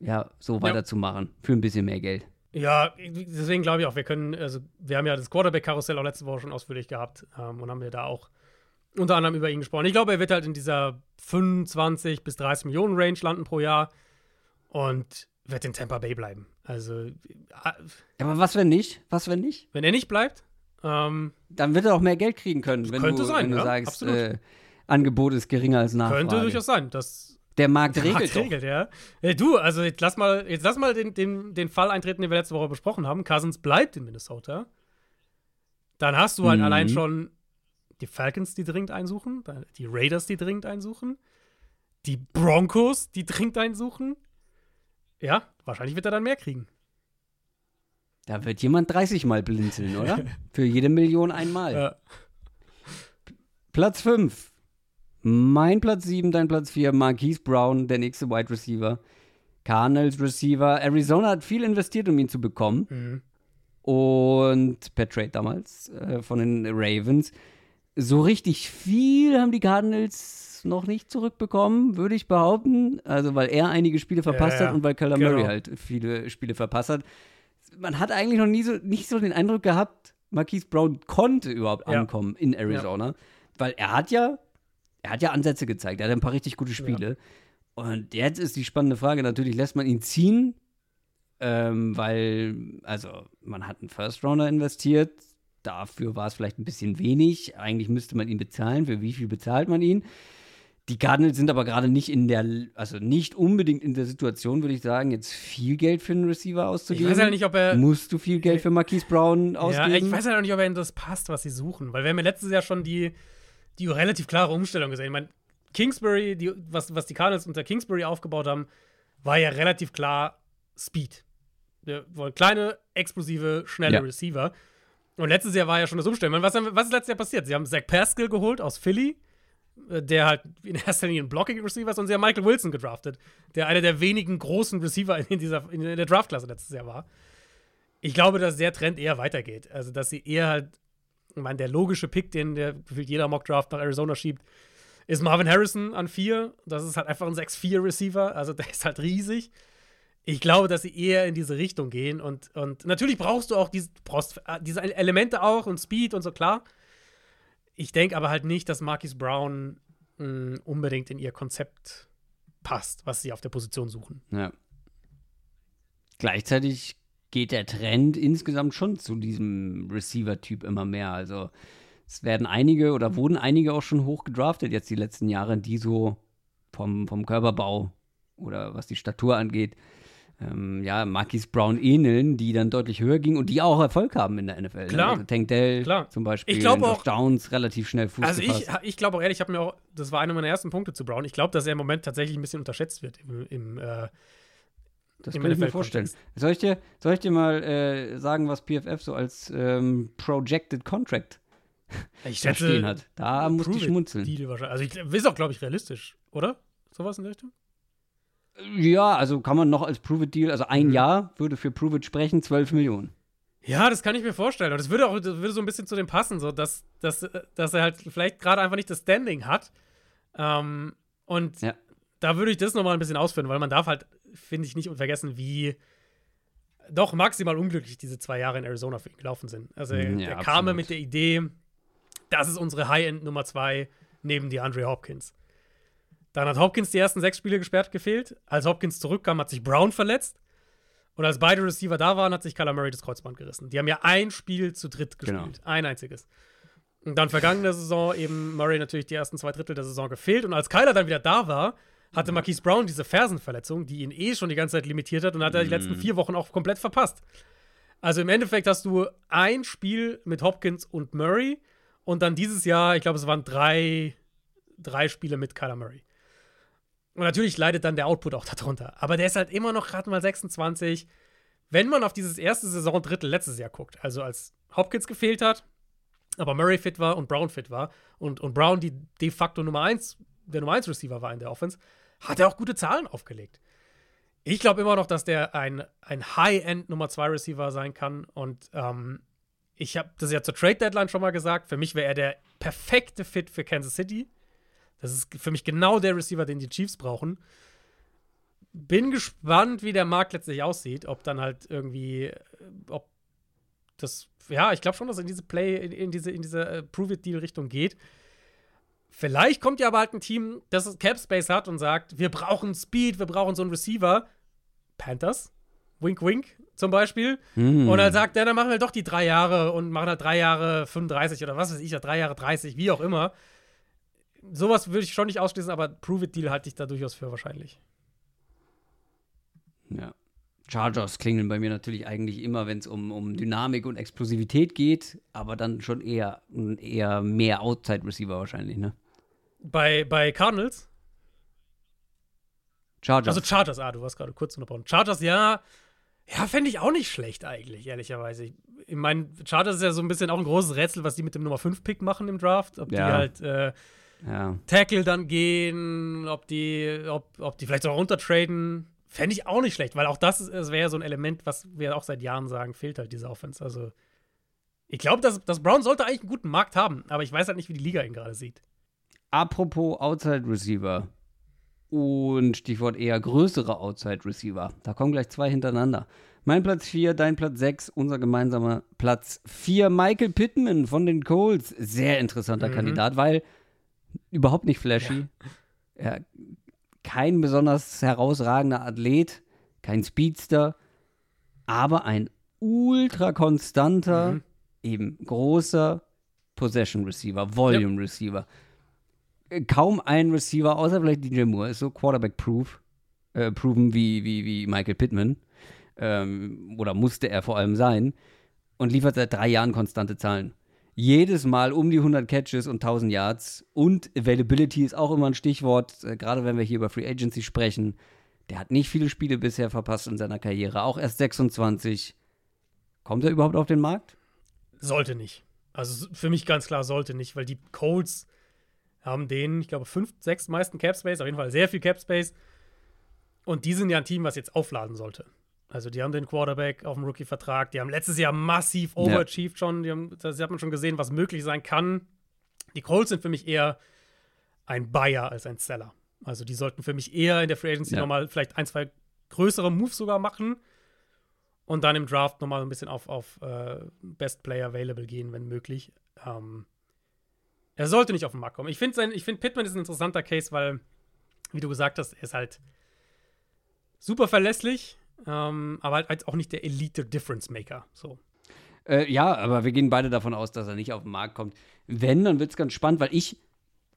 ja, so weiterzumachen. Für ein bisschen mehr Geld. Ja, deswegen glaube ich auch, wir können, also wir haben ja das Quarterback-Karussell auch letzte Woche schon ausführlich gehabt ähm, und haben wir da auch unter anderem über ihn gesprochen. Ich glaube, er wird halt in dieser 25 bis 30 Millionen Range landen pro Jahr und wird in Tampa Bay bleiben. Also. Äh, aber was, wenn nicht? Was, wenn nicht? Wenn er nicht bleibt, ähm, dann wird er auch mehr Geld kriegen können, wenn könnte du, sein, wenn du ja, sagst, äh, Angebot ist geringer als Nachfrage. Könnte durchaus sein. Das der Markt der regelt, Markt regelt ja. ja. Du, also jetzt lass mal, jetzt lass mal den, den, den Fall eintreten, den wir letzte Woche besprochen haben. Cousins bleibt in Minnesota. Dann hast du halt Mhm. allein schon die Falcons, die dringend einsuchen, die Raiders, die dringend einsuchen, die Broncos, die dringend einsuchen. Ja, wahrscheinlich wird er dann mehr kriegen. Da wird jemand 30 Mal blinzeln, oder? Für jede Million einmal. Ja. Platz 5. Mein Platz 7, dein Platz 4. Marquise Brown, der nächste Wide Receiver. Cardinals Receiver. Arizona hat viel investiert, um ihn zu bekommen. Mhm. Und per Trade damals äh, von den Ravens. So richtig viel haben die Cardinals noch nicht zurückbekommen, würde ich behaupten. Also, weil er einige Spiele verpasst Ja, ja. hat und weil Kyler Genau. Murray halt viele Spiele verpasst hat. Man hat eigentlich noch nie so, nicht so den Eindruck gehabt, Marquise Brown konnte überhaupt Ja. ankommen in Arizona. Weil er hat ja, er hat ja Ansätze gezeigt. Er hat ein paar richtig gute Spiele. Und jetzt ist die spannende Frage, natürlich lässt man ihn ziehen, ähm, weil, also, man hat einen First Rounder investiert. Dafür war es vielleicht ein bisschen wenig. Eigentlich müsste man ihn bezahlen. Für wie viel bezahlt man ihn? Die Cardinals sind aber gerade nicht in der, also nicht unbedingt in der Situation, würde ich sagen, jetzt viel Geld für einen Receiver Ich auszugeben. weiß halt nicht, ob er. Musst du viel Geld für Marquise Brown Ja, ausgeben? ich weiß halt auch nicht, ob er in das passt, was sie suchen. Weil wir haben ja letztes Jahr schon die, die relativ klare Umstellung gesehen. Ich meine, Kingsbury, die, was, was die Cardinals unter Kingsbury aufgebaut haben, war ja relativ klar Speed. Wir wollen kleine, explosive, schnelle Ja. Receiver. Und letztes Jahr war ja schon das Umstellen. Ich Was, haben- was ist letztes Jahr passiert? Sie haben Zach Pascal geholt aus Philly, der halt in erster Linie ein Blocking-Receiver ist, und sie haben Michael Wilson gedraftet, der einer der wenigen großen Receiver in, dieser, in der Draftklasse letztes Jahr war. Ich glaube, dass der Trend eher weitergeht. Also, dass sie eher halt, ich meine, der logische Pick, den der gefühlt jeder Mock-Draft nach Arizona schiebt, ist Marvin Harrison an 4. Das ist halt einfach ein 6-4-Receiver. Also, der ist halt riesig. Ich glaube, dass sie eher in diese Richtung gehen. Und, und natürlich brauchst du auch diese, brauchst äh, diese Elemente auch und Speed und so, klar. Ich denke aber halt nicht, dass Marquis Brown mh, unbedingt in ihr Konzept passt, was sie auf der Position suchen. Ja. Gleichzeitig geht der Trend insgesamt schon zu diesem Receiver-Typ immer mehr. Also es werden einige oder wurden einige auch schon hoch gedraftet jetzt die letzten Jahre, die so vom, vom Körperbau oder was die Statur angeht, ähm, ja, Marquise Brown ähneln, die dann deutlich höher gingen und die auch Erfolg haben in der NFL. ne? Klar. Also Tank Dell Klar. zum Beispiel, Ich glaube auch- Downs relativ schnell Fuß Also ich, ich glaube auch ehrlich, ich habe mir auch, das war einer meiner ersten Punkte zu Brown. Ich glaube, dass er im Moment tatsächlich ein bisschen unterschätzt wird im, im äh, Das kann ich mir vorstellen. Soll ich dir, soll ich dir mal äh, sagen, was PFF so als ähm, Projected Contract ich da stehen hat? Da ich Prove it schmunzeln. Also ich, ist auch, glaube ich, realistisch, oder? Sowas in der Richtung? Ja, also kann man noch als Prove Deal, also ein Mhm. Jahr würde für Prove sprechen, 12 Millionen. Ja, das kann ich mir vorstellen. Und das würde auch das würde so ein bisschen zu dem passen, so dass, dass, dass er halt vielleicht gerade einfach nicht das Standing hat. Ähm, und Ja. da würde ich das nochmal ein bisschen ausführen, weil man darf halt, finde ich, nicht vergessen, wie doch maximal unglücklich diese zwei Jahre in Arizona für ihn gelaufen sind. Also Mhm, er ja, kam absolut. mit der Idee, das ist unsere High-End Nummer zwei neben die Andre Hopkins. Dann hat Hopkins die ersten sechs Spiele gesperrt gefehlt. Als Hopkins zurückkam, hat sich Brown verletzt. Und als beide Receiver da waren, hat sich Kyler Murray das Kreuzband gerissen. Die haben ja ein Spiel zu dritt gespielt. Genau. Ein einziges. Und dann vergangene Saison eben Murray natürlich die ersten zwei Drittel der Saison gefehlt. Und als Kyler dann wieder da war, hatte Marquise Brown diese Fersenverletzung, die ihn eh schon die ganze Zeit limitiert hat und hat er die letzten vier Wochen auch komplett verpasst. Also im Endeffekt hast du ein Spiel mit Hopkins und Murray und dann dieses Jahr, ich glaube, es waren drei, drei Spiele mit Kyler Murray. Und natürlich leidet dann der Output auch darunter. Aber der ist halt immer noch gerade mal 26. Wenn man auf dieses erste Saisondrittel letztes Jahr guckt, also als Hopkins gefehlt hat, aber Murray fit war und Brown fit war und, und Brown die de facto Nummer 1, der Nummer 1 Receiver war in der Offense, hat er auch gute Zahlen aufgelegt. Ich glaube immer noch, dass der ein, ein High-End Nummer 2 Receiver sein kann und ähm, ich habe das ja zur Trade Deadline schon mal gesagt. Für mich wäre er der perfekte Fit für Kansas City. Das ist für mich genau der Receiver, den die Chiefs brauchen. Bin gespannt, wie der Markt letztlich aussieht. Ob dann halt irgendwie, äh, ob das, ja, ich glaube schon, dass in diese Play, in, in diese, in diese uh, Prove-It-Deal-Richtung geht. Vielleicht kommt ja aber halt ein Team, das Cap Space hat und sagt, wir brauchen Speed, wir brauchen so einen Receiver. Panthers, wink, wink zum Beispiel. Mm. Und dann sagt er, dann machen wir doch die drei Jahre und machen halt drei Jahre 35 oder was weiß ich, drei Jahre 30, wie auch immer. Sowas würde ich schon nicht ausschließen, aber Prove-It-Deal halte ich da durchaus für wahrscheinlich. Ja. Chargers klingeln bei mir natürlich eigentlich immer, wenn es um, um Dynamik und Explosivität geht, aber dann schon eher, eher mehr Outside-Receiver wahrscheinlich, ne? Bei, bei Cardinals? Chargers. Also Chargers, ah, du warst gerade kurz unterbrochen. Chargers, ja, ja, fände ich auch nicht schlecht eigentlich, ehrlicherweise. Ich, ich meine, Chargers ist ja so ein bisschen auch ein großes Rätsel, was die mit dem Nummer 5-Pick machen im Draft. Ob ja. die halt äh, ja. Tackle dann gehen, ob die, ob, ob die vielleicht auch runtertraden. Fände ich auch nicht schlecht, weil auch das, das wäre ja so ein Element, was wir auch seit Jahren sagen, fehlt halt diese Offense. Also, ich glaube, das, das Brown sollte eigentlich einen guten Markt haben, aber ich weiß halt nicht, wie die Liga ihn gerade sieht. Apropos Outside Receiver und Stichwort eher größere Outside Receiver. Da kommen gleich zwei hintereinander. Mein Platz 4, dein Platz 6, unser gemeinsamer Platz 4. Michael Pittman von den Colts. Sehr interessanter mhm. Kandidat, weil überhaupt nicht flashy. Ja. Ja, kein besonders herausragender Athlet, kein Speedster, aber ein ultra konstanter, mhm. eben großer Possession Receiver, Volume ja. Receiver kaum ein Receiver, außer vielleicht DJ Moore, ist so Quarterback-proof, äh, proven wie, wie, wie Michael Pittman. Ähm, oder musste er vor allem sein. Und liefert seit drei Jahren konstante Zahlen. Jedes Mal um die 100 Catches und 1000 Yards. Und Availability ist auch immer ein Stichwort, äh, gerade wenn wir hier über Free Agency sprechen. Der hat nicht viele Spiele bisher verpasst in seiner Karriere, auch erst 26. Kommt er überhaupt auf den Markt? Sollte nicht. Also für mich ganz klar sollte nicht, weil die Colts haben den, ich glaube, fünf, sechs meisten Cap Space, auf jeden Fall sehr viel Cap Space. Und die sind ja ein Team, was jetzt aufladen sollte. Also die haben den Quarterback auf dem Rookie-Vertrag, die haben letztes Jahr massiv overachieved ja. schon, die haben, das hat man schon gesehen, was möglich sein kann. Die Colts sind für mich eher ein Buyer als ein Seller. Also die sollten für mich eher in der Free Agency ja. nochmal vielleicht ein, zwei größere Moves sogar machen und dann im Draft nochmal ein bisschen auf, auf uh, Best Player Available gehen, wenn möglich. Ähm, er sollte nicht auf den Markt kommen. Ich finde, find Pittman ist ein interessanter Case, weil, wie du gesagt hast, er ist halt super verlässlich, ähm, aber halt auch nicht der Elite-Difference-Maker. So. Äh, ja, aber wir gehen beide davon aus, dass er nicht auf den Markt kommt. Wenn, dann wird es ganz spannend, weil ich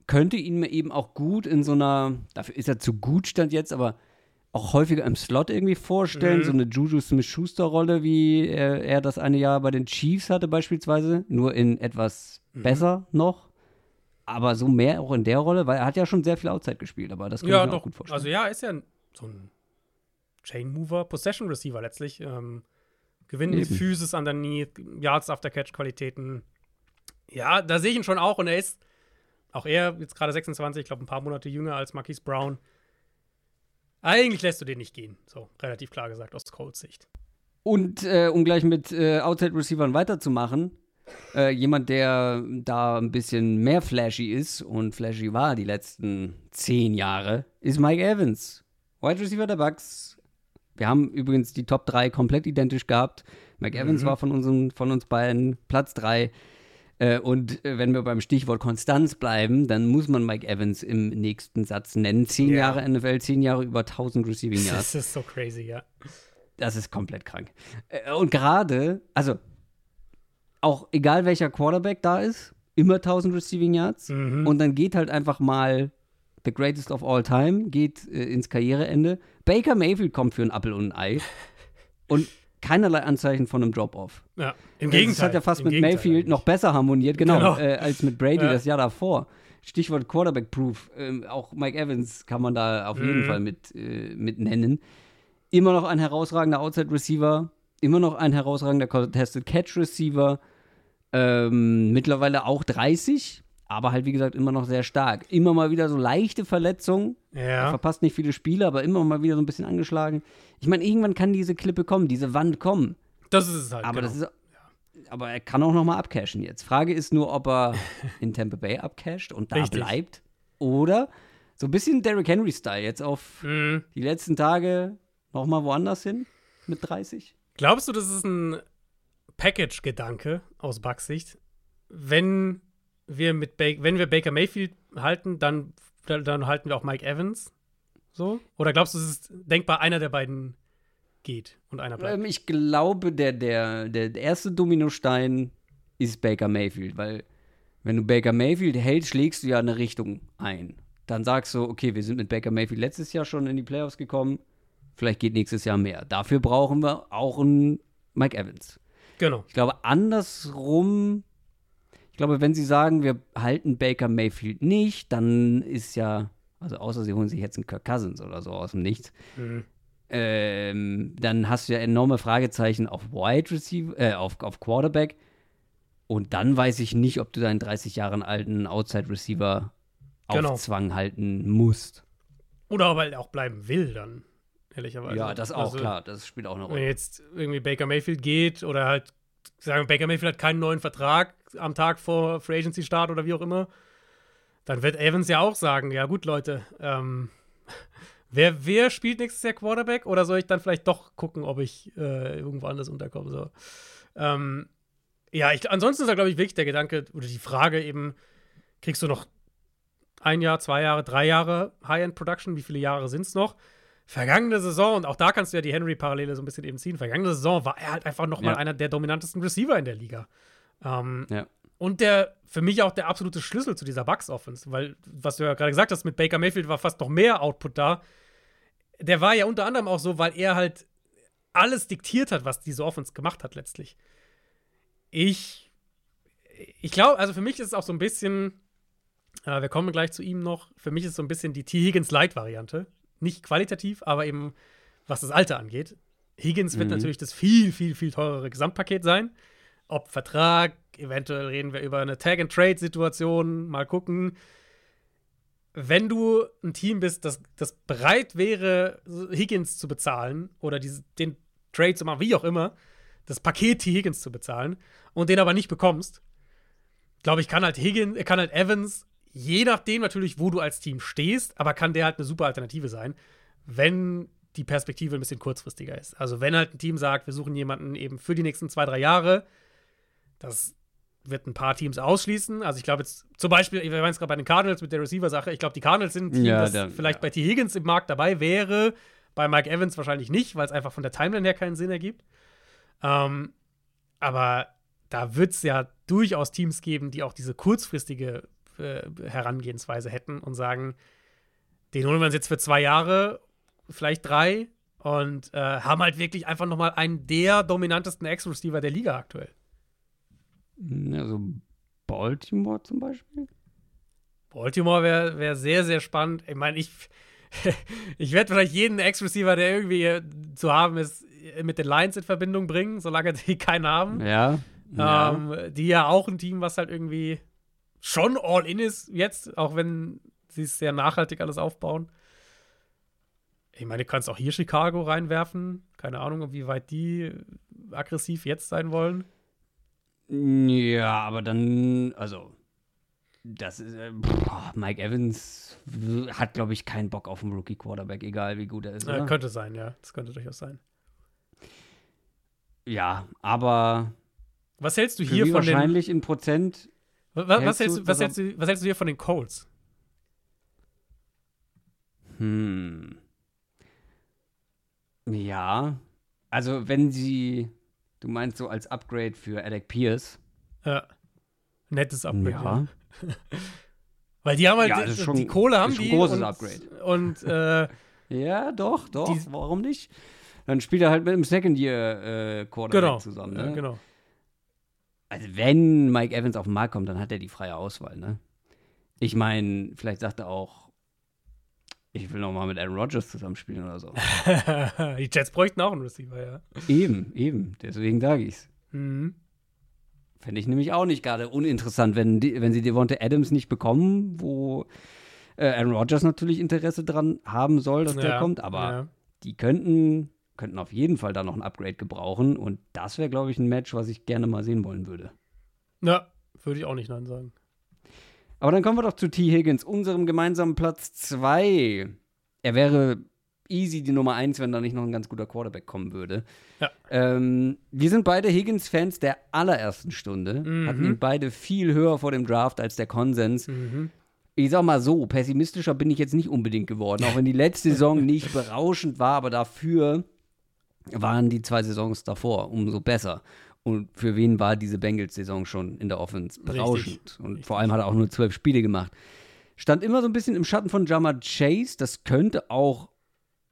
könnte ihn mir eben auch gut in so einer, dafür ist er zu gut stand jetzt, aber auch häufiger im Slot irgendwie vorstellen, mhm. so eine Juju Smith-Schuster-Rolle, wie er, er, das eine Jahr bei den Chiefs hatte beispielsweise, nur in etwas mhm. besser noch aber so mehr auch in der Rolle, weil er hat ja schon sehr viel Outside gespielt, aber das kann ja, ich mir doch. auch gut vorstellen. Also ja, ist ja so ein Chain Mover, Possession Receiver letztlich. Ähm, gewinnt mit Physis underneath, Yards after Catch Qualitäten. Ja, da sehe ich ihn schon auch und er ist auch er jetzt gerade 26, ich glaube ein paar Monate jünger als Marquise Brown. Eigentlich lässt du den nicht gehen, so relativ klar gesagt aus Colts Sicht. Und äh, um gleich mit äh, Outside Receivern weiterzumachen, äh, jemand, der da ein bisschen mehr flashy ist und flashy war die letzten zehn Jahre, ist Mike Evans. Wide Receiver der Bucks. Wir haben übrigens die Top 3 komplett identisch gehabt. Mike mhm. Evans war von, unseren, von uns beiden Platz 3. Äh, und äh, wenn wir beim Stichwort Konstanz bleiben, dann muss man Mike Evans im nächsten Satz nennen. Zehn ja. Jahre NFL, zehn Jahre über 1000 Receiving Yards. Das ist so crazy, ja. Das ist komplett krank. Äh, und gerade, also auch egal welcher Quarterback da ist, immer 1000 Receiving Yards. Mhm. Und dann geht halt einfach mal the greatest of all time, geht äh, ins Karriereende. Baker Mayfield kommt für ein Apple und ein Ei. und keinerlei Anzeichen von einem Drop-Off. Ja, im Gegenteil. Das hat ja fast mit Gegenteil Mayfield eigentlich. noch besser harmoniert, genau, genau. Äh, als mit Brady ja. das Jahr davor. Stichwort Quarterback-Proof. Ähm, auch Mike Evans kann man da auf jeden mhm. Fall mit, äh, mit nennen. Immer noch ein herausragender Outside-Receiver immer noch ein herausragender Contested Catch Receiver. Ähm, mittlerweile auch 30, aber halt wie gesagt immer noch sehr stark. Immer mal wieder so leichte Verletzungen. Ja. Er verpasst nicht viele Spiele, aber immer mal wieder so ein bisschen angeschlagen. Ich meine, irgendwann kann diese Klippe kommen, diese Wand kommen. Das ist es halt. Aber genau. das ist aber er kann auch noch mal abcashen jetzt. Frage ist nur, ob er in Tampa Bay abcasht und da Richtig. bleibt oder so ein bisschen Derrick Henry-Style jetzt auf Mhm. die letzten Tage noch mal woanders hin mit 30. Glaubst du, das ist ein Package-Gedanke aus Bucks Sicht? Wenn wir mit ba wenn wir Baker Mayfield halten, dann, dann, dann halten wir auch Mike Evans. So? Oder glaubst du, es ist denkbar, einer der beiden geht und einer bleibt? Ähm, ich glaube, der, der, der erste Dominostein ist Baker Mayfield, weil wenn du Baker Mayfield hältst, schlägst du ja eine Richtung ein. Dann sagst du, okay, wir sind mit Baker Mayfield letztes Jahr schon in die Playoffs gekommen, vielleicht geht nächstes Jahr mehr. Dafür brauchen wir auch einen Mike Evans. genau. Ich glaube, andersrum, glaube, wenn sie sagen, wir halten Baker Mayfield nicht, dann ist ja, also außer sie holen sich jetzt einen Kirk Cousins oder so aus dem Nichts, Mhm. ähm, dann hast du ja enorme Fragezeichen auf Wide Receiver, äh, auf, auf Quarterback. Und dann weiß ich nicht, ob du deinen 30 Jahre alten Outside Receiver Genau. auf Zwang halten musst. Oder aber halt auch bleiben will, dann, ehrlicherweise. ja, das auch, Also, klar. Das spielt auch eine Wenn Rolle. jetzt irgendwie Baker Mayfield geht oder halt, sagen wir, Baker Mayfield hat keinen neuen Vertrag am Tag vor Free Agency Start oder wie auch immer, dann wird Evans ja auch sagen, ja gut, Leute, ähm, wer, wer spielt nächstes Jahr Quarterback oder soll ich dann vielleicht doch gucken, ob ich äh, irgendwo anders unterkomme? So. Ähm, ja, ich, ansonsten ist da, glaube ich, wirklich der Gedanke oder die Frage eben, kriegst du noch ein Jahr, zwei Jahre, drei Jahre High-End-Production? Wie viele Jahre sind es noch? Vergangene Saison, und auch da kannst du ja die Henry-Parallele so ein bisschen eben ziehen, vergangene Saison war er halt einfach nochmal Ja. einer der dominantesten Receiver in der Liga. Ähm, Ja. Und der, für mich auch der absolute Schlüssel zu dieser Bucks-Offense, weil, was du ja gerade gesagt hast, mit Baker Mayfield war fast noch mehr Output da. Der war ja unter anderem auch so, weil er halt alles diktiert hat, was diese Offense gemacht hat letztlich. Ich, ich glaube, also für mich ist es auch so ein bisschen, äh, wir kommen gleich zu ihm noch, für mich ist es so ein bisschen die T. Higgins Light-Variante. Nicht qualitativ, aber eben was das Alter angeht. Higgins wird Mhm. natürlich das viel, viel, viel teurere Gesamtpaket sein. Ob Vertrag, eventuell reden wir über eine Tag-and-Trade-Situation, mal gucken. Wenn du ein Team bist, das, das bereit wäre, Higgins zu bezahlen oder diese, den Trade zu machen, wie auch immer, das Paket. Higgins zu bezahlen und den aber nicht bekommst, glaube ich, kann halt Higgins, kann halt Evans, je nachdem natürlich, wo du als Team stehst, aber kann der halt eine super Alternative sein, wenn die Perspektive ein bisschen kurzfristiger ist. Also wenn halt ein Team sagt, wir suchen jemanden eben für die nächsten zwei, drei Jahre, das wird ein paar Teams ausschließen. Also ich glaube jetzt zum Beispiel, wir waren jetzt gerade bei den Cardinals mit der Receiver-Sache, ich glaube, die Cardinals sind ein Team, Ja, das da- vielleicht ja. bei T. Higgins im Markt dabei wäre, bei Mike Evans wahrscheinlich nicht, weil es einfach von der Timeline her keinen Sinn ergibt. Ähm, aber da wird es ja durchaus Teams geben, die auch diese kurzfristige Herangehensweise hätten und sagen, den holen wir uns jetzt für zwei Jahre, vielleicht drei und äh, haben halt wirklich einfach noch mal einen der dominantesten Ex-Receiver der Liga aktuell. Also Baltimore zum Beispiel. Baltimore wäre wär sehr, sehr spannend. Ich meine, ich, ich werde vielleicht jeden Ex-Receiver, der irgendwie äh, zu haben ist, mit den Lions in Verbindung bringen, solange die keinen haben. Ja. ja. Ähm, die ja auch ein Team, was halt irgendwie schon all in ist jetzt, auch wenn sie es sehr nachhaltig alles aufbauen. Ich meine, du kannst auch hier Chicago reinwerfen. Keine Ahnung, wie weit die aggressiv jetzt sein wollen. Ja, aber dann, also, das ist, äh, Mike Evans hat, glaube ich, keinen Bock auf einen Rookie-Quarterback, egal wie gut er ist. Äh, Oder? könnte sein, ja. Das könnte durchaus sein. ja, aber Was hältst du hier von den. wahrscheinlich in Prozent. Was, was, hältst du was, hältst du, was hältst du hier von den Colts? Hm. Ja, also wenn sie, du meinst so als Upgrade für Alec Pierce. Ja. Nettes Upgrade. Ja. Weil die haben halt, Ja, die, schon- die Kohle haben die. ein großes und, Upgrade. Und äh, Ja, doch, doch. Die- warum nicht? Dann spielt er halt mit dem Second Year äh, Quarterback genau. zusammen. Ja, Ne? genau. Also wenn Mike Evans auf den Markt kommt, dann hat er die freie Auswahl, ne? Ich meine, vielleicht sagt er auch, ich will noch mal mit Aaron Rodgers zusammenspielen oder so. die Jets bräuchten auch einen Receiver, ja. eben, eben. Deswegen sage ich's. Mhm. Fände ich nämlich auch nicht gerade uninteressant, wenn, die, wenn sie Devonta Adams nicht bekommen, wo äh, Aaron Rodgers natürlich Interesse dran haben soll, dass der Ja, kommt, aber ja. die könnten, könnten auf jeden Fall da noch ein Upgrade gebrauchen. Und das wäre, glaube ich, ein Match, was ich gerne mal sehen wollen würde. Ja, würde ich auch nicht nein sagen. Aber dann kommen wir doch zu T. Higgins, unserem gemeinsamen Platz 2. Er wäre easy die Nummer 1, wenn da nicht noch ein ganz guter Quarterback kommen würde. Ja. Ähm, wir sind beide Higgins-Fans der allerersten Stunde, Mhm. hatten ihn beide viel höher vor dem Draft als der Konsens. Mhm. Ich sag mal so, pessimistischer bin ich jetzt nicht unbedingt geworden, auch wenn die letzte Saison nicht berauschend war, aber dafür waren die zwei Saisons davor umso besser. Und für wen war diese Bengals-Saison schon in der Offense berauschend? Und Richtig. vor allem hat er auch nur zwölf Spiele gemacht. Stand immer so ein bisschen im Schatten von Jammer Chase. Das könnte auch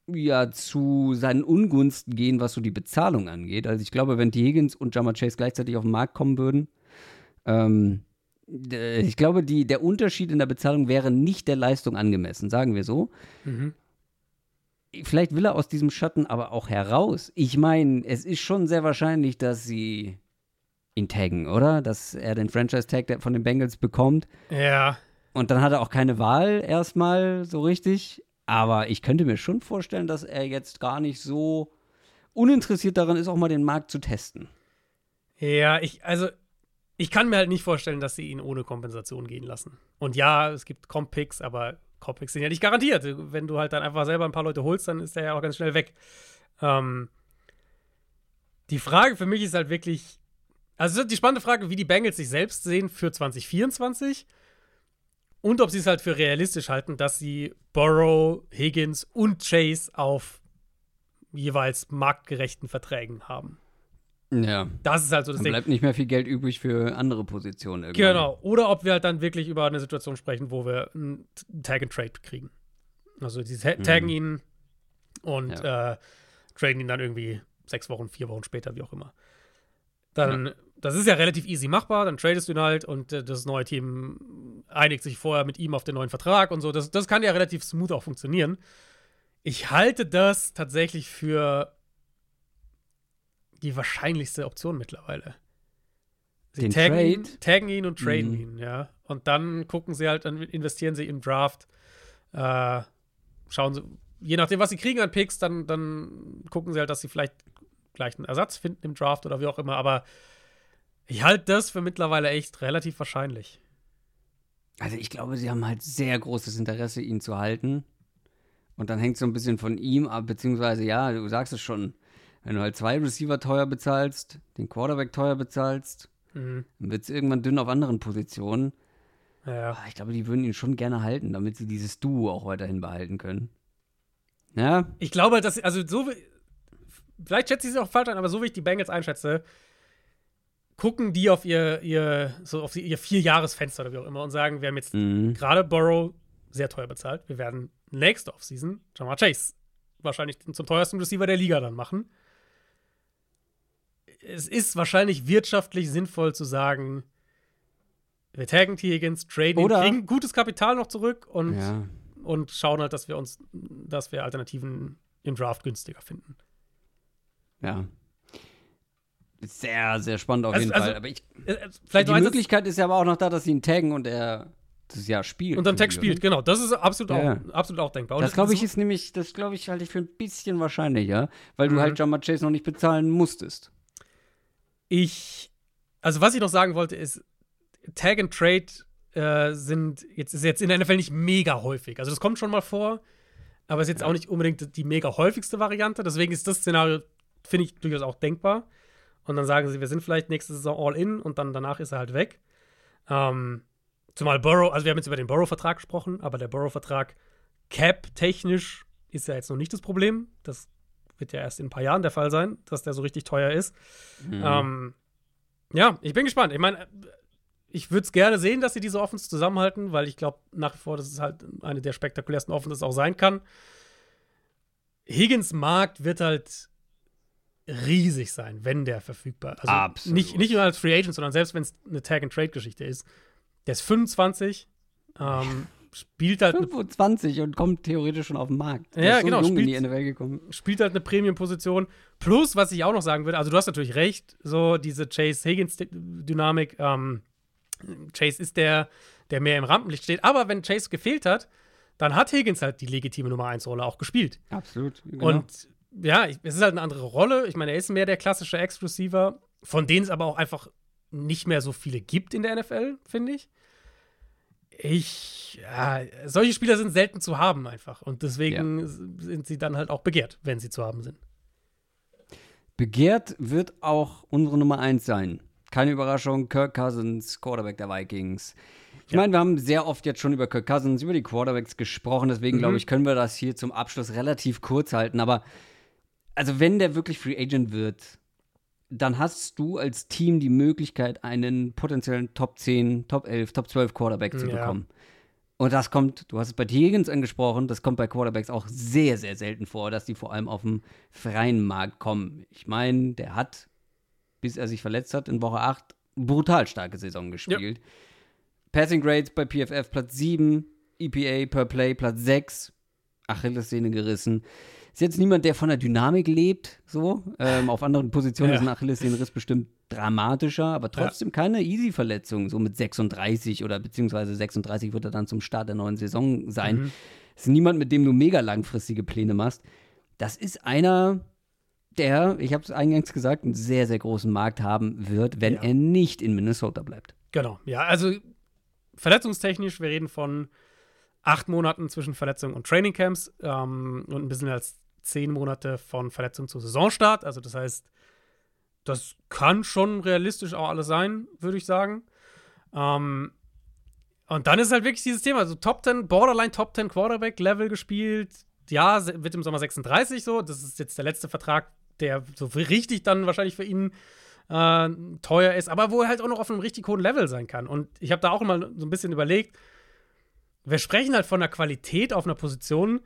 ja zu seinen Ungunsten gehen, was so die Bezahlung angeht. Also ich glaube, wenn die Higgins und Jammer Chase gleichzeitig auf den Markt kommen würden, ähm, ich glaube, die, der Unterschied in der Bezahlung wäre nicht der Leistung angemessen, sagen wir so. Mhm. Vielleicht will er aus diesem Schatten aber auch heraus. Ich meine, es ist schon sehr wahrscheinlich, dass sie ihn taggen, oder? Dass er den Franchise-Tag von den Bengals bekommt. Ja, Und dann hat er auch keine Wahl erstmal so richtig. Aber ich könnte mir schon vorstellen, dass er jetzt gar nicht so uninteressiert daran ist, auch mal den Markt zu testen. Ja, ich, also, ich kann mir halt nicht vorstellen, dass sie ihn ohne Kompensation gehen lassen. Und ja, es gibt Comp-Picks, aber Comp-Picks sind ja nicht garantiert. Wenn du halt dann einfach selber ein paar Leute holst, dann ist der ja auch ganz schnell weg. Ähm, die Frage für mich ist halt wirklich, also es ist die spannende Frage, wie die Bengals sich selbst sehen für 2024 und ob sie es halt für realistisch halten, dass sie Burrow, Higgins und Chase auf jeweils marktgerechten Verträgen haben. Ja. Das ist halt so das Dann Ding. bleibt nicht mehr viel Geld übrig für andere Positionen irgendwann. Genau. Oder ob wir halt dann wirklich über eine Situation sprechen, wo wir einen Tag and Trade kriegen. Also ta taggen ihn und äh, traden ihn dann irgendwie sechs Wochen, vier Wochen später, wie auch immer. Dann, das ist ja relativ easy machbar, dann tradest du ihn halt und äh, das neue Team einigt sich vorher mit ihm auf den neuen Vertrag und so. Das, das kann ja relativ smooth auch funktionieren. Ich halte das tatsächlich für die wahrscheinlichste Option mittlerweile. Sie Den taggen, ihn, Trade? taggen ihn und traden Mhm. ihn, ja. Und dann gucken sie halt, dann investieren sie im Draft. Äh, schauen sie, je nachdem, was sie kriegen an Picks, dann, dann gucken sie halt, dass sie vielleicht gleich einen Ersatz finden im Draft oder wie auch immer. Aber ich halte das für mittlerweile echt relativ wahrscheinlich. Also ich glaube, sie haben halt sehr großes Interesse, ihn zu halten. Und dann hängt es so ein bisschen von ihm ab, beziehungsweise ja, du sagst es schon, wenn du halt zwei Receiver teuer bezahlst, den Quarterback teuer bezahlst, Mhm. dann wird es irgendwann dünn auf anderen Positionen. Ja. Aber ich glaube, die würden ihn schon gerne halten, damit sie dieses Duo auch weiterhin behalten können. Ja, Ich glaube halt, dass, also so, wie- vielleicht schätze ich es auch falsch ein, aber so wie ich die Bengals einschätze, gucken die auf ihr, ihr, so auf ihr Vierjahresfenster oder wie auch immer und sagen, wir haben jetzt mhm. gerade Burrow sehr teuer bezahlt. Wir werden nächste Offseason Jamar Chase wahrscheinlich zum teuersten Receiver der Liga dann machen. Es ist wahrscheinlich wirtschaftlich sinnvoll zu sagen, wir taggen. Higgins, traden Oder- kriegen gutes Kapital noch zurück und, ja. und schauen halt, dass wir uns, dass wir Alternativen im Draft günstiger finden. Ja. Sehr, sehr spannend auf Also- jeden also, Fall. Aber ich, Äh, äh, vielleicht die Möglichkeit ist ja aber auch noch da, dass sie ihn taggen und er das Jahr spielt. und dann Tag spielt, genau. Das ist absolut, Ja. auch, absolut auch denkbar. Und Das glaube ich ist nämlich, das glaube ich halte ich für ein bisschen wahrscheinlicher, weil du Mhm. halt Jamar Chase noch nicht bezahlen musstest. Ich, also was ich noch sagen wollte, ist, Tag and Trade äh, sind jetzt, ist jetzt in der NFL nicht mega häufig. Also das kommt schon mal vor, aber ist jetzt auch nicht unbedingt die mega häufigste Variante. Deswegen ist das Szenario, finde ich, durchaus auch denkbar. Und dann sagen sie, wir sind vielleicht nächste Saison all in und dann danach ist er halt weg. Ähm, zumal Burrow, also wir haben jetzt über den Burrow-Vertrag gesprochen, aber der Burrow-Vertrag cap-technisch ist ja jetzt noch nicht das Problem. Das wird ja erst in ein paar Jahren der Fall sein, dass der so richtig teuer ist. Mhm. Ähm, ja, ich bin gespannt. Ich meine, ich würde es gerne sehen, dass sie diese Offense zusammenhalten, weil ich glaube nach wie vor, dass es halt eine der spektakulärsten Offenses auch sein kann. Higgins Markt wird halt riesig sein, wenn der verfügbar ist. Also Absolut. Nicht, nicht nur als Free Agent, sondern selbst wenn es eine Tag-and-Trade-Geschichte ist. Der ist 25, ähm, spielt halt eine 25 und kommt theoretisch schon auf den Markt. Der Ja, so genau, jung in die spielt- NFL gekommen. spielt halt eine Premium-Position. Plus, was ich auch noch sagen würde, also du hast natürlich recht, so diese Chase-Higgins-Dynamik. Ähm, Chase ist der, der mehr im Rampenlicht steht. Aber wenn Chase gefehlt hat, dann hat Higgins halt die legitime Nummer 1-Rolle auch gespielt. Absolut. Genau. Und ja, es ist halt eine andere Rolle. Ich meine, er ist mehr der klassische Ex-Receiver, von denen es aber auch einfach nicht mehr so viele gibt in der NFL, finde ich. Ich, ja, solche Spieler sind selten zu haben einfach. Und deswegen ja. sind sie dann halt auch begehrt, wenn sie zu haben sind. Begehrt wird auch unsere Nummer 1 sein. Keine Überraschung, Kirk Cousins, Quarterback der Vikings. Ich ja. meine, wir haben sehr oft jetzt schon über Kirk Cousins, über die Quarterbacks gesprochen, deswegen mhm. glaube ich, können wir das hier zum Abschluss relativ kurz halten. Aber also wenn der wirklich Free Agent wird, dann hast du als Team die Möglichkeit, einen potenziellen Top 10, Top 11, Top 12 Quarterback zu ja. bekommen. Und das kommt, du hast es bei Higgins angesprochen, das kommt bei Quarterbacks auch sehr, sehr selten vor, dass die vor allem auf dem freien Markt kommen. Ich meine, der hat, bis er sich verletzt hat, in Woche 8 brutal starke Saison gespielt. Ja. Passing Grades bei PFF Platz 7, EPA per Play Platz 6, Achillessehne gerissen. Ist jetzt niemand, der von der Dynamik lebt, so. Ähm, auf anderen Positionen ja. ist ein Achillessehnenriss bestimmt dramatischer, aber trotzdem ja. keine Easy-Verletzung, so mit 36 oder beziehungsweise 36 wird er dann zum Start der neuen Saison sein. Mhm. Ist niemand, mit dem du mega langfristige Pläne machst. Das ist einer, der, ich habe es eingangs gesagt, einen sehr, sehr großen Markt haben wird, wenn ja. er nicht in Minnesota bleibt. Genau, ja, also verletzungstechnisch, wir reden von acht Monaten zwischen Verletzung und Trainingcamps ähm, und ein bisschen als zehn Monate von Verletzung zu Saisonstart. Also das heißt, das kann schon realistisch auch alles sein, würde ich sagen. Ähm, und dann ist halt wirklich dieses Thema, also Top 10, Borderline Top 10 Quarterback Level gespielt. Ja, wird im Sommer 36 so. Das ist jetzt der letzte Vertrag, der so richtig dann wahrscheinlich für ihn äh, teuer ist, aber wo er halt auch noch auf einem richtig hohen Level sein kann. Und ich habe da auch immer so ein bisschen überlegt, wir sprechen halt von einer Qualität auf einer Position,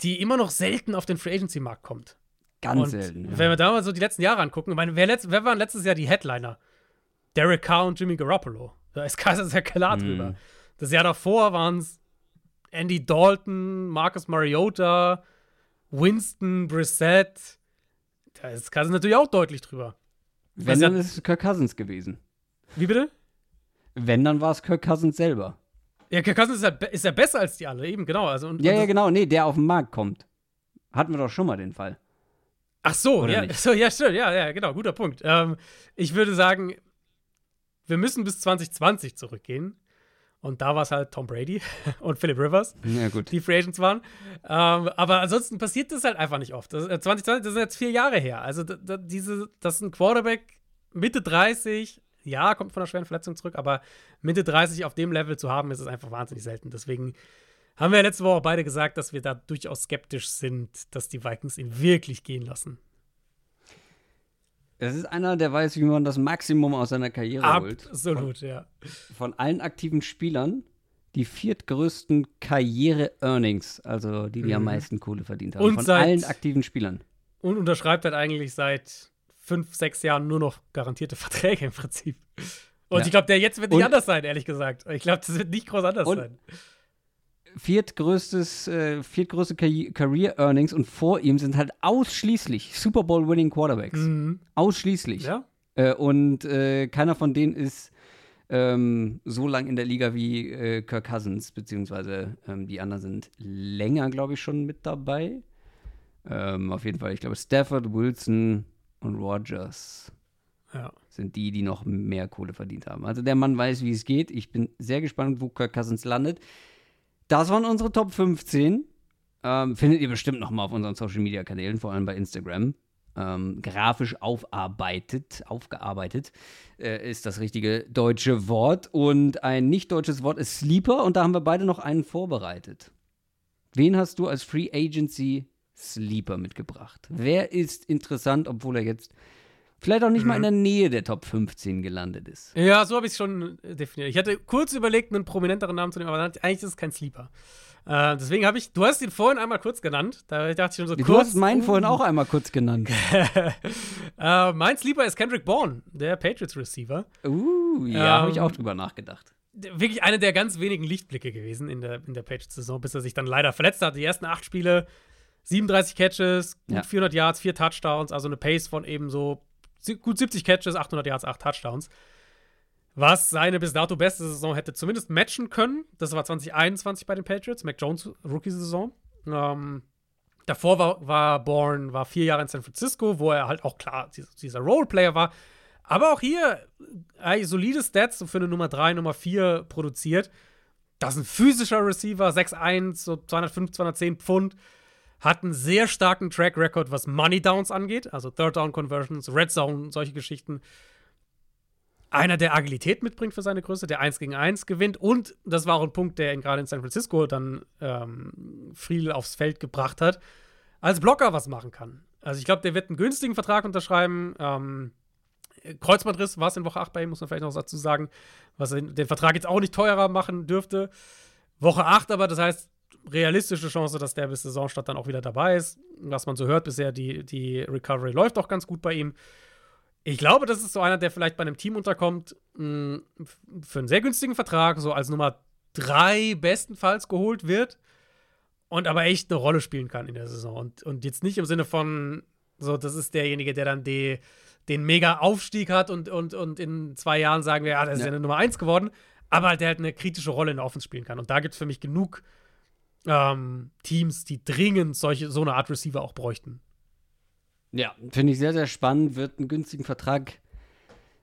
die immer noch selten auf den Free Agency Markt kommt. Ganz und selten. Ja. Wenn wir da mal so die letzten Jahre angucken, ich meine, wer, letzt, wer waren letztes Jahr die Headliner? Derek Carr und Jimmy Garoppolo. Da ist Kaiser sehr klar mhm. drüber. Mm. Das Jahr davor waren es Andy Dalton, Marcus Mariota, Winston, Brissett. Da ist Cousins natürlich auch deutlich drüber. Wenn, dann ist es Kirk Cousins gewesen. Wie bitte? Wenn, dann war es Kirk Cousins selber. Ja, Kirk Cousins ist ja, ist ja besser als die alle, eben, genau. Also, und, ja, und ja, genau, nee, der auf den Markt kommt. Hatten wir doch schon mal den Fall. Ach so, Oder ja, so, ja, stimmt, ja, ja, genau, guter Punkt. Ähm, ich würde sagen, wir müssen bis 2020 zurückgehen. Und da war es halt Tom Brady und Philip Rivers, ja, gut. die Free Agents waren. Ähm, aber ansonsten passiert das halt einfach nicht oft. Das, äh, 2020, das sind jetzt vier Jahre her. Also da, da, diese, das ist ein Quarterback Mitte 30, ja, kommt von einer schweren Verletzung zurück, aber Mitte 30 auf dem Level zu haben, ist es einfach wahnsinnig selten. Deswegen haben wir ja letzte Woche beide gesagt, dass wir da durchaus skeptisch sind, dass die Vikings ihn wirklich gehen lassen. Es ist einer, der weiß, wie man das Maximum aus seiner Karriere Absolut, holt. Absolut, ja. Von allen aktiven Spielern die viertgrößten Karriere-Earnings, also die, die mhm. am meisten Kohle verdient haben. Und von seit, allen aktiven Spielern. Und unterschreibt halt eigentlich seit fünf, sechs Jahren nur noch garantierte Verträge im Prinzip. Und ja. ich glaube, der jetzt wird nicht und, anders sein, ehrlich gesagt. Ich glaube, das wird nicht groß anders sein. Viertgrößtes, äh, viertgrößte Career Earnings und vor ihm sind halt ausschließlich Super Bowl Winning Quarterbacks. Mhm. Ausschließlich. Ja. Äh, und äh, keiner von denen ist ähm, so lang in der Liga wie äh, Kirk Cousins, beziehungsweise ähm, die anderen sind länger, glaube ich, schon mit dabei. Ähm, auf jeden Fall, ich glaube, Stafford, Wilson, und Rogers ja. sind die, die noch mehr Kohle verdient haben. Also der Mann weiß, wie es geht. Ich bin sehr gespannt, wo Kirk Cousins landet. Das waren unsere Top 15. Ähm, findet ihr bestimmt noch mal auf unseren Social Media Kanälen, vor allem bei Instagram. Ähm, grafisch aufarbeitet, aufgearbeitet, äh, ist das richtige deutsche Wort. Und ein nicht deutsches Wort ist Sleeper. Und da haben wir beide noch einen vorbereitet. Wen hast du als Free Agency Sleeper mitgebracht. Wer ist interessant, obwohl er jetzt vielleicht auch nicht mhm. mal in der Nähe der Top 15 gelandet ist? Ja, so habe ich es schon äh, definiert. Ich hatte kurz überlegt, einen prominenteren Namen zu nehmen, aber eigentlich ist es kein Sleeper. Äh, deswegen habe ich, du hast ihn vorhin einmal kurz genannt. Da dachte ich schon so du kurz. Du hast meinen uh. vorhin auch einmal kurz genannt. äh, mein Sleeper ist Kendrick Bourne, der Patriots Receiver. Uh, ja, ähm, habe ich auch drüber nachgedacht. Wirklich einer der ganz wenigen Lichtblicke gewesen in der, in der Patriots-Saison, bis er sich dann leider verletzt hat. Die ersten acht Spiele 37 Catches, gut ja. 400 Yards, 4 Touchdowns, also eine Pace von eben so gut 70 Catches, 800 Yards, 8 Touchdowns. Was seine bis dato beste Saison hätte zumindest matchen können. Das war 2021 bei den Patriots, Mac Jones Rookie-Saison. Ähm, Davor war, war Bourne, war vier Jahre in San Francisco, wo er halt auch klar dieser Roleplayer war. Aber auch hier äh, solide Stats für eine Nummer 3, Nummer 4 produziert. Das ist ein physischer Receiver, 6'1, so 205, 210 Pfund. Hat einen sehr starken Track Record, was Money Downs angeht, also Third Down Conversions, Red Zone, solche Geschichten. Einer, der Agilität mitbringt für seine Größe, der 1 gegen 1 gewinnt. Und das war auch ein Punkt, der ihn gerade in San Francisco dann ähm, viel aufs Feld gebracht hat, als Blocker was machen kann. Also ich glaube, der wird einen günstigen Vertrag unterschreiben. Ähm, Kreuzbandriss war es in Woche 8 bei ihm, muss man vielleicht noch dazu sagen, was den Vertrag jetzt auch nicht teurer machen dürfte. Woche 8 aber, das heißt, realistische Chance, dass der bis Saisonstart dann auch wieder dabei ist. Was man so hört bisher, die, die Recovery läuft auch ganz gut bei ihm. Ich glaube, das ist so einer, der vielleicht bei einem Team unterkommt, mh, für einen sehr günstigen Vertrag, so als Nummer 3 bestenfalls geholt wird und aber echt eine Rolle spielen kann in der Saison. Und, und jetzt nicht im Sinne von, so, das ist derjenige, der dann die, den mega Aufstieg hat und, und, und in zwei Jahren sagen wir, ja, das ist ja, eine Nummer 1 geworden, aber der halt eine kritische Rolle in der Offense spielen kann. Und da gibt es für mich genug ähm, Teams, die dringend solche, so eine Art Receiver auch bräuchten. Ja, finde ich sehr, sehr spannend. Wird einen günstigen Vertrag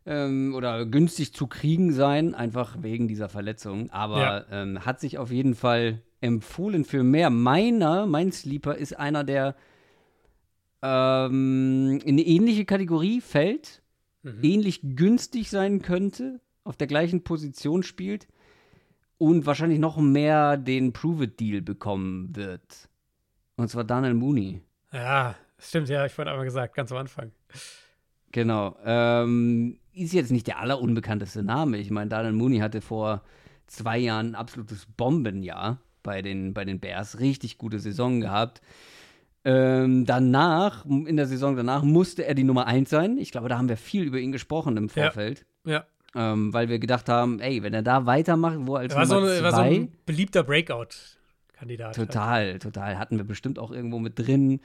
ähm, oder günstig zu kriegen sein, einfach wegen dieser Verletzung. Aber ja. ähm, hat sich auf jeden Fall empfohlen für mehr. Meiner, mein Sleeper ist einer, der ähm, in eine ähnliche Kategorie fällt, mhm. ähnlich günstig sein könnte, auf der gleichen Position spielt und wahrscheinlich noch mehr den Prove-It-Deal bekommen wird. Und zwar Daniel Mooney. Ja, stimmt, ja, ich vorhin einmal gesagt, ganz am Anfang. Genau. Ähm, ist jetzt nicht der allerunbekannteste Name. Ich meine, Daniel Mooney hatte vor zwei Jahren ein absolutes Bombenjahr bei den, bei den Bears. Richtig gute Saison gehabt. Ähm, danach, in der Saison danach, musste er die Nummer 1 sein. Ich glaube, da haben wir viel über ihn gesprochen im Vorfeld. Ja. ja. Ähm, weil wir gedacht haben, ey, wenn er da weitermacht, wo als war Nummer so, zwei, war so ein beliebter Breakout-Kandidat. Total, total. Hatten wir bestimmt auch irgendwo mit drin.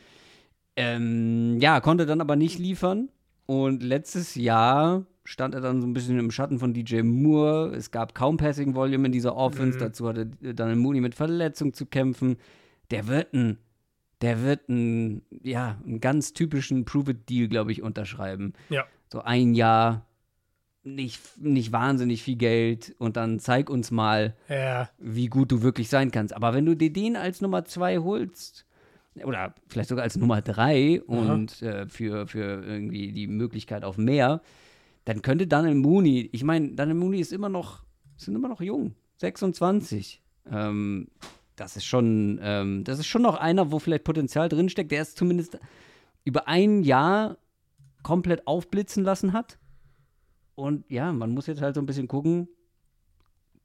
Ähm, ja, konnte dann aber nicht liefern. Und letztes Jahr stand er dann so ein bisschen im Schatten von DJ Moore. Es gab kaum Passing Volume in dieser Offense. Mhm. Dazu hatte dann Mooney mit Verletzung zu kämpfen. Der wird ein, der wird ein, ja, einen ganz typischen Prove-It-Deal, glaube ich, unterschreiben. Ja. So ein Jahr, nicht, nicht wahnsinnig viel Geld und dann zeig uns mal, ja. wie gut du wirklich sein kannst. Aber wenn du dir den als Nummer zwei holst, oder vielleicht sogar als Nummer drei und äh, für, für irgendwie die Möglichkeit auf mehr, dann könnte Daniel Mooney, ich meine, Daniel Mooney ist immer noch, sind immer noch jung, 26. Ähm, das ist schon, ähm, das ist schon noch einer, wo vielleicht Potenzial drinsteckt, der es zumindest über ein Jahr komplett aufblitzen lassen hat. Und ja, man muss jetzt halt so ein bisschen gucken,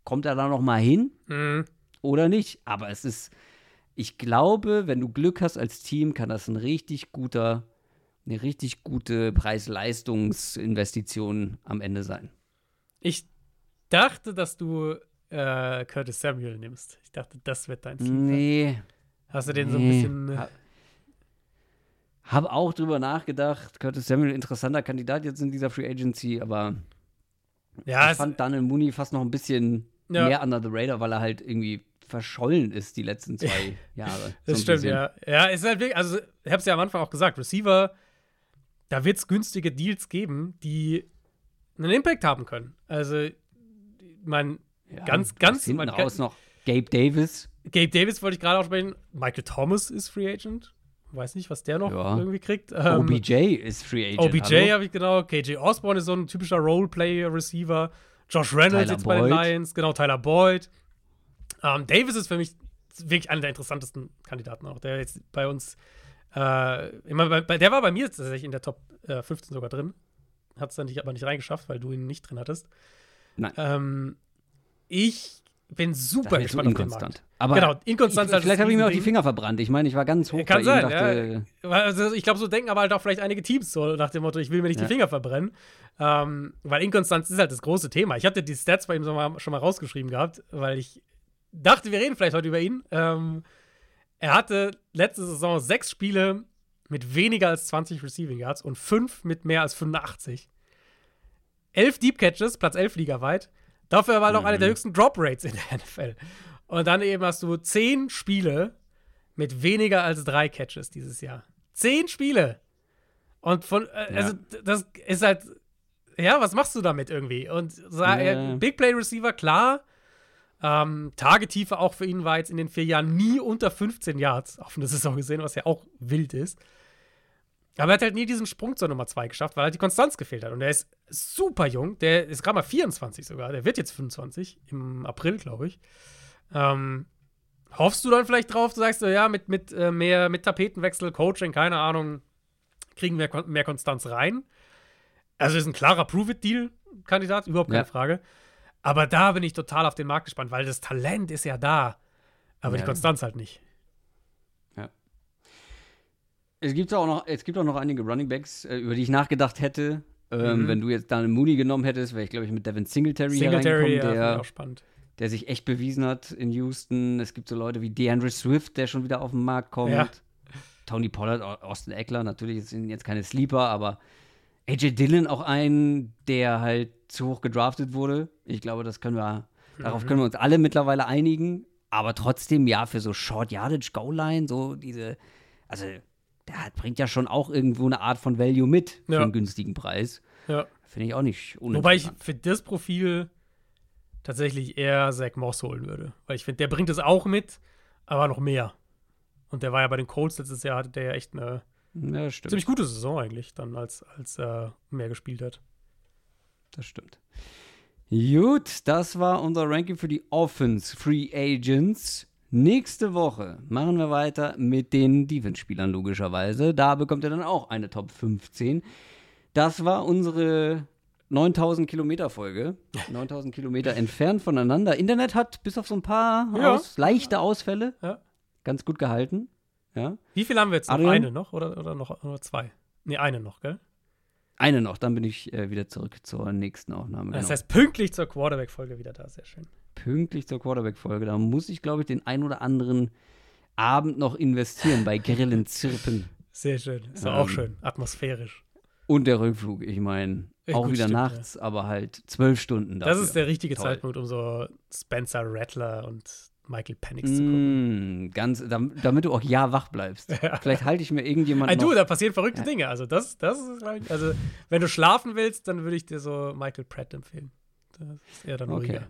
kommt er da noch mal hin mhm. oder nicht. Aber es ist, ich glaube, wenn du Glück hast als Team, kann das ein richtig guter, eine richtig gute Preis-Leistungs-Investition am Ende sein. Ich dachte, dass du äh, Curtis Samuel nimmst. Ich dachte, das wird dein Sleeper. Nee. Hast du den nee. so ein bisschen. Äh, hab auch drüber nachgedacht. Curtis Samuel, interessanter Kandidat jetzt in dieser Free Agency, aber ja, ich fand Daniel Mooney fast noch ein bisschen ja. mehr under the radar, weil er halt irgendwie verschollen ist die letzten zwei Jahre. das so stimmt, bisschen. ja. Ja, ist halt wirklich, also ich hab's ja am Anfang auch gesagt, Receiver, da wird es günstige Deals geben, die einen Impact haben können. Also, man, ja, ganz, ganz. Hinten man raus noch Gabe Davis. Gabe Davis wollte ich gerade auch sprechen. Michael Thomas ist Free Agent. Weiß nicht, was der noch ja. irgendwie kriegt. Ähm, OBJ ist Free Agent. OBJ habe ich genau. KJ Osborne ist so ein typischer Roleplayer-Receiver. Josh Reynolds Tyler jetzt Boyd. bei den Lions. Genau, Tyler Boyd. Ähm, Davis ist für mich wirklich einer der interessantesten Kandidaten auch, der jetzt bei uns äh, immer bei, der war bei mir tatsächlich in der Top äh, 15 sogar drin. Hat es dann nicht, aber nicht reingeschafft, weil du ihn nicht drin hattest. Nein. Ähm, ich bin super gespannt auf den Markt. Aber genau, inkonstant ich, Vielleicht habe ich mir auch die Finger verbrannt. Ich meine, ich war ganz hoch Kann sein, dachte, ja. also ich glaube, so denken aber halt auch vielleicht einige Teams so nach dem Motto, ich will mir nicht ja. die Finger verbrennen. Ähm, weil Inkonstanz ist halt das große Thema. Ich hatte die Stats bei ihm schon mal, schon mal rausgeschrieben gehabt, weil ich dachte, wir reden vielleicht heute über ihn. Ähm, er hatte letzte Saison sechs Spiele mit weniger als 20 Receiving Yards und fünf mit mehr als 85. Elf Deep Catches, Platz 11 ligaweit. Dafür war er mhm. noch einer der höchsten Drop Rates in der NFL. Und dann eben hast du zehn Spiele mit weniger als drei Catches dieses Jahr. Zehn Spiele. Und von, äh, also das ist halt, ja, was machst du damit irgendwie? Und ja. Big Play Receiver, klar. Ähm, Tagetiefe auch für ihn war jetzt in den vier Jahren nie unter 15 Yards auf eine Saison gesehen, was ja auch wild ist. Aber er hat halt nie diesen Sprung zur Nummer 2 geschafft, weil halt die Konstanz gefehlt hat. Und er ist super jung. Der ist gerade mal 24 sogar. Der wird jetzt 25 im April, glaube ich. Ähm, hoffst du dann vielleicht drauf, du sagst so, ja, mit, mit, äh, mehr, mit Tapetenwechsel, Coaching, keine Ahnung, kriegen wir mehr Konstanz rein. Also ist ein klarer Prove-It-Deal-Kandidat, überhaupt keine ja. Frage. Aber da bin ich total auf den Markt gespannt, weil das Talent ist ja da, aber ja. die Konstanz halt nicht. Es gibt auch noch, es gibt auch noch einige Running Backs, äh, über die ich nachgedacht hätte. Ähm, mhm. Wenn du jetzt Daniel Mooney genommen hättest, wäre ich, glaube ich, mit Devin Singletary, Singletary ja, der, der sich echt bewiesen hat in Houston. Es gibt so Leute wie DeAndre Swift, der schon wieder auf den Markt kommt. Ja. Tony Pollard, Austin Eckler, natürlich sind jetzt keine Sleeper, aber AJ Dillon auch ein, der halt zu hoch gedraftet wurde. Ich glaube, das können wir, mhm. darauf können wir uns alle mittlerweile einigen. Aber trotzdem, ja, für so Short Yardage Goal Line, so diese, also hat, bringt ja schon auch irgendwo eine Art von Value mit für ja. einen günstigen Preis. Ja. Finde ich auch nicht Wobei ich für das Profil tatsächlich eher Zach Moss holen würde. Weil ich finde, der bringt es auch mit, aber noch mehr. Und der war ja bei den Colts letztes Jahr, hatte der ja echt eine ja, ziemlich gute Saison eigentlich, dann als, als er mehr gespielt hat. Das stimmt. Gut, das war unser Ranking für die Offense Free Agents. Nächste Woche machen wir weiter mit den Defense-Spielern, logischerweise. Da bekommt ihr dann auch eine Top 15. Das war unsere 9000 Kilometer Folge. 9000 Kilometer entfernt voneinander. Internet hat bis auf so ein paar ja. aus, leichte Ausfälle ja ganz gut gehalten. Ja. Wie viel haben wir jetzt noch? Adrian? Eine noch oder, oder noch oder zwei? Nee, eine noch, gell? Eine noch, dann bin ich äh, wieder zurück zur nächsten Aufnahme. Das genau. heißt, pünktlich zur Quarterback-Folge wieder da, sehr schön. Pünktlich zur Quarterback-Folge. Da muss ich, glaube ich, den ein oder anderen Abend noch investieren bei Grillen, Zirpen. Sehr schön. Ist ähm, auch schön. Atmosphärisch. Und der Rückflug, ich meine, auch wieder stimmt, nachts, ja. aber halt zwölf Stunden dafür. Das ist der richtige Toll. Zeitpunkt, um so Spencer Rattler und Michael Penix zu gucken. Mm, ganz, damit du auch ja wach bleibst. Ja. Vielleicht halte ich mir irgendjemanden. du, da passieren verrückte ja. Dinge. Also, das, das ist, also, wenn du schlafen willst, dann würde ich dir so Michael Pratt empfehlen. Das ist eher dann okay.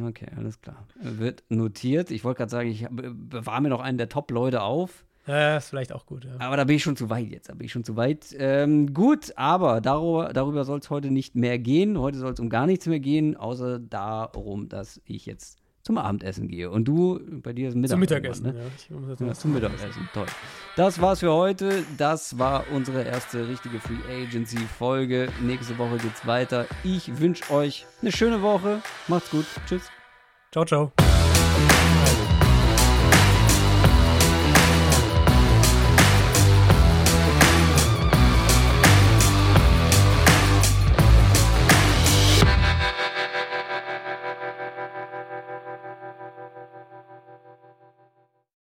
Okay, alles klar. Wird notiert. Ich wollte gerade sagen, ich bewahre mir noch einen der Top-Leute auf. Ja, ist vielleicht auch gut, ja. Aber da bin ich schon zu weit jetzt. Da bin ich schon zu weit. Ähm, gut, aber darüber, darüber soll es heute nicht mehr gehen. Heute soll es um gar nichts mehr gehen, außer darum, dass ich jetzt zum Abendessen gehe. Und du, bei dir ist Mittagessen. Zum Mittagessen, ne? ja. ja zum Mittagessen, toll. Das war's für heute. Das war unsere erste richtige Free Agency Folge. Nächste Woche geht's weiter. Ich wünsche euch eine schöne Woche. Macht's gut. Tschüss. Ciao, ciao.